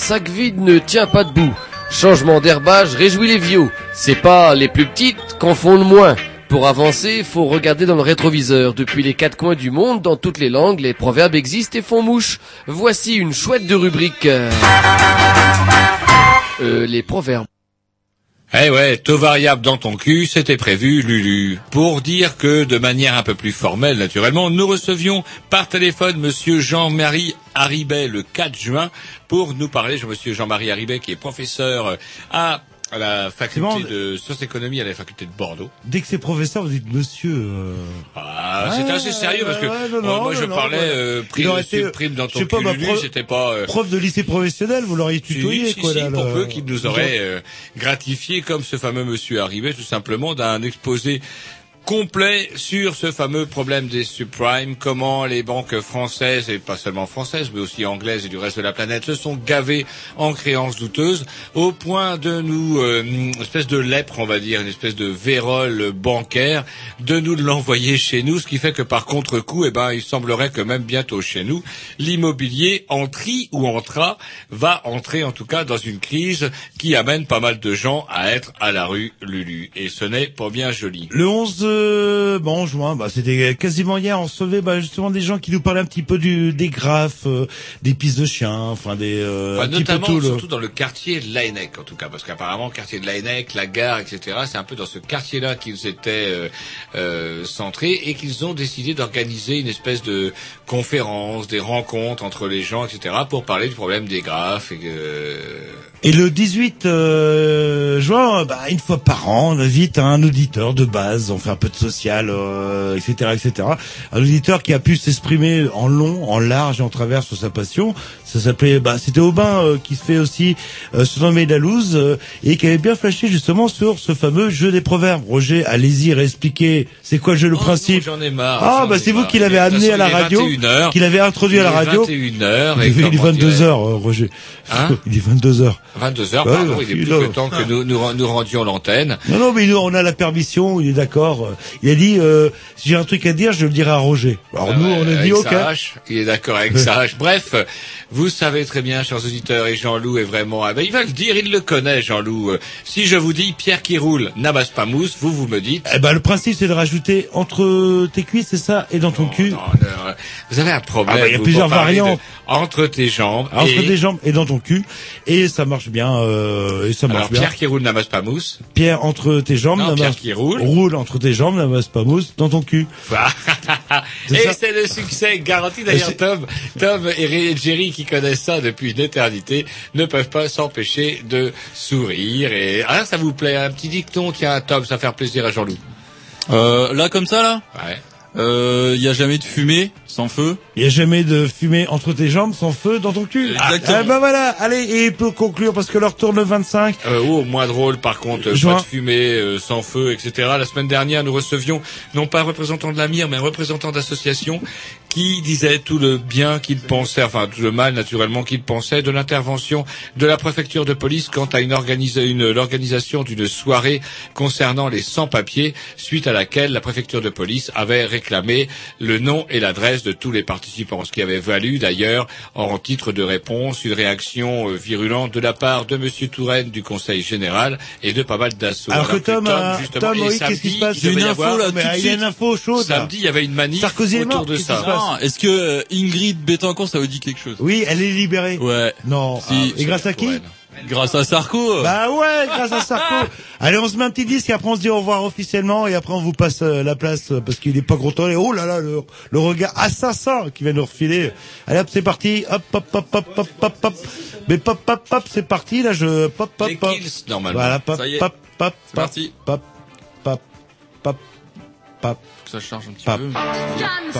sac vide ne tient pas debout. Changement d'herbage réjouit les vieux. C'est pas les plus petites qu'en font le moins. Pour avancer, faut regarder dans le rétroviseur. Depuis les quatre coins du monde, dans toutes les langues, les proverbes existent et font mouche. Voici une chouette de rubrique. euh, euh, les proverbes. Eh ouais, taux variable dans ton cul, c'était prévu, Lulu. Pour dire que, de manière un peu plus formelle, naturellement, nous recevions par téléphone Monsieur Jean-Marie Haribet le 4 juin pour nous parler, Monsieur Jean-Marie Haribet qui est professeur à à la faculté de sciences économie à la faculté de Bordeaux. Dès que c'est professeur, vous dites monsieur. euh, Ah, c'était assez sérieux parce que ouais, non, euh, non, moi je non, parlais euh, prime, été, prime dans ton pas, c'était pas... euh, Prof de lycée professionnel, vous l'auriez tutoyé, si, quoi, si, là, pour le- peu qu'il nous aurait euh, gratifié, comme ce fameux monsieur arrivé, tout simplement d'un exposé complet sur ce fameux problème des subprimes, comment les banques françaises, et pas seulement françaises, mais aussi anglaises et du reste de la planète, se sont gavées en créances douteuses, au point de nous, euh, une espèce de lèpre, on va dire, une espèce de vérole bancaire, de nous l'envoyer chez nous, ce qui fait que par contre-coup, eh ben, il semblerait que même bientôt chez nous, l'immobilier entri ou entra, va entrer en tout cas dans une crise qui amène pas mal de gens à être à la rue Lulu. Et ce n'est pas bien joli. Le 11 euh, bon juin, bah, c'était quasiment hier, on recevait bah, justement des gens qui nous parlaient un petit peu du, des graphes, euh, des pistes de chiens, enfin des euh, Enfin, un petit peu notamment, le- surtout dans le quartier de Laennec, en tout cas, parce qu'apparemment, quartier de Laennec, la gare, etc., c'est un peu dans ce quartier-là qu'ils étaient euh, euh, centrés et qu'ils ont décidé d'organiser une espèce de conférence, des rencontres entre les gens, etc., pour parler du problème des graphes. Et, que- Et le 18 euh, juin, bah, une fois par an, on invite un auditeur de base, on fait un social, euh, etc., etc. Un auditeur qui a pu s'exprimer en long, en large et en travers sur sa passion. Ça s'appelait, bah, c'était Aubin euh, qui se fait aussi euh, surnommer la loose euh, et qui avait bien flashé justement sur ce fameux jeu des proverbes. Roger, allez-y, réexpliquer, c'est quoi le jeu, le principe J'en ai marre. Ah, bah c'est vous qui l'avez amené à la radio, 21 heures. qui l'avait introduit à la radio. 21 heures. Il et est, il est comment 22 dirais-je heures, euh, Roger. Hein il est 22 heures. 22 heures, Ouais, pardon, il est plus que temps que nous, nous, nous rendions l'antenne. Non, non, mais nous, on a la permission, il est d'accord. Il a dit, euh, si j'ai un truc à dire, je le dirai à Roger. Alors nous, on a dit, ok. il est d'accord avec hache. Bref, vous savez très bien, chers auditeurs, et Jean-Loup est vraiment... Ah ben, il va le dire, il le connaît, Jean-Loup. Euh, Si je vous dis Pierre qui roule n'amasse pas mousse, vous, vous me dites... Eh ben, le principe, c'est de rajouter entre tes cuisses, c'est ça, et dans ton cul. Euh, Vous avez un problème. Ah bah, il y a vous, plusieurs variantes. de- entre tes jambes. Entre et... tes jambes et dans ton cul. Et ça marche bien, euh, et ça marche Alors, bien. Pierre qui roule n'amasse pas mousse. Pierre entre tes jambes, Non, Pierre qui roule. roule entre tes jambes, n'amasse pas mousse dans ton cul. et c'est le succès garanti. D'ailleurs, Tom, Tom et Jerry, qui connaissent ça depuis une éternité, ne peuvent pas s'empêcher de sourire. Et ah, ça vous plaît un petit dicton Tiens, Tom, ça va faire plaisir à Jean-Loup. Euh, là, comme ça, là? Ouais. Il y a jamais de fumée sans feu? Il n'y a jamais de fumée entre tes jambes sans feu dans ton cul. Exactement. Ah, ben voilà, allez, et pour conclure, parce que l'heure tourne le 25. Euh, oh, moins drôle, par contre, Juin. pas de fumée, euh, sans feu, etc. La semaine dernière, nous recevions non pas un représentant de la mire, mais un représentant d'association qui disait tout le bien qu'il pensait, enfin tout le mal naturellement qu'il pensait de l'intervention de la préfecture de police quant à une une- l'organisation d'une soirée concernant les sans-papiers, suite à laquelle la préfecture de police avait réclamé le nom et l'adresse de tous les participants, ce qui avait valu d'ailleurs en titre de réponse une réaction euh, virulente de la part de Monsieur Touraine du Conseil général et de pas mal d'assauts. Alors que Tom, euh, Tom, et oui, qu'est-ce qui samedi, se passe il devait Une y info, avoir- là, tout de il y a suite. une info chaude. Samedi, il y avait une manif Sarkozy autour mort, de ça. Non, est-ce que euh, Ingrid Betancourt, ça vous dit quelque chose? Oui, elle est libérée. Ouais. Non. Si. Et grâce à qui Grâce à Sarko. Bah ouais, grâce à Sarko. Allez, on se met un petit disque et après on se dit au revoir officiellement et après on vous passe euh, la place euh, parce qu'il est pas content. Et oh là là, le, le regard assassin qui vient nous refiler. Allez hop, c'est parti. Hop, hop, hop, hop, hop, hop, hop. Mais pop, pop, pop, c'est parti. Là, je pop, pop, pop. Kills, normalement. Voilà, pop, Ça y est. pop, pop, pop, parti. Pop, pop, pop, pop. Ça charge un petit Pop. peu. Time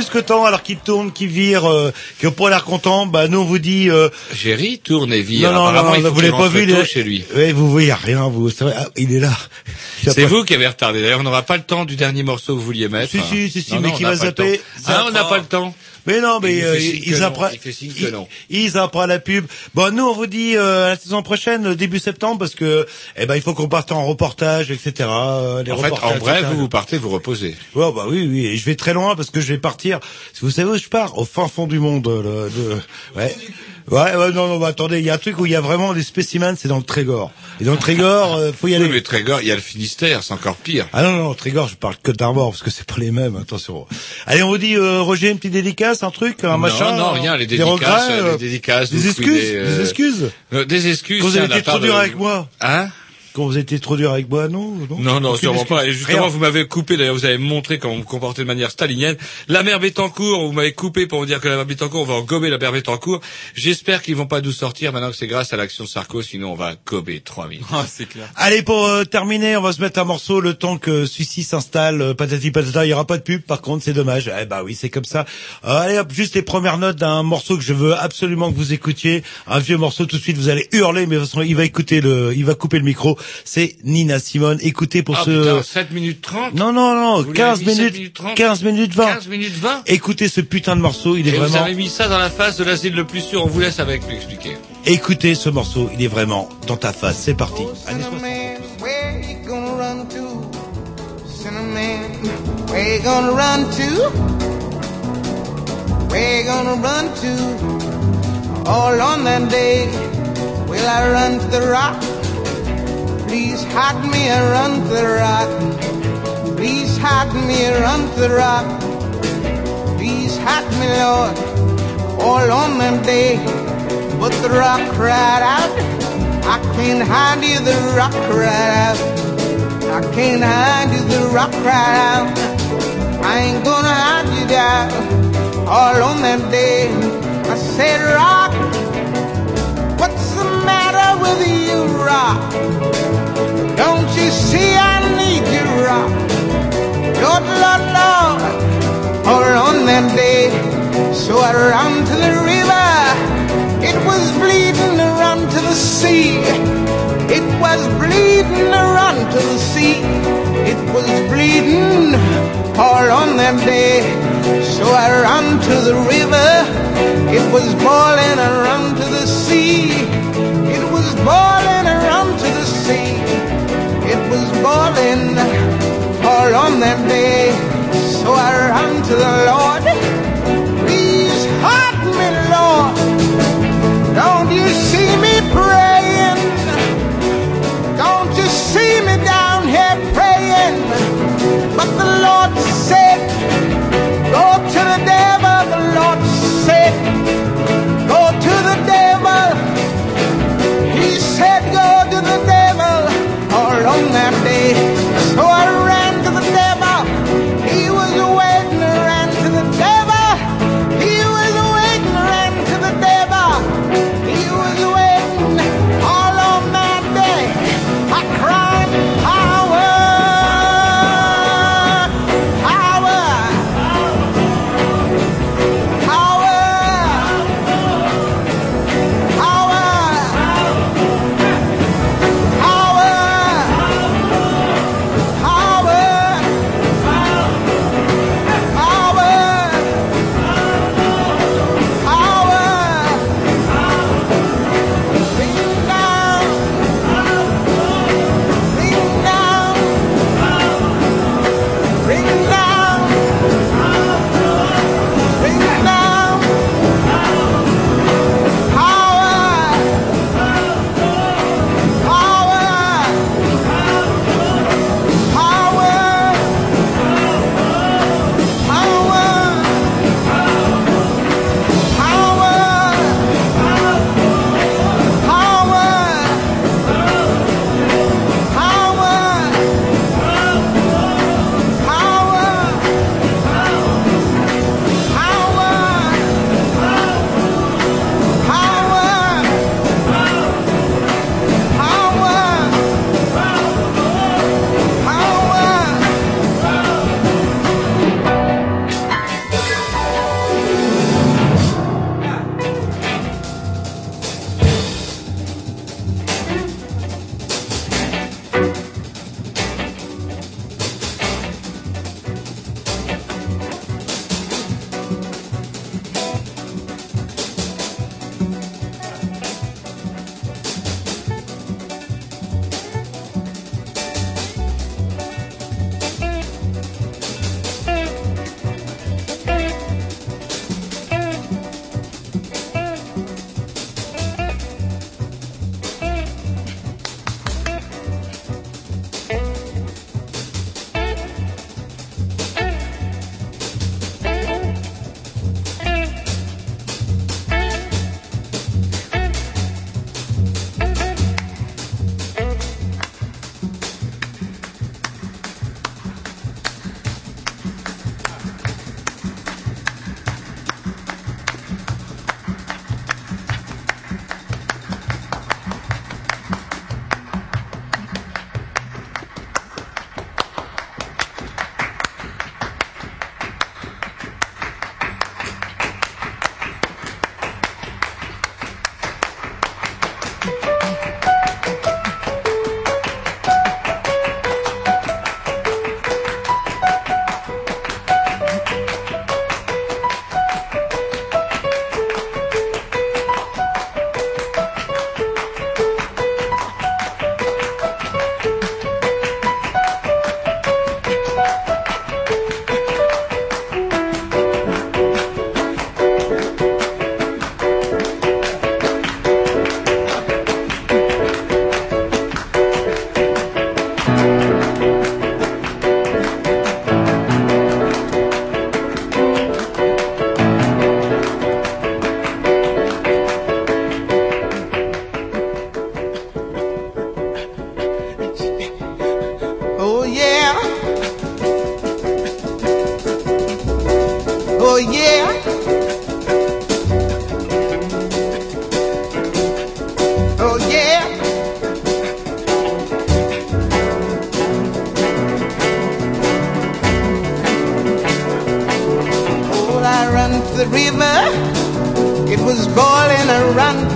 plus que temps alors qu'il tourne, qu'il vire, euh, qu'il n'a pas l'air content. Bah nous on vous dit. Euh... Jerry tourne et vire. Non non non, il faut vous l'avez pas vu. est- chez lui. Vous voyez rien. Vous, ah, il est là. C'est vous qui avez retardé. D'ailleurs, on n'aura pas le temps du dernier morceau que vous vouliez mettre. Si, si, si, si, Non, mais non, qui va zapper. Ah, on n'a pas le temps. Mais non, mais euh, ils apprennent. Ils apprennent la pub. Bon, nous on vous dit euh, la saison prochaine, euh, début septembre, parce que eh ben il faut qu'on parte en reportage, etc. euh, les En fait, en bref, vous vous partez vous reposer. Ouais, bah oui, oui. Et je vais très loin parce que je vais partir. Vous savez où je pars? Au fin fond du monde. là, de... Ouais. Ouais, ouais, non, non, bah, attendez, il y a un truc où il y a vraiment des spécimens, c'est dans le Trégor. Et dans le Trégor, euh, faut y aller. Oui, mais Trégor, il y a le Finistère, c'est encore pire. Ah non, non, Trégor, je parle que d'Armor, parce que c'est pas les mêmes, attention. Allez, on vous dit, euh, Roger, une petite dédicace, un truc, un non, machin non, rien, les des dédicaces, regrets, euh, euh, les dédicaces, des vous excuses, fouillez, euh, des excuses. Euh, des excuses. Vous avez été trop dur de- avec moi. Hein? Quand vous étiez trop dur avec moi, non Non, Non, sûrement pas. Et justement, Rien. vous m'avez coupé, d'ailleurs, vous avez montré comment vous vous comportez de manière stalinienne. La mère Bettencourt, vous m'avez coupé pour vous dire que la mère Bettencourt, on va en gober la mère Bettencourt. J'espère qu'ils vont pas nous sortir maintenant que c'est grâce à l'action de Sarko, sinon on va gober 3000. Ah, c'est clair. Allez, pour euh, terminer, on va se mettre un morceau le temps que celui-ci s'installe. euh, patati patata, il y aura pas de pub, par contre, c'est dommage. Eh bah oui, c'est comme ça. Euh, allez, hop, juste les premières notes d'un morceau que je veux absolument que vous écoutiez. Un vieux morceau, tout de suite, vous allez hurler, mais de toute façon, il va écouter le, il va couper le micro. C'est Nina Simone. Écoutez pour Ah ce... putain, 7 minutes 30 Non, non, non, Vous 15 l'avez mis 7 minutes, minutes 30 15 minutes 20. 15 minutes 20 Écoutez ce putain de morceau, il est Et vous vraiment... avez mis ça dans la face de l'asile le plus sûr, on vous laisse avec m'expliquer. Écoutez ce morceau, il est vraiment dans ta face. C'est parti. Années 60. Where you gonna run to? Cinnamon, where you gonna run to? Where you gonna run to? All on that day, will I run to the rock? Please hide me around the rock. Please hide me around the rock. Please hide me, Lord, all on that day. But the rock cried out, I can't hide you, the rock cried out. I can't hide you, the rock cried out. I ain't gonna hide you down all on that day. I said, Rock, with you, Rock? Don't you see I need you, Rock? Lord, Lord, Lord, all on that day. So I ran to the river. It was bleeding run to the sea. It was bleeding run to the sea. It was bleeding all on that day. So I ran to the river. It was boiling and run to the sea. It was boiling run to the sea. It was boiling all on that day. So I ran to the Lord.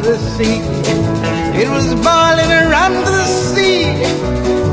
the sea. It was boiling around the sea.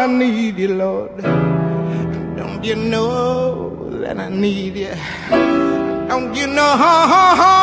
I need you, Lord. Don't you know that I need you? Don't you know?